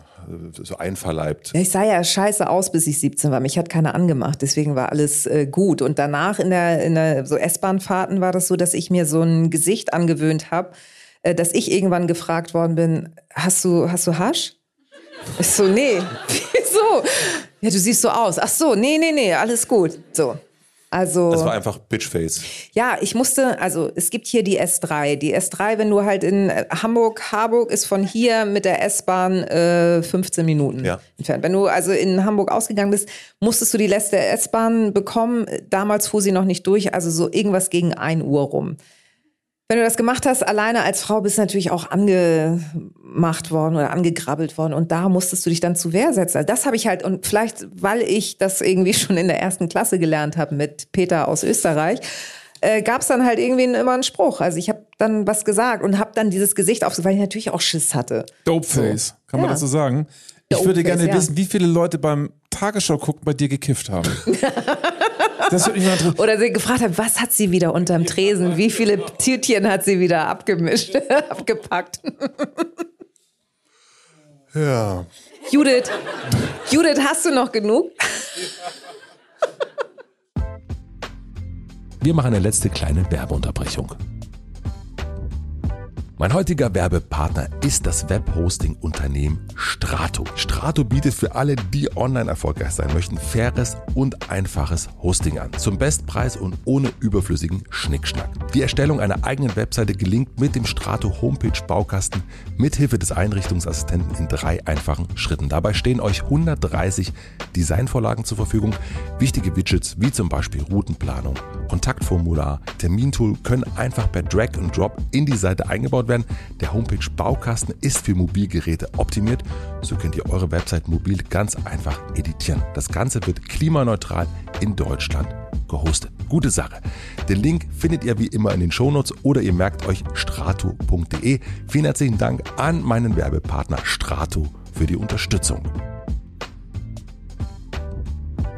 so einverleibt. ich sah ja scheiße aus, bis ich 17 war. Mich hat keiner angemacht, deswegen war alles äh, gut. Und danach in der, in der so S-Bahn-Fahrten war das so, dass ich mir so ein Gesicht angewöhnt habe, äh, dass ich irgendwann gefragt worden bin, hast du, hast du Hasch? Ich so, nee. Wieso? Ja, du siehst so aus. Ach so, nee, nee, nee, alles gut. So. Also, das war einfach Bitchface. Ja, ich musste, also es gibt hier die S3. Die S3, wenn du halt in Hamburg, Harburg ist von hier mit der S-Bahn äh, 15 Minuten ja. entfernt. Wenn du also in Hamburg ausgegangen bist, musstest du die letzte S-Bahn bekommen. Damals fuhr sie noch nicht durch, also so irgendwas gegen 1 Uhr rum. Wenn du das gemacht hast, alleine als Frau bist du natürlich auch angemacht worden oder angegrabbelt worden und da musstest du dich dann zu Wehr setzen. Also das habe ich halt und vielleicht, weil ich das irgendwie schon in der ersten Klasse gelernt habe mit Peter aus Österreich, äh, gab es dann halt irgendwie immer einen Spruch. Also ich habe dann was gesagt und habe dann dieses Gesicht auf, weil ich natürlich auch Schiss hatte. Dopeface, so. kann man ja. das so sagen? Ich würde gerne ja. wissen, wie viele Leute beim Tagesschau gucken bei dir gekifft haben. das würde mich mal Oder sie gefragt haben, was hat sie wieder unterm Tresen? Wie viele Tütchen hat sie wieder abgemischt, abgepackt? ja. Judith, Judith, hast du noch genug? Wir machen eine letzte kleine Werbeunterbrechung. Mein heutiger Werbepartner ist das Webhosting-Unternehmen Strato. Strato bietet für alle, die online erfolgreich sein möchten, faires und einfaches Hosting an. Zum Bestpreis und ohne überflüssigen Schnickschnack. Die Erstellung einer eigenen Webseite gelingt mit dem Strato Homepage Baukasten mithilfe des Einrichtungsassistenten in drei einfachen Schritten. Dabei stehen euch 130 Designvorlagen zur Verfügung. Wichtige Widgets wie zum Beispiel Routenplanung, Kontaktformular, Termintool können einfach per Drag and Drop in die Seite eingebaut werden. Der Homepage Baukasten ist für Mobilgeräte optimiert. So könnt ihr eure Website mobil ganz einfach editieren. Das Ganze wird klimaneutral in Deutschland gehostet. Gute Sache. Den Link findet ihr wie immer in den Shownotes oder ihr merkt euch strato.de. Vielen herzlichen Dank an meinen Werbepartner Strato für die Unterstützung.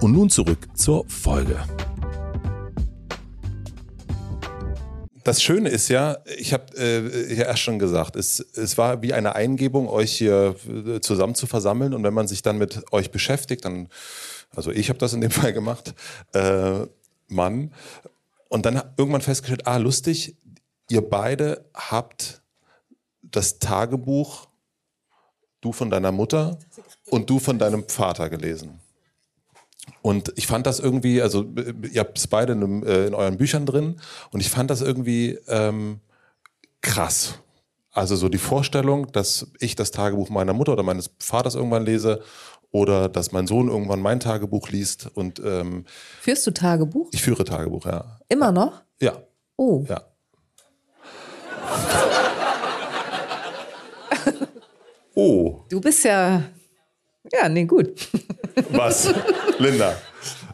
Und nun zurück zur Folge. Das Schöne ist ja, ich habe äh, ja erst schon gesagt, es, es war wie eine Eingebung, euch hier äh, zusammen zu versammeln. Und wenn man sich dann mit euch beschäftigt, dann, also ich habe das in dem Fall gemacht, äh, Mann, und dann irgendwann festgestellt, ah, lustig, ihr beide habt das Tagebuch, du von deiner Mutter und du von deinem Vater gelesen. Und ich fand das irgendwie, also ihr habt es beide in, äh, in, euren Büchern drin und ich fand das irgendwie ähm, krass. Also so die Vorstellung, dass ich das Tagebuch meiner Mutter oder meines Vaters irgendwann lese oder dass mein Sohn irgendwann mein Tagebuch liest und ähm, Führst du Tagebuch? Ich führe Tagebuch, ja. Immer noch? Ja. Oh. Ja. oh. Du bist ja. Ja, nee, gut. Was? Linda.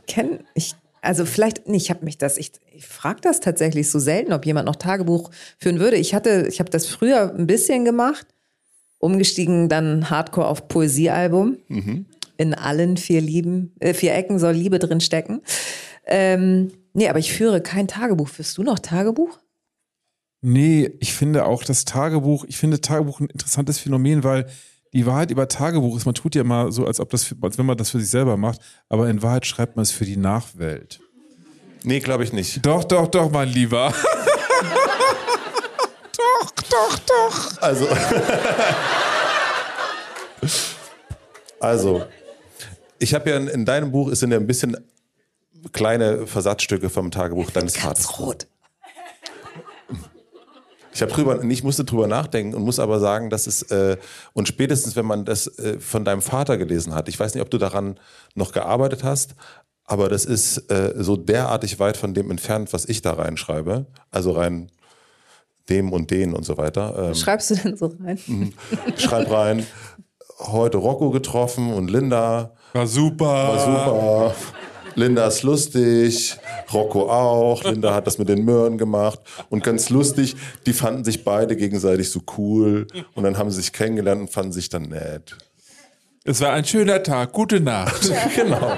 Kenn ich. Also vielleicht, nee, ich habe mich das, ich, ich frage das tatsächlich so selten, ob jemand noch Tagebuch führen würde. Ich hatte, ich habe das früher ein bisschen gemacht, umgestiegen dann Hardcore auf Poesiealbum. Mhm. In allen vier, Lieben, äh, vier Ecken soll Liebe drin stecken. Ähm, nee, aber ich führe kein Tagebuch. Führst du noch Tagebuch? Nee, ich finde auch das Tagebuch, ich finde Tagebuch ein interessantes Phänomen, weil die Wahrheit über Tagebuch ist, man tut ja mal so, als ob das, als wenn man das für sich selber macht, aber in Wahrheit schreibt man es für die Nachwelt. Nee, glaube ich nicht. Doch, doch, doch, mein Lieber. doch, doch, doch. Also. also, ich habe ja in, in, deinem Buch ist sind ja ein bisschen kleine Versatzstücke vom Tagebuch deines Ganz Vaters. rot. Ich habe drüber, ich musste drüber nachdenken und muss aber sagen, dass es äh, und spätestens, wenn man das äh, von deinem Vater gelesen hat, ich weiß nicht, ob du daran noch gearbeitet hast, aber das ist äh, so derartig weit von dem entfernt, was ich da reinschreibe. Also rein dem und den und so weiter. Ähm, Schreibst du denn so rein? Mhm. Schreib rein. Heute Rocco getroffen und Linda. War super. War super. Linda ist lustig, Rocco auch. Linda hat das mit den Möhren gemacht. Und ganz lustig, die fanden sich beide gegenseitig so cool. Und dann haben sie sich kennengelernt und fanden sich dann nett. Es war ein schöner Tag. Gute Nacht. genau.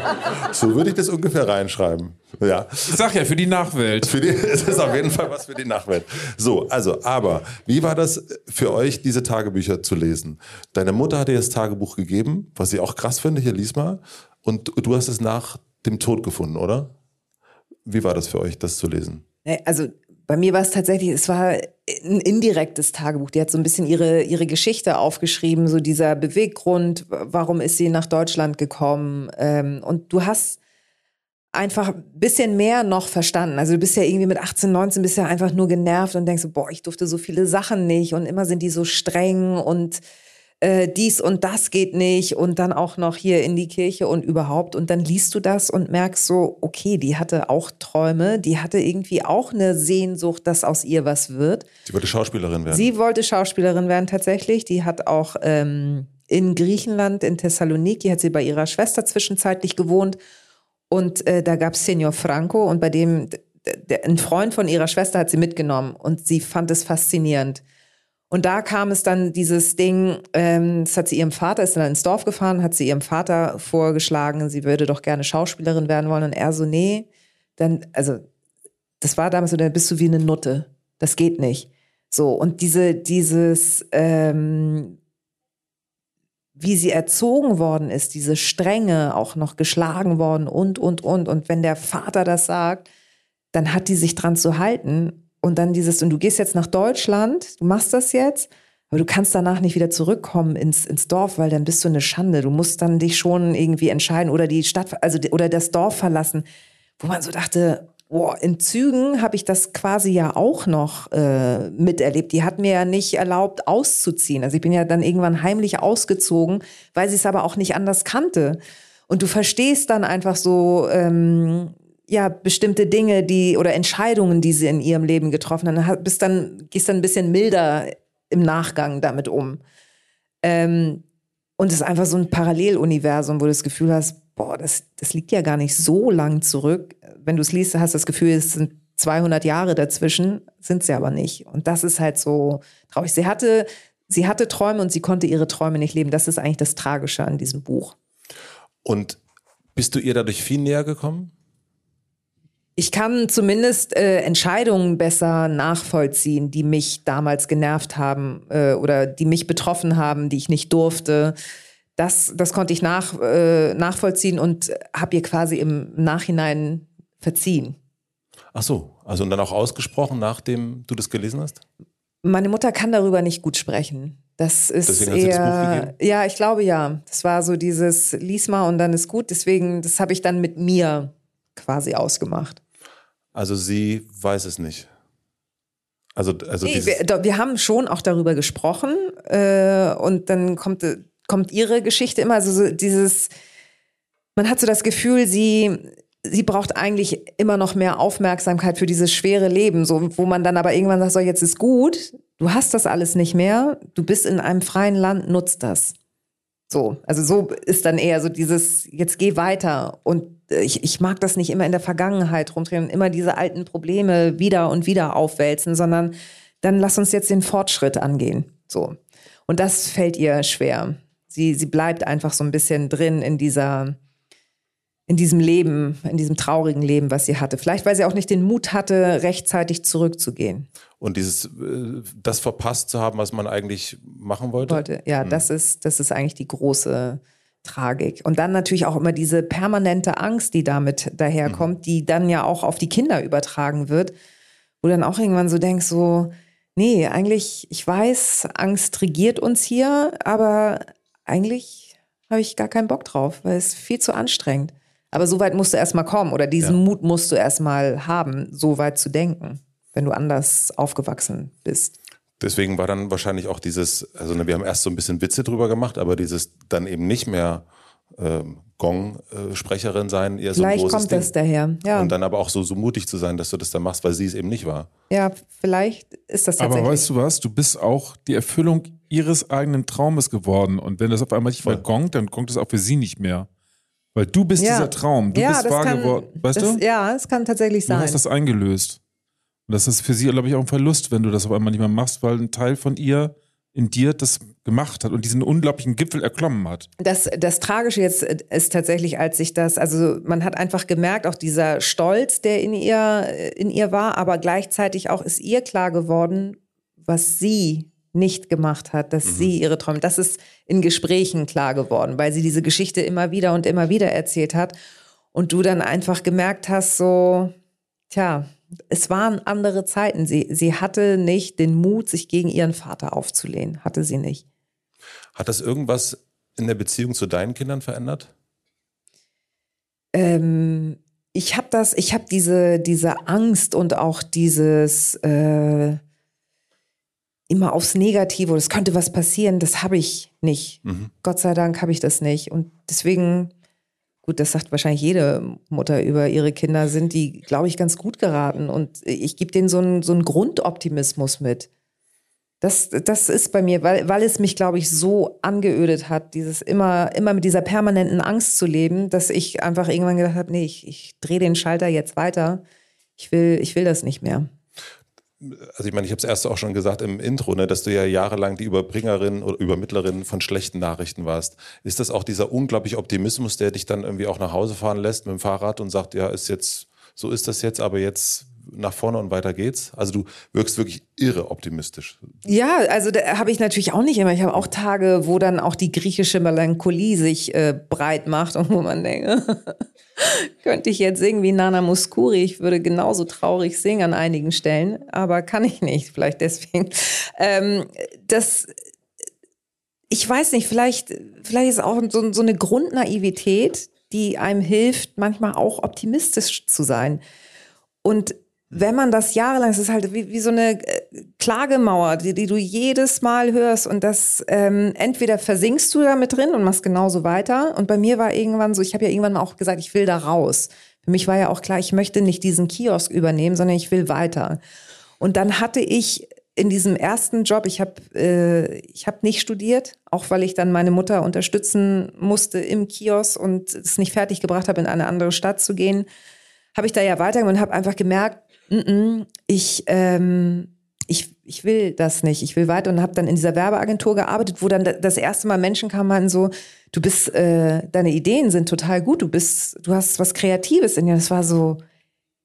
So würde ich das ungefähr reinschreiben. Ja. Ich sag ja, für die Nachwelt. Für die, es ist auf jeden Fall was für die Nachwelt. So, also, aber, wie war das für euch, diese Tagebücher zu lesen? Deine Mutter hat dir das Tagebuch gegeben, was ich auch krass finde, hier lies mal. Und du hast es nach dem Tod gefunden, oder? Wie war das für euch, das zu lesen? Also bei mir war es tatsächlich, es war ein indirektes Tagebuch. Die hat so ein bisschen ihre, ihre Geschichte aufgeschrieben, so dieser Beweggrund, warum ist sie nach Deutschland gekommen. Ähm, und du hast einfach ein bisschen mehr noch verstanden. Also du bist ja irgendwie mit 18, 19 bist ja einfach nur genervt und denkst, boah, ich durfte so viele Sachen nicht und immer sind die so streng und äh, dies und das geht nicht und dann auch noch hier in die Kirche und überhaupt. Und dann liest du das und merkst so, okay, die hatte auch Träume, die hatte irgendwie auch eine Sehnsucht, dass aus ihr was wird. Sie wollte Schauspielerin werden. Sie wollte Schauspielerin werden tatsächlich. Die hat auch ähm, in Griechenland, in Thessaloniki, hat sie bei ihrer Schwester zwischenzeitlich gewohnt. Und äh, da gab es Senior Franco und bei dem, der, ein Freund von ihrer Schwester hat sie mitgenommen und sie fand es faszinierend. Und da kam es dann dieses Ding, ähm, das hat sie ihrem Vater, ist dann ins Dorf gefahren, hat sie ihrem Vater vorgeschlagen, sie würde doch gerne Schauspielerin werden wollen. Und er so, nee, dann, also, das war damals so, dann bist du wie eine Nutte. Das geht nicht. So, und diese, dieses, ähm, wie sie erzogen worden ist, diese Strenge, auch noch geschlagen worden und, und, und. Und wenn der Vater das sagt, dann hat die sich dran zu halten. Und dann dieses, und du gehst jetzt nach Deutschland, du machst das jetzt, aber du kannst danach nicht wieder zurückkommen ins, ins Dorf, weil dann bist du eine Schande. Du musst dann dich schon irgendwie entscheiden oder die Stadt, also oder das Dorf verlassen, wo man so dachte, boah, in Zügen habe ich das quasi ja auch noch äh, miterlebt. Die hat mir ja nicht erlaubt, auszuziehen. Also ich bin ja dann irgendwann heimlich ausgezogen, weil sie es aber auch nicht anders kannte. Und du verstehst dann einfach so, ähm, ja, bestimmte Dinge, die oder Entscheidungen, die sie in ihrem Leben getroffen haben, bist dann, gehst dann ein bisschen milder im Nachgang damit um. Ähm, und es ist einfach so ein Paralleluniversum, wo du das Gefühl hast, boah, das, das liegt ja gar nicht so lang zurück. Wenn du es liest, hast du das Gefühl, es sind 200 Jahre dazwischen, sind sie aber nicht. Und das ist halt so traurig. Sie hatte, sie hatte Träume und sie konnte ihre Träume nicht leben. Das ist eigentlich das Tragische an diesem Buch. Und bist du ihr dadurch viel näher gekommen? Ich kann zumindest äh, Entscheidungen besser nachvollziehen, die mich damals genervt haben äh, oder die mich betroffen haben, die ich nicht durfte. Das, das konnte ich nach, äh, nachvollziehen und habe ihr quasi im Nachhinein verziehen. Ach so, also und dann auch ausgesprochen, nachdem du das gelesen hast? Meine Mutter kann darüber nicht gut sprechen. Das ist Deswegen eher, hat sie das ja, ich glaube ja. Das war so dieses lies mal und dann ist gut. Deswegen, das habe ich dann mit mir quasi ausgemacht. Also sie weiß es nicht. Also, also nee, wir, wir, haben schon auch darüber gesprochen äh, und dann kommt, kommt ihre Geschichte immer, also so dieses, man hat so das Gefühl, sie, sie braucht eigentlich immer noch mehr Aufmerksamkeit für dieses schwere Leben, so, wo man dann aber irgendwann sagt, so jetzt ist gut, du hast das alles nicht mehr, du bist in einem freien Land, nutzt das. So, also so ist dann eher so dieses, jetzt geh weiter. Und äh, ich, ich mag das nicht immer in der Vergangenheit rumdrehen immer diese alten Probleme wieder und wieder aufwälzen, sondern dann lass uns jetzt den Fortschritt angehen. So. Und das fällt ihr schwer. Sie, sie bleibt einfach so ein bisschen drin in dieser, in diesem Leben, in diesem traurigen Leben, was sie hatte. Vielleicht, weil sie auch nicht den Mut hatte, rechtzeitig zurückzugehen. Und dieses, äh, das verpasst zu haben, was man eigentlich machen wollte? wollte. Ja, mhm. das, ist, das ist eigentlich die große Tragik. Und dann natürlich auch immer diese permanente Angst, die damit daherkommt, mhm. die dann ja auch auf die Kinder übertragen wird, wo dann auch irgendwann so denkst, so, nee, eigentlich, ich weiß, Angst regiert uns hier, aber eigentlich habe ich gar keinen Bock drauf, weil es viel zu anstrengend. Aber so weit musst du erstmal kommen oder diesen ja. Mut musst du erstmal haben, so weit zu denken, wenn du anders aufgewachsen bist. Deswegen war dann wahrscheinlich auch dieses, also ne, wir haben erst so ein bisschen Witze drüber gemacht, aber dieses dann eben nicht mehr ähm, Gong-Sprecherin sein, eher so Vielleicht ein kommt Ding. das daher, ja. Und dann aber auch so, so mutig zu sein, dass du das dann machst, weil sie es eben nicht war. Ja, vielleicht ist das tatsächlich. Aber weißt du was, du bist auch die Erfüllung ihres eigenen Traumes geworden. Und wenn das auf einmal nicht mehr gongt, dann gongt es auch für sie nicht mehr. Weil du bist ja. dieser Traum, du ja, bist wahr geworden. Weißt das, du? Ja, es kann tatsächlich sein. Du hast das eingelöst. Und das ist für sie, glaube ich, auch ein Verlust, wenn du das auf einmal nicht mehr machst, weil ein Teil von ihr in dir das gemacht hat und diesen unglaublichen Gipfel erklommen hat. Das, das Tragische jetzt ist tatsächlich, als sich das, also man hat einfach gemerkt, auch dieser Stolz, der in ihr, in ihr war, aber gleichzeitig auch ist ihr klar geworden, was sie nicht gemacht hat, dass mhm. sie ihre Träume, das ist in Gesprächen klar geworden, weil sie diese Geschichte immer wieder und immer wieder erzählt hat und du dann einfach gemerkt hast, so, tja, es waren andere Zeiten. Sie, sie hatte nicht den Mut, sich gegen ihren Vater aufzulehnen. Hatte sie nicht. Hat das irgendwas in der Beziehung zu deinen Kindern verändert? Ähm, ich habe das, ich habe diese, diese Angst und auch dieses äh, immer aufs Negative, es könnte was passieren, das habe ich nicht. Mhm. Gott sei Dank habe ich das nicht. Und deswegen gut, das sagt wahrscheinlich jede Mutter über ihre Kinder, sind die, glaube ich, ganz gut geraten. Und ich gebe denen so einen, so einen Grundoptimismus mit. Das, das ist bei mir, weil, weil es mich, glaube ich, so angeödet hat, dieses immer, immer mit dieser permanenten Angst zu leben, dass ich einfach irgendwann gedacht habe, nee, ich, ich drehe den Schalter jetzt weiter. Ich will, ich will das nicht mehr also ich meine, ich habe es erst auch schon gesagt im Intro, ne, dass du ja jahrelang die Überbringerin oder Übermittlerin von schlechten Nachrichten warst. Ist das auch dieser unglaubliche Optimismus, der dich dann irgendwie auch nach Hause fahren lässt mit dem Fahrrad und sagt, ja, ist jetzt, so ist das jetzt, aber jetzt nach vorne und weiter geht's? Also du wirkst wirklich irre optimistisch. Ja, also da habe ich natürlich auch nicht immer. Ich habe auch Tage, wo dann auch die griechische Melancholie sich äh, breit macht und wo man denkt, könnte ich jetzt singen wie Nana Muscuri. Ich würde genauso traurig singen an einigen Stellen, aber kann ich nicht. Vielleicht deswegen. Ähm, das ich weiß nicht, vielleicht, vielleicht ist auch so, so eine Grundnaivität, die einem hilft, manchmal auch optimistisch zu sein. Und wenn man das jahrelang, es ist halt wie, wie so eine äh, Klagemauer, die, die du jedes Mal hörst und das ähm, entweder versinkst du da mit drin und machst genauso weiter. Und bei mir war irgendwann so, ich habe ja irgendwann auch gesagt, ich will da raus. Für mich war ja auch klar, ich möchte nicht diesen Kiosk übernehmen, sondern ich will weiter. Und dann hatte ich in diesem ersten Job, ich habe äh, ich hab nicht studiert, auch weil ich dann meine Mutter unterstützen musste im Kiosk und es nicht fertig gebracht habe, in eine andere Stadt zu gehen, habe ich da ja weitergemacht und habe einfach gemerkt, ich, ähm, ich, ich will das nicht. Ich will weiter und habe dann in dieser Werbeagentur gearbeitet, wo dann das erste Mal Menschen kamen so, du bist, äh, deine Ideen sind total gut, du bist, du hast was Kreatives in dir. Das war so,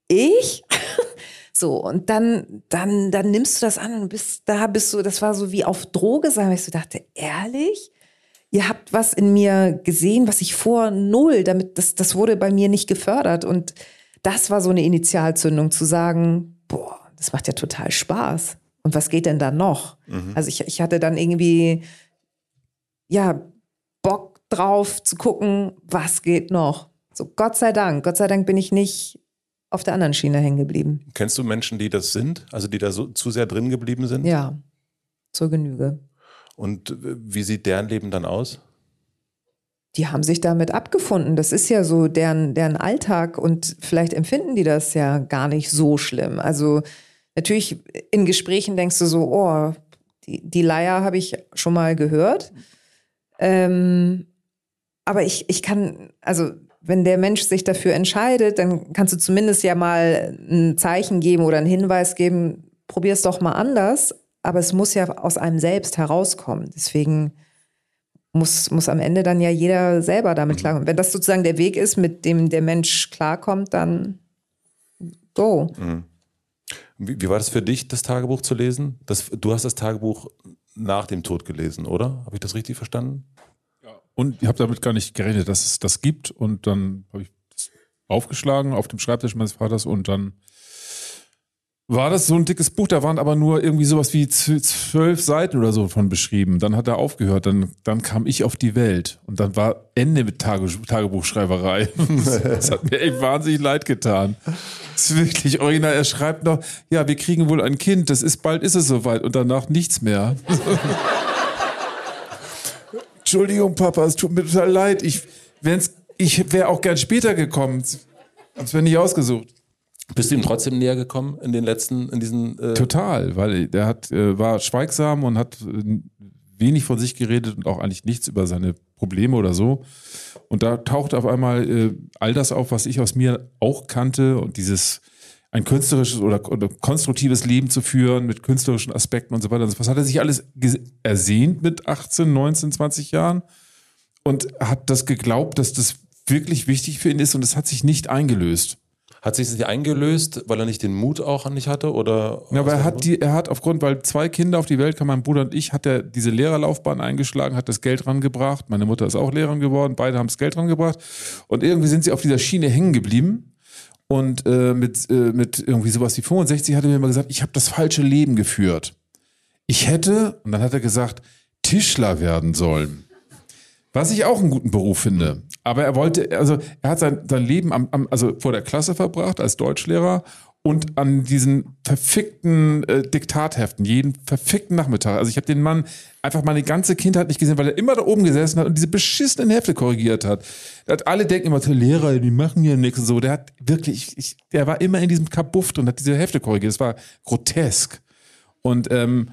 ich? so, und dann, dann, dann nimmst du das an und bist, da bist du, das war so wie auf Droge sein, weil ich so dachte, ehrlich? Ihr habt was in mir gesehen, was ich vor null, damit, das, das wurde bei mir nicht gefördert und das war so eine Initialzündung zu sagen, boah, das macht ja total Spaß. Und was geht denn da noch? Mhm. Also ich, ich hatte dann irgendwie, ja, Bock drauf zu gucken, was geht noch. So, Gott sei Dank, Gott sei Dank bin ich nicht auf der anderen Schiene hängen geblieben. Kennst du Menschen, die das sind? Also die da so zu sehr drin geblieben sind? Ja, zur Genüge. Und wie sieht deren Leben dann aus? Die haben sich damit abgefunden. Das ist ja so deren, deren Alltag und vielleicht empfinden die das ja gar nicht so schlimm. Also natürlich in Gesprächen denkst du so, oh, die, die Leier habe ich schon mal gehört. Ähm, aber ich, ich kann, also wenn der Mensch sich dafür entscheidet, dann kannst du zumindest ja mal ein Zeichen geben oder einen Hinweis geben, probier es doch mal anders. Aber es muss ja aus einem selbst herauskommen. Deswegen muss, muss am Ende dann ja jeder selber damit mhm. klarkommen. Wenn das sozusagen der Weg ist, mit dem der Mensch klarkommt, dann go. Mhm. Wie, wie, war das für dich, das Tagebuch zu lesen? Das, du hast das Tagebuch nach dem Tod gelesen, oder? Habe ich das richtig verstanden? Ja. Und ich habe damit gar nicht gerechnet, dass es das gibt. Und dann habe ich das aufgeschlagen auf dem Schreibtisch meines Vaters und dann war das so ein dickes Buch, da waren aber nur irgendwie sowas wie zwölf Seiten oder so von beschrieben. Dann hat er aufgehört, dann, dann kam ich auf die Welt und dann war Ende mit Tage, Tagebuchschreiberei. Das hat mir echt wahnsinnig leid getan. Das ist wirklich original. Er schreibt noch, ja, wir kriegen wohl ein Kind, das ist, bald ist es soweit und danach nichts mehr. Entschuldigung, Papa, es tut mir total leid. Ich, wenn's, ich wäre auch gern später gekommen. Das wäre nicht ausgesucht. Bist du ihm trotzdem näher gekommen in den letzten, in diesen? Äh Total, weil der hat, äh, war schweigsam und hat äh, wenig von sich geredet und auch eigentlich nichts über seine Probleme oder so. Und da taucht auf einmal äh, all das auf, was ich aus mir auch kannte und dieses ein künstlerisches oder, oder konstruktives Leben zu führen mit künstlerischen Aspekten und so weiter. Was hat er sich alles ersehnt mit 18, 19, 20 Jahren und hat das geglaubt, dass das wirklich wichtig für ihn ist und es hat sich nicht eingelöst. Hat sich das nicht eingelöst, weil er nicht den Mut auch an dich hatte? Oder ja, aber er hat, die, er hat aufgrund, weil zwei Kinder auf die Welt kamen, mein Bruder und ich, hat er diese Lehrerlaufbahn eingeschlagen, hat das Geld rangebracht. Meine Mutter ist auch Lehrerin geworden, beide haben das Geld rangebracht. Und irgendwie sind sie auf dieser Schiene hängen geblieben. Und äh, mit, äh, mit irgendwie sowas wie 65 hat er mir immer gesagt, ich habe das falsche Leben geführt. Ich hätte, und dann hat er gesagt, Tischler werden sollen. Was ich auch einen guten Beruf finde. Aber er wollte, also er hat sein, sein Leben am, am, also vor der Klasse verbracht als Deutschlehrer und an diesen verfickten äh, Diktatheften, jeden verfickten Nachmittag. Also ich habe den Mann einfach meine ganze Kindheit nicht gesehen, weil er immer da oben gesessen hat und diese beschissenen Hefte korrigiert hat. hat alle denken immer, der Lehrer, die machen hier nichts und so. Der hat wirklich, ich, der war immer in diesem Kabuft und hat diese Hefte korrigiert. Das war grotesk. Und ähm,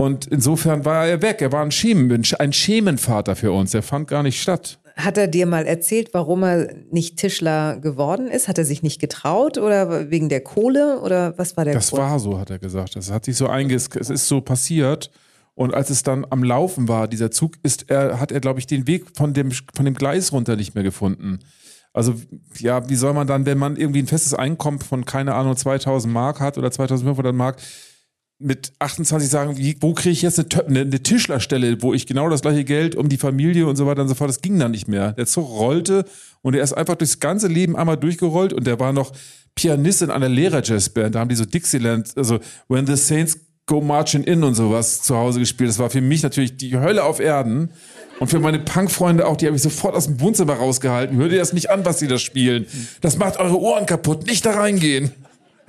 und insofern war er weg. Er war ein, Schemen, ein Schemenvater für uns. Der fand gar nicht statt. Hat er dir mal erzählt, warum er nicht Tischler geworden ist? Hat er sich nicht getraut oder wegen der Kohle oder was war der Das Grund? war so, hat er gesagt. Das hat sich so einges, es ist so passiert. Und als es dann am Laufen war, dieser Zug, ist er, hat er, glaube ich, den Weg von dem, von dem Gleis runter nicht mehr gefunden. Also, ja, wie soll man dann, wenn man irgendwie ein festes Einkommen von, keine Ahnung, 2000 Mark hat oder 2500 Mark, mit 28 sagen, wie, wo kriege ich jetzt eine, eine, Tischlerstelle, wo ich genau das gleiche Geld um die Familie und so weiter und so fort, das ging dann nicht mehr. Der Zug rollte und er ist einfach durchs ganze Leben einmal durchgerollt und der war noch Pianist in einer Lehrer-Jazzband, da haben die so Dixieland, also When the Saints Go Marching In und sowas zu Hause gespielt. Das war für mich natürlich die Hölle auf Erden. Und für meine Punk-Freunde auch, die habe ich sofort aus dem Wohnzimmer rausgehalten. Hört ihr das nicht an, was sie da spielen? Das macht eure Ohren kaputt. Nicht da reingehen.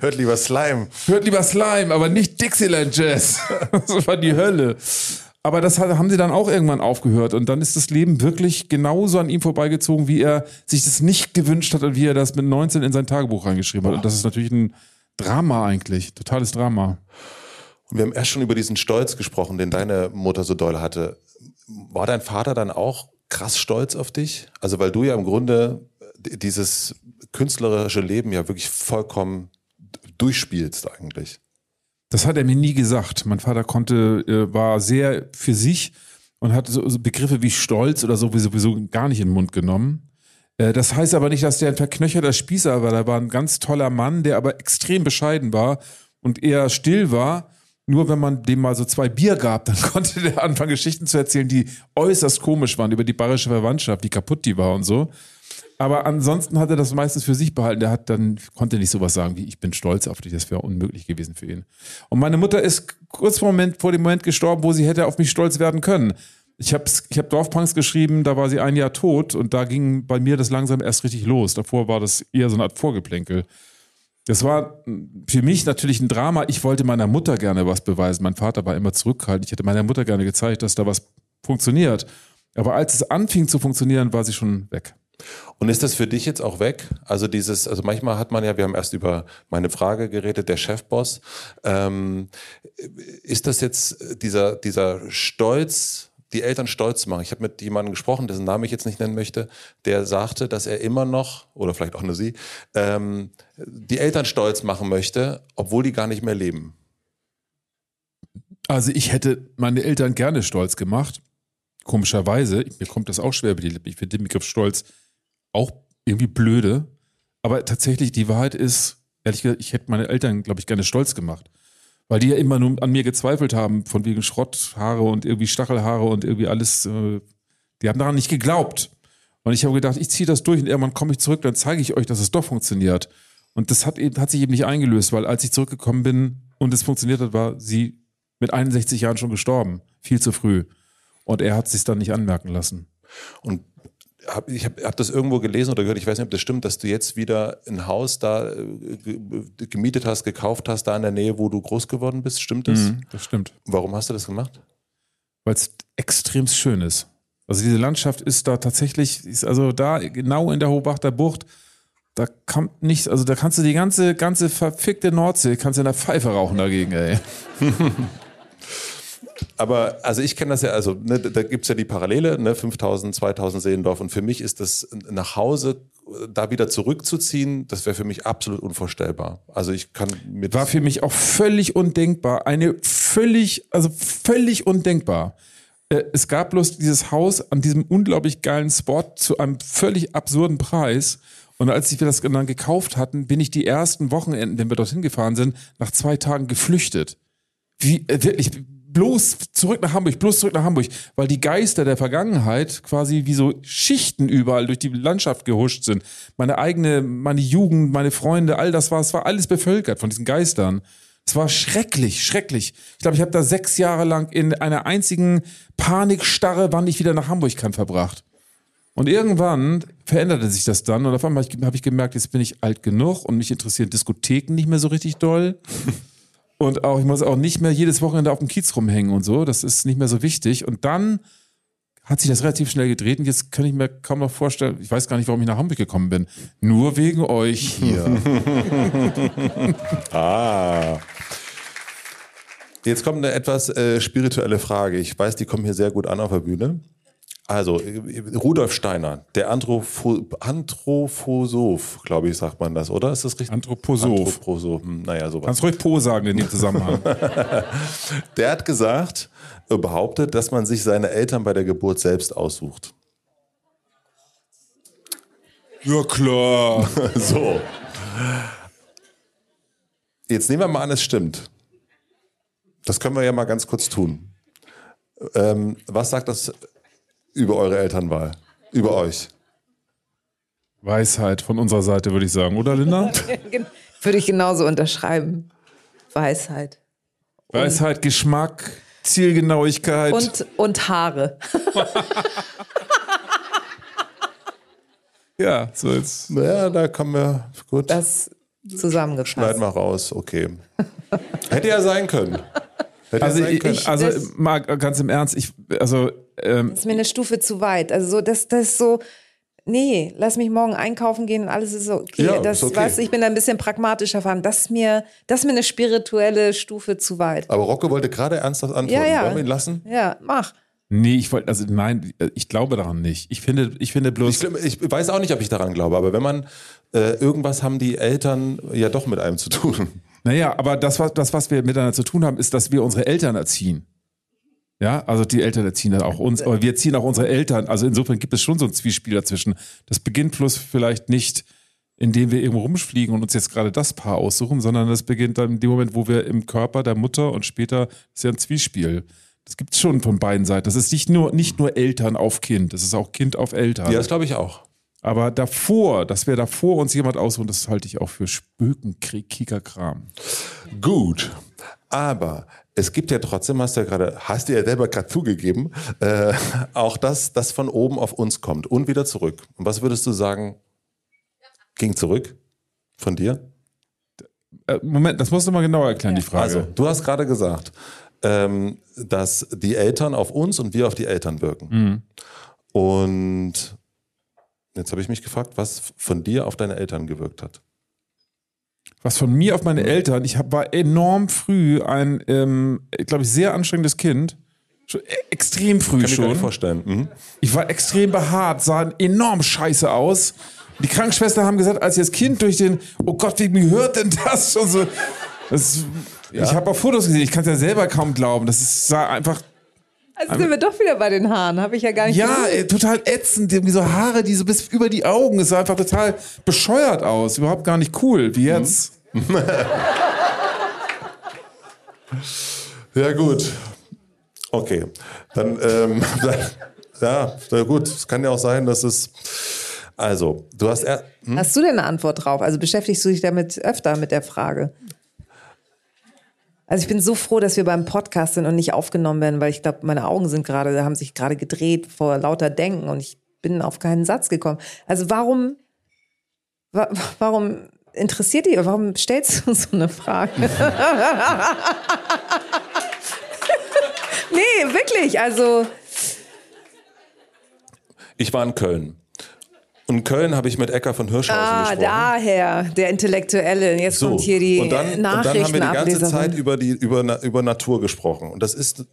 Hört lieber Slime. Hört lieber Slime, aber nicht Dixieland Jazz. das war die Hölle. Aber das haben sie dann auch irgendwann aufgehört. Und dann ist das Leben wirklich genauso an ihm vorbeigezogen, wie er sich das nicht gewünscht hat und wie er das mit 19 in sein Tagebuch reingeschrieben hat. Und das ist natürlich ein Drama eigentlich. Totales Drama. Und wir haben erst schon über diesen Stolz gesprochen, den deine Mutter so doll hatte. War dein Vater dann auch krass stolz auf dich? Also, weil du ja im Grunde dieses künstlerische Leben ja wirklich vollkommen durchspielst eigentlich. Das hat er mir nie gesagt. Mein Vater konnte, äh, war sehr für sich und hat so, Begriffe wie Stolz oder so sowieso gar nicht in den Mund genommen. Äh, das heißt aber nicht, dass der ein verknöcherter Spießer war. Der war ein ganz toller Mann, der aber extrem bescheiden war und eher still war. Nur wenn man dem mal so zwei Bier gab, dann konnte der anfangen, Geschichten zu erzählen, die äußerst komisch waren über die bayerische Verwandtschaft, wie kaputt die war und so. Aber ansonsten hat er das meistens für sich behalten. Der hat dann, konnte nicht sowas sagen wie, ich bin stolz auf dich. Das wäre unmöglich gewesen für ihn. Und meine Mutter ist kurz vor, Moment, vor dem Moment gestorben, wo sie hätte auf mich stolz werden können. Ich habe ich hab Dorfpunks geschrieben, da war sie ein Jahr tot und da ging bei mir das langsam erst richtig los. Davor war das eher so eine Art Vorgeplänkel. Das war für mich natürlich ein Drama. Ich wollte meiner Mutter gerne was beweisen. Mein Vater war immer zurückhaltend. Ich hätte meiner Mutter gerne gezeigt, dass da was funktioniert. Aber als es anfing zu funktionieren, war sie schon weg. Und ist das für dich jetzt auch weg? Also dieses, also manchmal hat man ja, wir haben erst über meine Frage geredet, der Chefboss. Ähm, ist das jetzt dieser, dieser Stolz, die Eltern stolz machen? Ich habe mit jemandem gesprochen, dessen Namen ich jetzt nicht nennen möchte, der sagte, dass er immer noch, oder vielleicht auch nur sie, ähm, die Eltern stolz machen möchte, obwohl die gar nicht mehr leben. Also ich hätte meine Eltern gerne stolz gemacht. komischerweise, mir kommt das auch schwer über die Lippen. Ich finde den Begriff Stolz auch irgendwie blöde. Aber tatsächlich, die Wahrheit ist, ehrlich gesagt, ich hätte meine Eltern, glaube ich, gerne stolz gemacht. Weil die ja immer nur an mir gezweifelt haben, von wegen Schrotthaare und irgendwie Stachelhaare und irgendwie alles. Äh, die haben daran nicht geglaubt. Und ich habe gedacht, ich ziehe das durch und irgendwann komme ich zurück, dann zeige ich euch, dass es doch funktioniert. Und das hat, hat sich eben nicht eingelöst, weil als ich zurückgekommen bin und es funktioniert hat, war sie mit 61 Jahren schon gestorben. Viel zu früh. Und er hat sich dann nicht anmerken lassen. Und hab, ich habe hab das irgendwo gelesen oder gehört, ich weiß nicht, ob das stimmt, dass du jetzt wieder ein Haus da äh, gemietet hast, gekauft hast, da in der Nähe, wo du groß geworden bist. Stimmt das? Mhm, das stimmt. Warum hast du das gemacht? Weil es extrem schön ist. Also diese Landschaft ist da tatsächlich, ist also da genau in der Hochbachter Bucht, da kommt nichts, also da kannst du die ganze, ganze verfickte Nordsee, kannst du in der Pfeife rauchen dagegen, ey. Aber also ich kenne das ja, also ne, da gibt es ja die Parallele, ne, 5000, 2000 Seelendorf und für mich ist das nach Hause da wieder zurückzuziehen, das wäre für mich absolut unvorstellbar. Also ich kann mit War für mich auch völlig undenkbar, eine völlig, also völlig undenkbar. Äh, es gab bloß dieses Haus an diesem unglaublich geilen Spot zu einem völlig absurden Preis. Und als wir das dann gekauft hatten, bin ich die ersten Wochenenden, wenn wir dorthin gefahren sind, nach zwei Tagen geflüchtet. Wie, äh, wirklich, bloß zurück nach Hamburg, bloß zurück nach Hamburg, weil die Geister der Vergangenheit quasi wie so Schichten überall durch die Landschaft gehuscht sind. Meine eigene, meine Jugend, meine Freunde, all das war, es war alles bevölkert von diesen Geistern. Es war schrecklich, schrecklich. Ich glaube, ich habe da sechs Jahre lang in einer einzigen Panikstarre, wann ich wieder nach Hamburg kann, verbracht. Und irgendwann veränderte sich das dann und auf einmal habe ich gemerkt, jetzt bin ich alt genug und mich interessieren Diskotheken nicht mehr so richtig doll. Und auch, ich muss auch nicht mehr jedes Wochenende auf dem Kiez rumhängen und so. Das ist nicht mehr so wichtig. Und dann hat sich das relativ schnell gedreht und jetzt kann ich mir kaum noch vorstellen, ich weiß gar nicht, warum ich nach Hamburg gekommen bin. Nur wegen euch hier. ah. Jetzt kommt eine etwas äh, spirituelle Frage. Ich weiß, die kommen hier sehr gut an auf der Bühne. Also, Rudolf Steiner, der Anthropo Anthroposoph, glaube ich, sagt man das, oder? Ist das richtig? Anthroposoph. Anthroposoph. Hm, naja, sowas. Kannst ruhig Po sagen in dem Zusammenhang. der hat gesagt, äh, behauptet, dass man sich seine Eltern bei der Geburt selbst aussucht. Ja, klar. so. Jetzt nehmen wir mal an, es stimmt. Das können wir ja mal ganz kurz tun. Ähm, was sagt das über eure Elternwahl? Über euch? Weisheit von unserer Seite, würde ich sagen, oder Linda? würde ich genauso unterschreiben. Weisheit. Weisheit, Geschmack, Zielgenauigkeit. Und, und Haare. ja, so jetzt. Naja, da kommen wir. Gut. Das zusammengefasst. Schneiden wir raus, okay. Hätte ja sein können. Hätte also, können. Ich, also mal ganz im Ernst, ich, also ähm, das ist mir eine Stufe zu weit. Also so, das, das ist so, nee, lass mich morgen einkaufen gehen und alles ist okay. Ja, das, ist okay. Weißt, ich bin da ein bisschen pragmatischer fahren. Das ist mir, das ist mir eine spirituelle Stufe zu weit. Aber Rocco wollte gerade ernsthaft antworten. Ja, ja. Wollen wir ihn lassen? Ja, mach. Nee, ich wollte, also nein, ich glaube daran nicht. Ich finde, ich finde bloß. Ich, ich weiß auch nicht, ob ich daran glaube, aber wenn man äh, irgendwas haben die Eltern ja doch mit einem zu tun. Naja, aber das, was, das, was wir miteinander zu tun haben, ist, dass wir unsere Eltern erziehen. Ja, also die Eltern erziehen dann auch uns, aber wir ziehen auch unsere Eltern. Also insofern gibt es schon so ein Zwiespieler dazwischen. Das beginnt bloß vielleicht nicht, indem wir irgendwo rumfliegen und uns jetzt gerade das Paar aussuchen, sondern das beginnt dann in dem Moment, wo wir im Körper der Mutter und später ist ja ein Zwiespiel. Das gibt es schon von beiden Seiten. Das ist nicht nur, nicht nur Eltern auf Kind, das ist auch Kind auf Eltern. Ja, das glaube ich auch. Aber davor, dass wir davor uns jemand aussuchen, das halte ich auch für Spökenkrieg-Kram. Gut. Aber es gibt ja trotzdem, hast du ja gerade, hast du ja selber gerade zugegeben, äh, auch das, das von oben auf uns kommt und wieder zurück. Und was würdest du sagen, ging zurück von dir? Äh, Moment, das musst du mal genauer erklären, die Frage. Also, du hast gerade gesagt, ähm, dass die Eltern auf uns und wir auf die Eltern wirken. Mhm. Und jetzt habe ich mich gefragt, was von dir auf deine Eltern gewirkt hat was von mir auf meine Eltern, ich hab, war enorm früh ein, ähm, glaube ich, sehr anstrengendes Kind. Schon, äh, extrem früh Kann schon. Kann ich mir vorstellen. Mhm. Ich war extrem behaart, sah enorm scheiße aus. Die Krankenschwestern haben gesagt, als ich das Kind durch den, oh Gott, wie gehört denn das? Und so, das, ja. Ich habe auch Fotos gesehen, ich kann es ja selber kaum glauben. Das ist, sah einfach Also sind wir doch wieder bei den Haaren, habe ich ja gar nicht Ja, ey, total ätzend. Irgendwie so Haare, die so bis über die Augen. Es sah einfach total bescheuert aus. Überhaupt gar nicht cool, wie jetzt. Ja, gut. Okay. Dann, ähm, dann, ja, na gut. Es kann ja auch sein, dass es. Also, du hast. Er, hm? Hast du denn eine Antwort drauf? Also beschäftigst du dich damit öfter mit der Frage? Also ich bin so froh, dass wir beim Podcast sind und nicht aufgenommen werden, weil ich glaube, meine Augen sind gerade, haben sich gerade gedreht vor lauter Denken und ich bin auf keinen Satz gekommen. Also warum, wa warum interessiert dich, warum stellst du so eine Frage? nee, wirklich, also. Ich war in Köln. Und in Köln habe ich mit Ecker von Hirschhausen Ah, gesprochen. daher, der Intellektuelle. Jetzt So, kommt hier die und dann, und dann haben wir die ganze. Zeit über, die, über, über Natur gesprochen. Und das ist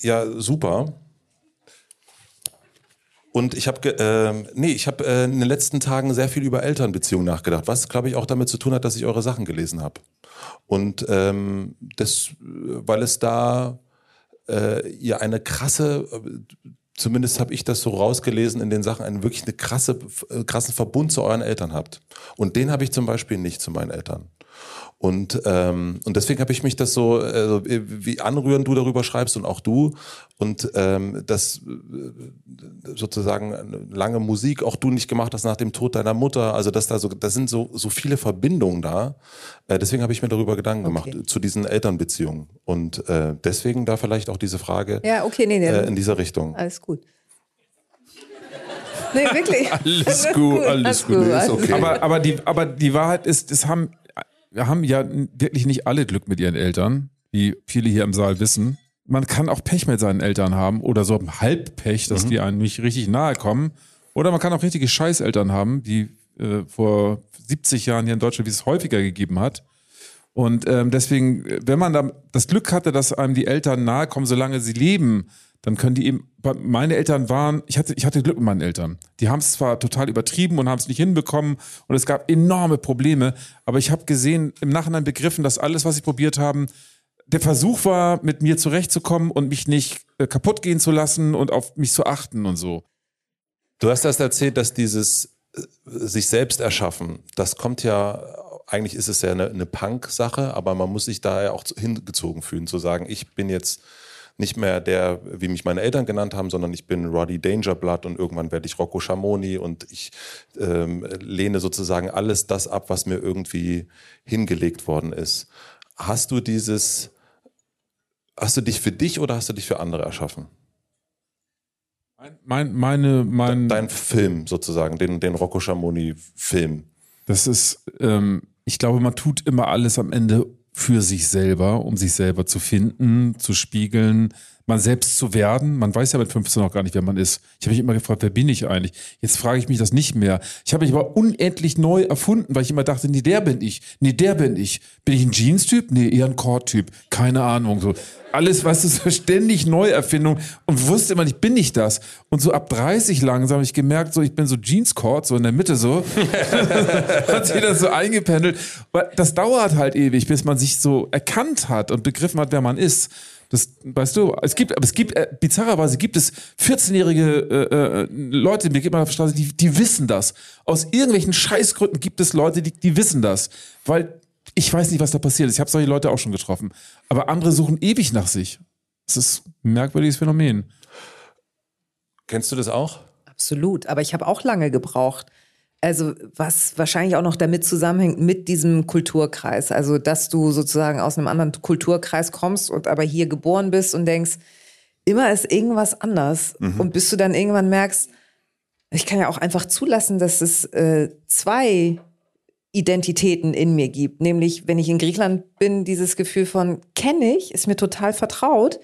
ja super. Und ich habe, ähm, nee, ich habe äh, in den letzten Tagen sehr viel über Elternbeziehungen nachgedacht, was, glaube ich, auch damit zu tun hat, dass ich eure Sachen gelesen habe. Und ähm, das, äh, weil es da äh, ja eine krasse, äh, zumindest habe ich das so rausgelesen in den Sachen, einen wirklich eine krasse, äh, krassen Verbund zu euren Eltern habt. Und den habe ich zum Beispiel nicht zu meinen Eltern. Und, ähm, und deswegen habe ich mich das so, also wie anrührend du darüber schreibst und auch du. Und ähm, das äh, sozusagen lange Musik auch du nicht gemacht hast nach dem Tod deiner Mutter. Also dass da so, da sind so, so viele Verbindungen da. Äh, deswegen habe ich mir darüber Gedanken Okay. gemacht zu diesen Elternbeziehungen. Und äh, deswegen da vielleicht auch diese Frage Ja, okay, nee, nee. äh, in dieser Richtung. Alles gut. Nee, wirklich. Alles gut, alles gut. Nee, ist okay. Aber, aber, die, aber die Wahrheit ist, es haben, wir haben ja wirklich nicht alle Glück mit ihren Eltern, wie viele hier im Saal wissen. Man kann auch Pech mit seinen Eltern haben oder so Halbpech, dass die einem nicht richtig nahe kommen. Oder man kann auch richtige Scheißeltern haben, die äh, vor 70 Jahren hier in Deutschland, wie es häufiger gegeben hat. Und ähm, deswegen, wenn man da das Glück hatte, dass einem die Eltern nahe kommen, solange sie leben, dann können die eben. Meine Eltern waren, ich hatte, ich hatte Glück mit meinen Eltern. Die haben es zwar total übertrieben und haben es nicht hinbekommen und es gab enorme Probleme, aber ich habe gesehen, im Nachhinein begriffen, dass alles, was sie probiert haben, der Versuch war, mit mir zurechtzukommen und mich nicht äh, kaputt gehen zu lassen und auf mich zu achten und so. Du hast das erzählt, dass dieses äh, sich selbst erschaffen, das kommt ja, eigentlich ist es ja eine, eine Punk-Sache, aber man muss sich da ja auch hingezogen fühlen, zu sagen, ich bin jetzt nicht mehr der, wie mich meine Eltern genannt haben, sondern ich bin Roddy Dangerblood und irgendwann werde ich Rocco Schamoni und ich ähm, lehne sozusagen alles das ab, was mir irgendwie hingelegt worden ist. Hast du dieses, hast du dich für dich oder hast du dich für andere erschaffen? Mein, meine, mein, Dein Film sozusagen, den, den Rocco Schamoni-Film. Das ist, ähm, ich glaube, man tut immer alles am Ende für sich selber, um sich selber zu finden, zu spiegeln, man selbst zu werden. Man weiß ja mit 15 noch gar nicht, wer man ist. Ich habe mich immer gefragt, wer bin ich eigentlich? Jetzt frage ich mich das nicht mehr. Ich habe mich aber unendlich neu erfunden, weil ich immer dachte, nee, der bin ich. Nee, der bin ich. Bin ich ein Jeans-Typ? Nee, eher ein Cord-Typ. Keine Ahnung. So. Alles, weißt du, so ständig Neuerfindung und wusste immer nicht, bin ich das? Und so ab 30 langsam habe ich gemerkt, so ich bin so Jeans-Cord, so in der Mitte so. hat sich das so eingependelt. Weil Das dauert halt ewig, bis man sich so erkannt hat und begriffen hat, wer man ist. Das, weißt du, es gibt, aber es gibt, äh, bizarrerweise gibt es 14-jährige äh, äh, Leute, mir geht man auf der Straße, die, die wissen das. Aus irgendwelchen Scheißgründen gibt es Leute, die, die wissen das. Weil ich weiß nicht, was da passiert ist. Ich habe solche Leute auch schon getroffen. Aber andere suchen ewig nach sich. Das ist ein merkwürdiges Phänomen. Kennst du das auch? Absolut, aber ich habe auch lange gebraucht. Also was wahrscheinlich auch noch damit zusammenhängt mit diesem Kulturkreis. Also dass du sozusagen aus einem anderen Kulturkreis kommst und aber hier geboren bist und denkst, immer ist irgendwas anders. Und bis du dann irgendwann merkst, ich kann ja auch einfach zulassen, dass es äh, zwei Identitäten in mir gibt. Nämlich, wenn ich in Griechenland bin, dieses Gefühl von, kenne ich, ist mir total vertraut.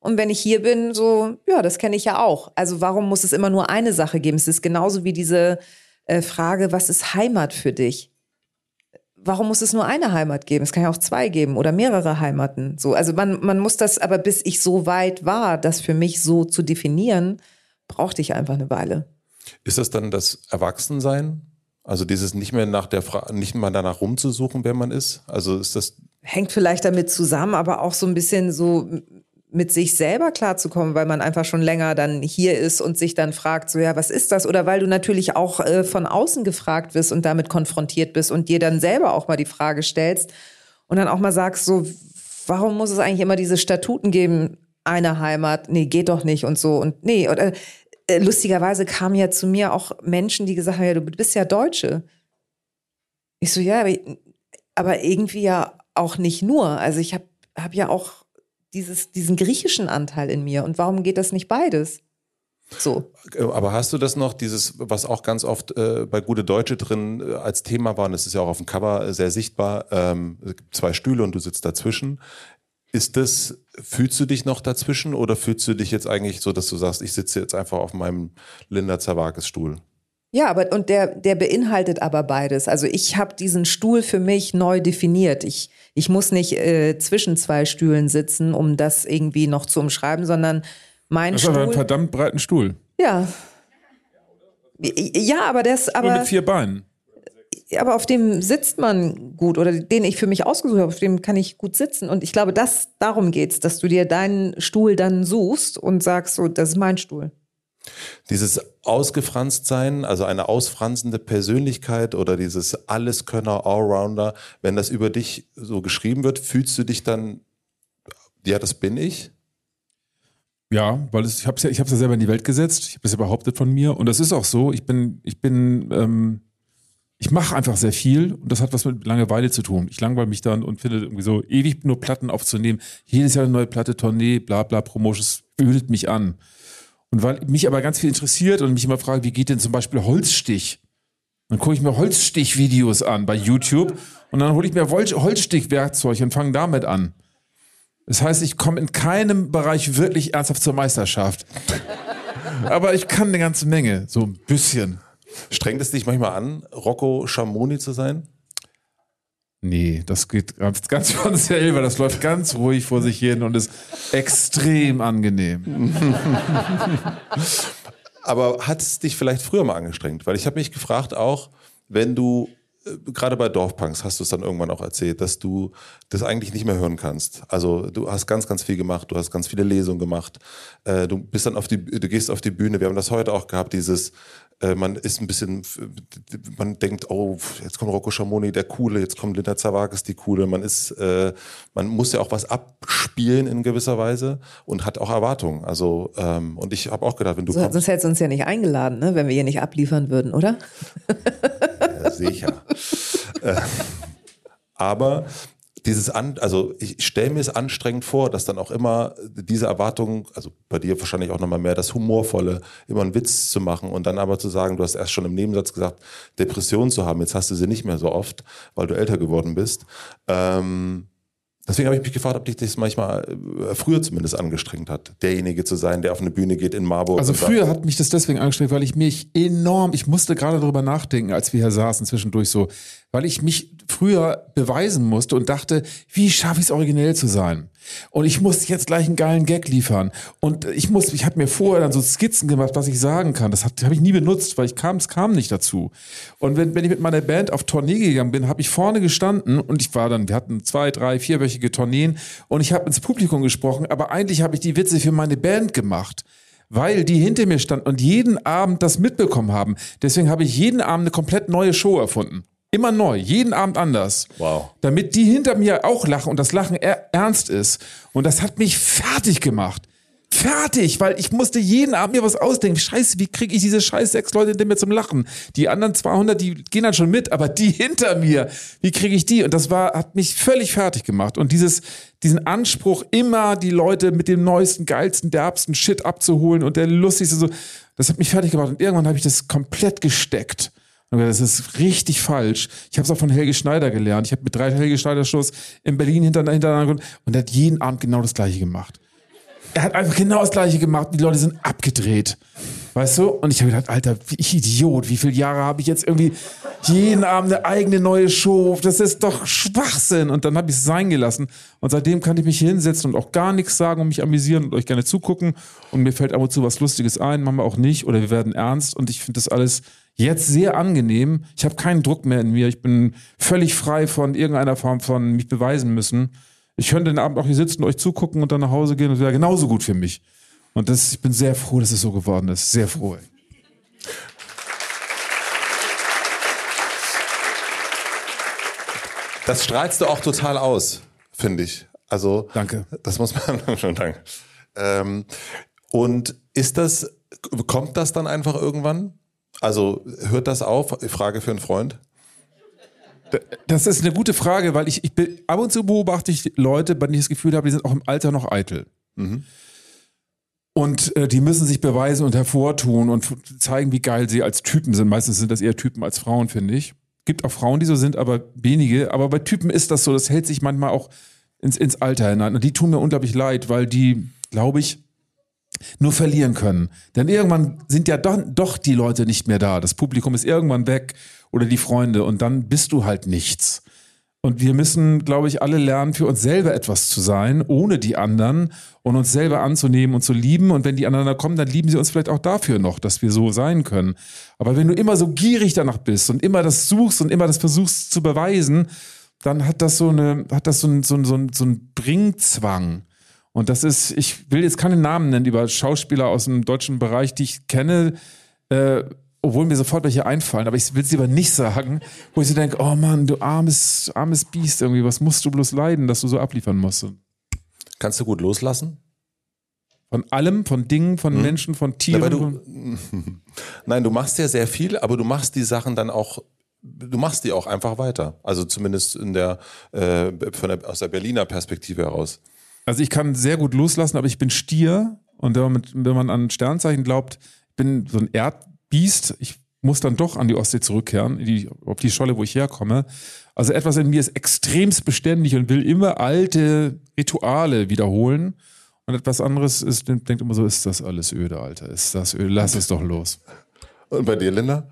Und wenn ich hier bin, so, ja, das kenne ich ja auch. Also warum muss es immer nur eine Sache geben? Es ist genauso wie diese äh, Frage, was ist Heimat für dich? Warum muss es nur eine Heimat geben? Es kann ja auch zwei geben oder mehrere Heimaten. So, also man, man muss das, aber bis ich so weit war, das für mich so zu definieren, brauchte ich einfach eine Weile. Ist das dann das Erwachsensein? Also dieses nicht mehr nach der Fra nicht mal danach rumzusuchen, wer man ist? Also ist das hängt vielleicht damit zusammen, aber auch so ein bisschen so mit sich selber klarzukommen, weil man einfach schon länger dann hier ist und sich dann fragt, so ja, was ist das? Oder weil du natürlich auch äh, von außen gefragt wirst und damit konfrontiert bist und dir dann selber auch mal die Frage stellst und dann auch mal sagst, so, warum muss es eigentlich immer diese Statuten geben? Eine Heimat, nee, geht doch nicht und so und nee, oder äh, lustigerweise kamen ja zu mir auch Menschen, die gesagt haben, ja, du bist ja Deutsche. Ich so, ja, aber, aber irgendwie ja auch nicht nur. Also ich habe hab ja auch dieses, diesen griechischen Anteil in mir. Und warum geht das nicht beides? So. Aber hast du das noch, dieses, was auch ganz oft äh, bei Gute Deutsche drin äh, als Thema war, und es ist ja auch auf dem Cover sehr sichtbar, ähm, zwei Stühle und du sitzt dazwischen. Ist das, fühlst du dich noch dazwischen oder fühlst du dich jetzt eigentlich so, dass du sagst, ich sitze jetzt einfach auf meinem Linda Zerwakis Stuhl? Ja, aber und der, der beinhaltet aber beides. Also ich habe diesen Stuhl für mich neu definiert. Ich, ich muss nicht äh, zwischen zwei Stühlen sitzen, um das irgendwie noch zu umschreiben, sondern mein das Stuhl. ist aber einen verdammt breiten Stuhl. Ja. Ja, aber das, aber. Und mit vier Beinen. Aber auf dem sitzt man gut oder den ich für mich ausgesucht habe, auf dem kann ich gut sitzen. Und ich glaube, das, darum geht's, dass du dir deinen Stuhl dann suchst und sagst so, das ist mein Stuhl. Dieses Ausgefranstsein, also eine ausfranzende Persönlichkeit oder dieses Alleskönner, Allrounder, wenn das über dich so geschrieben wird, fühlst du dich dann, ja, das bin ich? Ja, weil es, ich habe es ja, ich ja selber in die Welt gesetzt. Ich habe es ja behauptet von mir. Und das ist auch so. Ich bin, ich bin, ähm, ich mache einfach sehr viel und das hat was mit Langeweile zu tun. Ich langweile mich dann und finde irgendwie so ewig nur Platten aufzunehmen. Jedes Jahr eine neue Platte, Tournee, bla bla, Promotions, ödet mich an. Und weil mich aber ganz viel interessiert und mich immer frage, wie geht denn zum Beispiel Holzstich? Dann gucke ich mir Holzstich-Videos an bei YouTube und dann hole ich mir Holzstichwerkzeug und fange damit an. Das heißt, ich komme in keinem Bereich wirklich ernsthaft zur Meisterschaft. Aber ich kann eine ganze Menge, so ein bisschen. Strengt es dich manchmal an, Rocco Schamoni zu sein? Nee, das geht ganz, ganz von selber. Das läuft ganz ruhig vor sich hin und ist extrem angenehm. Aber hat es dich vielleicht früher mal angestrengt? Weil ich habe mich gefragt auch, wenn du äh, gerade bei Dorfpunks hast du es dann irgendwann auch erzählt, dass du das eigentlich nicht mehr hören kannst. Also du hast ganz, ganz viel gemacht, du hast ganz viele Lesungen gemacht, äh, du bist dann auf die, du gehst auf die Bühne. Wir haben das heute auch gehabt, dieses man ist ein bisschen, man denkt, oh, jetzt kommt Rocco Schamoni, der Coole, jetzt kommt Linda Zawakis, die Coole. Man ist, äh, man muss ja auch was abspielen in gewisser Weise und hat auch Erwartungen. Also, ähm, und ich habe auch gedacht, wenn du so, kommst. Sonst hättest du uns ja nicht eingeladen, ne? wenn wir hier nicht abliefern würden, oder? Ja, sicher. äh, aber dieses an, also ich stelle mir es anstrengend vor, dass dann auch immer diese Erwartungen, also bei dir wahrscheinlich auch nochmal mehr das Humorvolle, immer einen Witz zu machen und dann aber zu sagen, du hast erst schon im Nebensatz gesagt, Depression zu haben, jetzt hast du sie nicht mehr so oft, weil du älter geworden bist. Ähm, Deswegen habe ich mich gefragt, ob dich das manchmal äh, früher zumindest angestrengt hat, derjenige zu sein, der auf eine Bühne geht in Marburg. Also früher hat mich das deswegen angestrengt, weil ich mich enorm, ich musste gerade darüber nachdenken, als wir hier saßen zwischendurch so, weil ich mich früher beweisen musste und dachte, wie schaffe ich es originell zu sein? Und ich muss jetzt gleich einen geilen Gag liefern. Und ich muss, ich habe mir vorher dann so Skizzen gemacht, was ich sagen kann. Das habe hab ich nie benutzt, weil ich kam, es kam nicht dazu. Und wenn, wenn ich mit meiner Band auf Tournee gegangen bin, habe ich vorne gestanden und ich war dann, wir hatten zwei, drei, vierwöchige Tourneen und ich habe ins Publikum gesprochen, aber eigentlich habe ich die Witze für meine Band gemacht weil die hinter mir standen und jeden Abend das mitbekommen haben. Deswegen habe ich jeden Abend eine komplett neue Show erfunden. Immer neu, jeden Abend anders. Wow. Damit die hinter mir auch lachen und das Lachen er ernst ist. Und das hat mich fertig gemacht. Fertig, weil ich musste jeden Abend mir was ausdenken. Scheiße, wie kriege ich diese scheiß sechs Leute hinter mir zum Lachen? Die anderen 200, die gehen dann schon mit, aber die hinter mir, wie kriege ich die? Und das war, hat mich völlig fertig gemacht. Und dieses, diesen Anspruch, immer die Leute mit dem neuesten, geilsten, derbsten Shit abzuholen und der lustigste so, das hat mich fertig gemacht. Und irgendwann habe ich das komplett gesteckt. Das ist richtig falsch. Ich habe es auch von Helge Schneider gelernt. Ich habe mit drei Helge Schneider-Shows in Berlin hintereinander und er hat jeden Abend genau das Gleiche gemacht. Er hat einfach genau das Gleiche gemacht. Die Leute sind abgedreht. Weißt du? Und ich habe gedacht, Alter, wie ich Idiot, wie viele Jahre habe ich jetzt irgendwie jeden Abend eine eigene neue Show? Das ist doch Schwachsinn. Und dann habe ich es sein gelassen. Und seitdem kann ich mich hinsetzen und auch gar nichts sagen und mich amüsieren und euch gerne zugucken. Und mir fällt ab und zu was Lustiges ein, machen wir auch nicht. Oder wir werden ernst. Und ich finde das alles jetzt sehr angenehm. Ich habe keinen Druck mehr in mir. Ich bin völlig frei von irgendeiner Form von mich beweisen müssen. Ich könnte den Abend auch hier sitzen, euch zugucken und dann nach Hause gehen und wäre genauso gut für mich. Und das, ich bin sehr froh, dass es so geworden ist. Sehr froh. Ey. Das strahlst du auch total aus, finde ich. Also Danke. Das muss man schon danke. Ähm, und ist das, kommt das dann einfach irgendwann? Also hört das auf? Frage für einen Freund. Das ist eine gute Frage, weil ich, ich bin, ab und zu beobachte ich Leute, bei denen ich das Gefühl habe, die sind auch im Alter noch eitel. Mhm. Und äh, die müssen sich beweisen und hervortun und zeigen, wie geil sie als Typen sind. Meistens sind das eher Typen als Frauen, finde ich. Gibt auch Frauen, die so sind, aber wenige. Aber bei Typen ist das so, das hält sich manchmal auch ins, ins Alter hinein. Und die tun mir unglaublich leid, weil die, glaube ich, nur verlieren können. Denn irgendwann sind ja doch, doch die Leute nicht mehr da. Das Publikum ist irgendwann weg oder die Freunde und dann bist du halt nichts. Und wir müssen, glaube ich, alle lernen, für uns selber etwas zu sein, ohne die anderen und uns selber anzunehmen und zu lieben. Und wenn die anderen kommen, dann lieben sie uns vielleicht auch dafür noch, dass wir so sein können. Aber wenn du immer so gierig danach bist und immer das suchst und immer das versuchst zu beweisen, dann hat das so eine, hat das so ein, so ein, so ein, so ein Bringzwang. Und das ist, ich will jetzt keine Namen nennen über Schauspieler aus dem deutschen Bereich, die ich kenne, äh, obwohl mir sofort welche einfallen, aber ich will sie aber nicht sagen, wo ich so denke, oh Mann, du armes, armes Biest irgendwie, was musst du bloß leiden, dass du so abliefern musst? Kannst du gut loslassen? Von allem, von Dingen, von hm. Menschen, von Tieren. Du, nein, du machst ja sehr viel, aber du machst die Sachen dann auch du machst die auch einfach weiter. Also zumindest in der, äh, von der, aus der Berliner Perspektive heraus. Also ich kann sehr gut loslassen, aber ich bin Stier und wenn man, wenn man an Sternzeichen glaubt, ich bin so ein Erdbiest. Ich muss dann doch an die Ostsee zurückkehren, die, auf die Scholle, wo ich herkomme. Also etwas in mir ist extremst beständig und will immer alte Rituale wiederholen. Und etwas anderes ist, denkt immer so, ist das alles öde, Alter? Ist das öde? Lass es doch los. Und bei dir, Linda?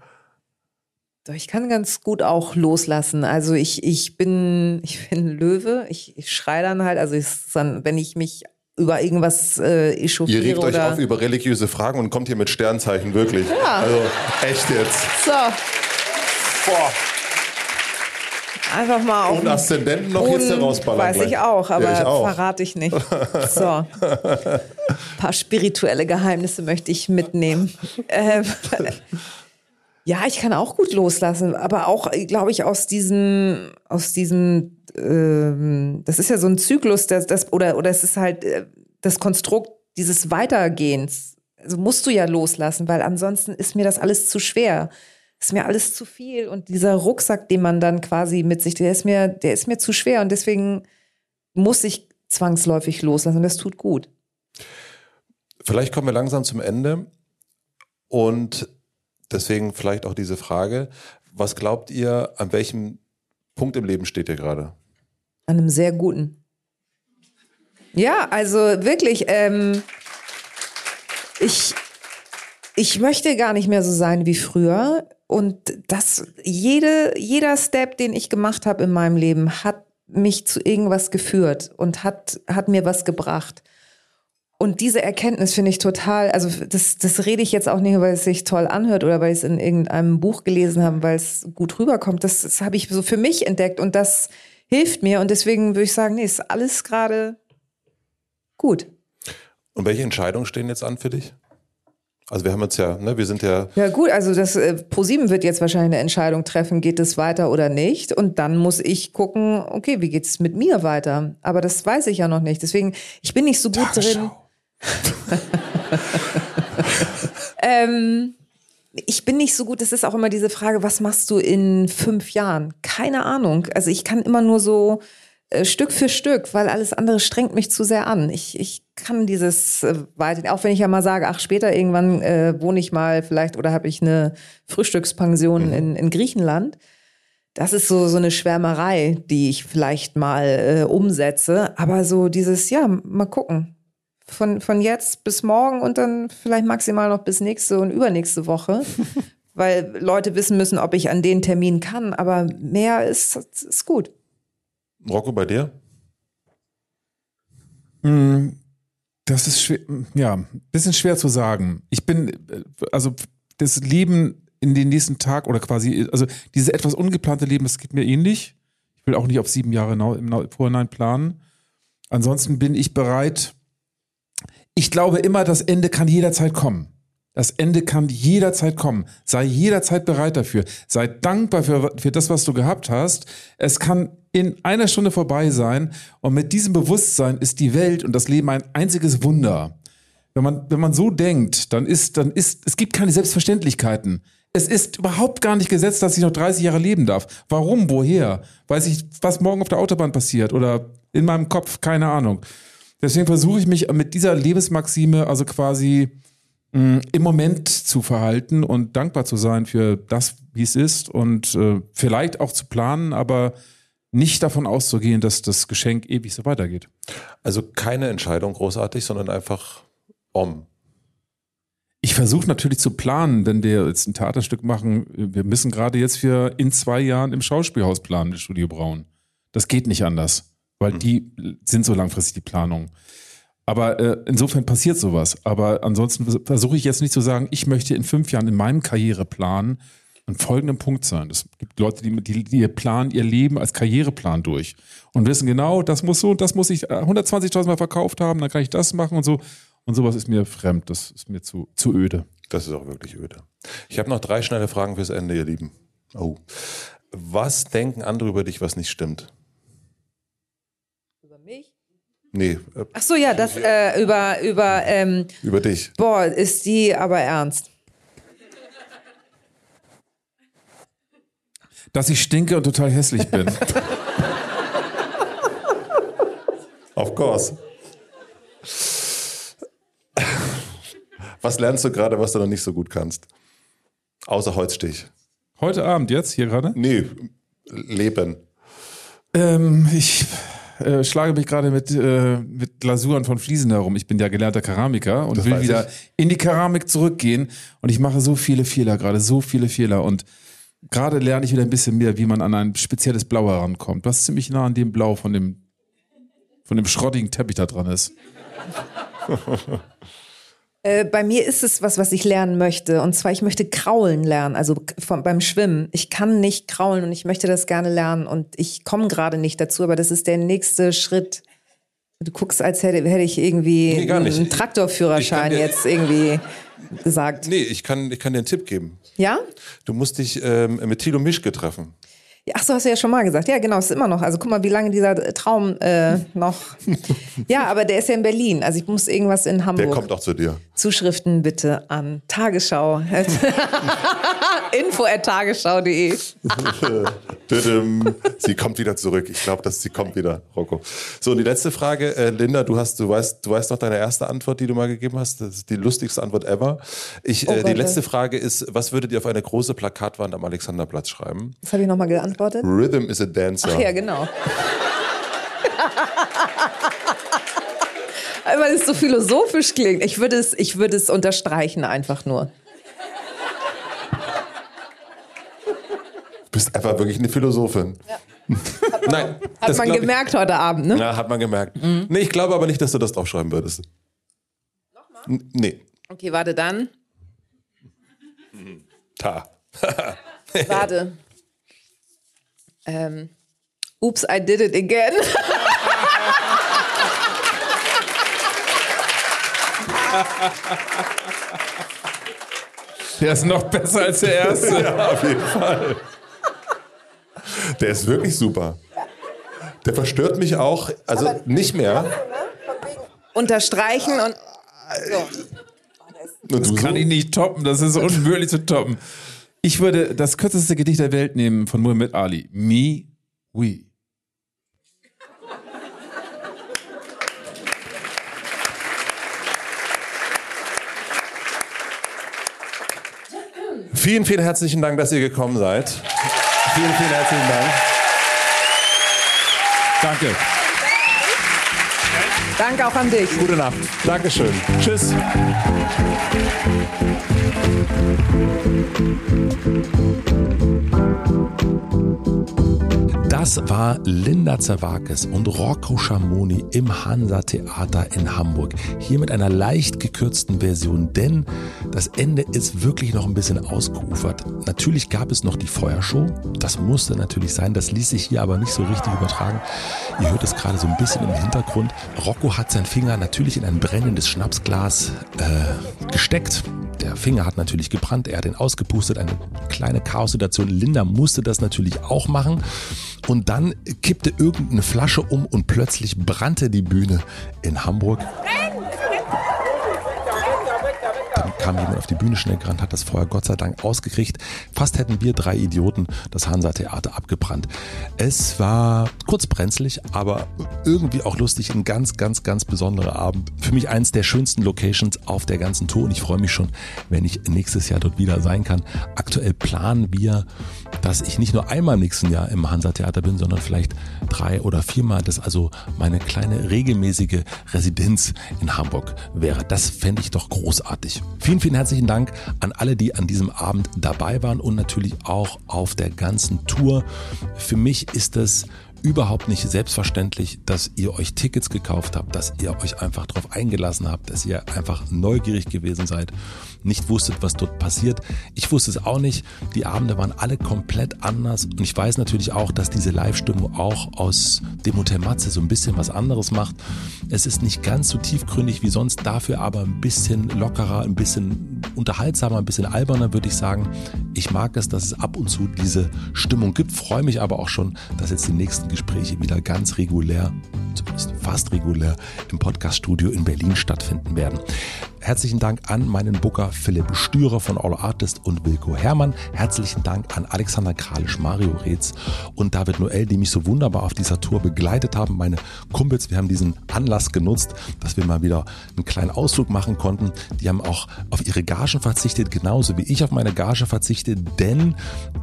Ich kann ganz gut auch loslassen. Also ich, ich bin, ich bin Löwe. Ich, ich schreie dann halt. Also ich, dann, wenn ich mich über irgendwas äh, echauffiere. Ihr regt euch auf über religiöse Fragen und kommt hier mit Sternzeichen, wirklich. Ja. Also echt jetzt. So. Boah. Einfach mal auf. Und Aszendenten noch jetzt herausballern. Weiß gleich. ich auch, aber ja, ich auch. verrate ich nicht. So. Ein paar spirituelle Geheimnisse möchte ich mitnehmen. Ähm, ja, ich kann auch gut loslassen, aber auch, glaube ich, aus diesem, aus diesem, ähm, das ist ja so ein Zyklus, das, das, oder, oder es ist halt äh, das Konstrukt dieses Weitergehens. Also musst du ja loslassen, weil ansonsten ist mir das alles zu schwer. Ist mir alles zu viel und dieser Rucksack, den man dann quasi mit sich, der ist mir, der ist mir zu schwer und deswegen muss ich zwangsläufig loslassen das tut gut. Vielleicht kommen wir langsam zum Ende und Deswegen vielleicht auch diese Frage, was glaubt ihr, an welchem Punkt im Leben steht ihr gerade? An einem sehr guten. Ja, also wirklich, ähm, ich, ich möchte gar nicht mehr so sein wie früher. Und das, jede, jeder Step, den ich gemacht habe in meinem Leben, hat mich zu irgendwas geführt und hat, hat mir was gebracht. Und diese Erkenntnis finde ich total, also das, das rede ich jetzt auch nicht, weil es sich toll anhört oder weil ich es in irgendeinem Buch gelesen habe, weil es gut rüberkommt. Das, das habe ich so für mich entdeckt und das hilft mir. Und deswegen würde ich sagen, nee, ist alles gerade gut. Und welche Entscheidungen stehen jetzt an für dich? Also wir haben jetzt ja, ne, wir sind ja. Ja gut, also das äh, ProSieben wird jetzt wahrscheinlich eine Entscheidung treffen, geht es weiter oder nicht. Und dann muss ich gucken, okay, wie geht es mit mir weiter? Aber das weiß ich ja noch nicht. Deswegen, ich bin nicht so gut Tagesschau. drin. ähm, ich bin nicht so gut. Es ist auch immer diese Frage, was machst du in fünf Jahren? Keine Ahnung. Also ich kann immer nur so äh, Stück für Stück, weil alles andere strengt mich zu sehr an. Ich, ich kann dieses äh, weiter, auch wenn ich ja mal sage, ach, später irgendwann äh, wohne ich mal vielleicht oder habe ich eine Frühstückspension mhm. in, in Griechenland. Das ist so, so eine Schwärmerei, die ich vielleicht mal äh, umsetze. Aber so dieses, ja, mal gucken von, von jetzt bis morgen und dann vielleicht maximal noch bis nächste und übernächste Woche. weil Leute wissen müssen, ob ich an den Termin kann. Aber mehr ist, ist gut. Rocco, bei dir? Hm, das ist schwer, ja, ein bisschen schwer zu sagen. Ich bin, also das Leben in den nächsten Tag oder quasi, also dieses etwas ungeplante Leben, das geht mir ähnlich. Ich will auch nicht auf sieben Jahre im Vorhinein planen. Ansonsten bin ich bereit. Ich glaube immer, das Ende kann jederzeit kommen. Das Ende kann jederzeit kommen. Sei jederzeit bereit dafür. Sei dankbar für, für das, was du gehabt hast. Es kann in einer Stunde vorbei sein. Und mit diesem Bewusstsein ist die Welt und das Leben ein einziges Wunder. Wenn man, wenn man so denkt, dann ist, dann ist, es gibt keine Selbstverständlichkeiten. Es ist überhaupt gar nicht gesetzt, dass ich noch 30 Jahre leben darf. Warum? Woher? Weiß ich, was morgen auf der Autobahn passiert oder in meinem Kopf? Keine Ahnung. Deswegen versuche ich mich mit dieser Lebensmaxime, also quasi mh, im Moment zu verhalten und dankbar zu sein für das, wie es ist und äh, vielleicht auch zu planen, aber nicht davon auszugehen, dass das Geschenk ewig so weitergeht. Also keine Entscheidung großartig, sondern einfach om. Ich versuche natürlich zu planen, wenn wir jetzt ein Theaterstück machen. Wir müssen gerade jetzt für in zwei Jahren im Schauspielhaus planen, das Studio Braun. Das geht nicht anders, weil die sind so langfristig die Planung. Aber äh, insofern passiert sowas. Aber ansonsten versuche ich jetzt nicht zu sagen, ich möchte in fünf Jahren in meinem Karriereplan an folgendem Punkt sein. Es gibt Leute, die, die, die planen ihr Leben als Karriereplan durch und wissen genau, das muss so und das muss ich äh, 120.000 Mal verkauft haben, dann kann ich das machen und so. Und sowas ist mir fremd, das ist mir zu, zu öde. Das ist auch wirklich öde. Ich habe noch drei schnelle Fragen fürs Ende, ihr Lieben. Oh. Was denken andere über dich, was nicht stimmt? Nee, äh, Ach so, ja, das äh, über, über, ähm, über dich. boah, ist die aber ernst. Dass ich stinke und total hässlich bin. Of course. Was lernst du gerade, was du noch nicht so gut kannst? Außer Holzstich. Heute Abend jetzt, hier gerade? Nee, Leben. Ähm, ich äh, schlage mich gerade mit, äh, mit Glasuren von Fliesen herum. Ich bin ja gelernter Keramiker und Das will wieder in die Keramik zurückgehen. Und ich mache so viele Fehler gerade, so viele Fehler. Und gerade lerne ich wieder ein bisschen mehr, wie man an ein spezielles Blau herankommt, was ziemlich nah an dem Blau von dem, von dem schrottigen Teppich da dran ist. Äh, bei mir ist es was, was ich lernen möchte. Und zwar, ich möchte kraulen lernen, also vom, beim Schwimmen. Ich kann nicht kraulen und ich möchte das gerne lernen. Und ich komme gerade nicht dazu, aber das ist der nächste Schritt. Du guckst, als hätte, hätte ich irgendwie Nee, einen Traktorführerschein jetzt irgendwie gesagt. Nee, ich kann, ich kann dir einen Tipp geben. Ja? Du musst dich ähm, mit Thilo Mischke treffen. Ach so, hast du ja schon mal gesagt. Ja, genau, ist immer noch. Also guck mal, wie lange dieser Traum äh, noch. ja, aber der ist ja in Berlin. Also ich muss irgendwas in Der Hamburg. kommt auch zu dir. Zuschriften bitte an Tagesschau. Info at tagesschau.de. Sie kommt wieder zurück. Ich glaube, dass sie kommt wieder, Rocco. So, und die letzte Frage, äh, Linda, du hast, du weißt, du weißt noch deine erste Antwort, die du mal gegeben hast. Das ist die lustigste Antwort ever. Ich, Oh äh, die Gott, letzte Frage ist, was würdet ihr auf eine große Plakatwand am Alexanderplatz schreiben? Was habe ich nochmal geantwortet? Rhythm is a dancer. Ach ja, genau. Weil es so philosophisch klingt. Ich würde es, ich würde es unterstreichen einfach nur. Du bist einfach wirklich eine Philosophin. Nein, Hat man glaub ich- gemerkt heute Abend, ne? Ja, hat man gemerkt. Nee, ich glaube aber nicht, dass du das draufschreiben würdest. Nochmal? Nee. Okay, warte dann. Ta. Warte. Ähm, oops, I did it again. Der ist noch besser als der erste. Ja, auf jeden Fall. Der ist wirklich super. Der verstört mich auch, also nicht mehr. Unterstreichen und Und du Kann so? ich nicht toppen, das ist unmöglich zu toppen. Ich würde das kürzeste Gedicht der Welt nehmen von Muhammad Ali. Me, we. Vielen, vielen herzlichen Dank, dass ihr gekommen seid. Vielen, vielen herzlichen Dank. Danke. Danke auch an dich. Gute Nacht. Dankeschön. Tschüss. Das war Linda Zerwakis und Rocco Schamoni im Hansa Theater in Hamburg. Hier mit einer leicht gekürzten Version, denn das Ende ist wirklich noch ein bisschen ausgeufert. Natürlich gab es noch die Feuershow. Das musste natürlich sein. Das ließ sich hier aber nicht so richtig übertragen. Ihr hört es gerade so ein bisschen im Hintergrund. Rocco hat seinen Finger natürlich in ein brennendes Schnapsglas äh, gesteckt. Der Finger hat natürlich gebrannt, er hat ihn ausgepustet, eine kleine Chaos-Situation. Linda musste das natürlich auch machen. Und dann kippte irgendeine Flasche um und plötzlich brannte die Bühne in Hamburg. Dann kam jemand auf die Bühne schnell gerannt, hat das Feuer Gott sei Dank ausgekriegt. Fast hätten wir drei Idioten das Hansa-Theater abgebrannt. Es war kurz brenzlig, aber irgendwie auch lustig. Ein ganz, ganz, ganz besonderer Abend. Für mich eins der schönsten Locations auf der ganzen Tour und ich freue mich schon, wenn ich nächstes Jahr dort wieder sein kann. Aktuell planen wir, dass ich nicht nur einmal im nächsten Jahr im Hansa-Theater bin, sondern vielleicht drei oder viermal. Das also meine kleine regelmäßige Residenz in Hamburg wäre. Das fände ich doch großartig. Vielen, vielen herzlichen Dank an alle, die an diesem Abend dabei waren und natürlich auch auf der ganzen Tour. Für mich ist es überhaupt nicht selbstverständlich, dass ihr euch Tickets gekauft habt, dass ihr euch einfach darauf eingelassen habt, dass ihr einfach neugierig gewesen seid, nicht wusstet, was dort passiert. Ich wusste es auch nicht. Die Abende waren alle komplett anders und ich weiß natürlich auch, dass diese Live-Stimmung auch aus dem Hotel Matze so ein bisschen was anderes macht. Es ist nicht ganz so tiefgründig wie sonst, dafür aber ein bisschen lockerer, ein bisschen unterhaltsamer, ein bisschen alberner, würde ich sagen. Ich mag es, dass es ab und zu diese Stimmung gibt, freue mich aber auch schon, dass jetzt die nächsten Gespräche wieder ganz regulär, zumindest fast regulär, im Podcaststudio in Berlin stattfinden werden. Herzlichen Dank an meinen Booker Philipp Stürer von All Artist und Wilko Hermann. Herzlichen Dank an Alexander Kralisch, Mario Reetz und David Noel, die mich so wunderbar auf dieser Tour begleitet haben. Meine Kumpels, wir haben diesen Anlass genutzt, dass wir mal wieder einen kleinen Ausflug machen konnten. Die haben auch auf ihre Gagen verzichtet, genauso wie ich auf meine Gage verzichte, denn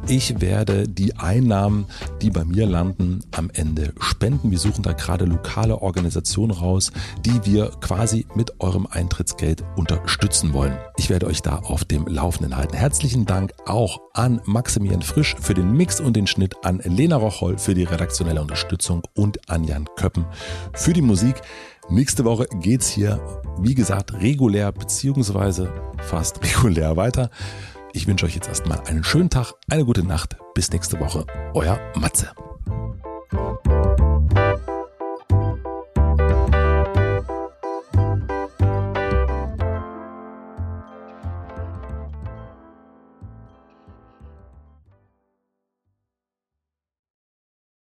ich werde die Einnahmen, die bei mir landen, am Ende spenden. Wir suchen da gerade lokale Organisationen raus, die wir quasi mit eurem Eintrittsgeld unterstützen wollen. Ich werde euch da auf dem Laufenden halten. Herzlichen Dank auch an Maximilian Frisch für den Mix und den Schnitt, an Lena Rocholl für die redaktionelle Unterstützung und an Jan Köppen für die Musik. Nächste Woche geht's hier, wie gesagt, regulär beziehungsweise fast regulär weiter. Ich wünsche euch jetzt erstmal einen schönen Tag, eine gute Nacht. Bis nächste Woche. Euer Matze. Thank you.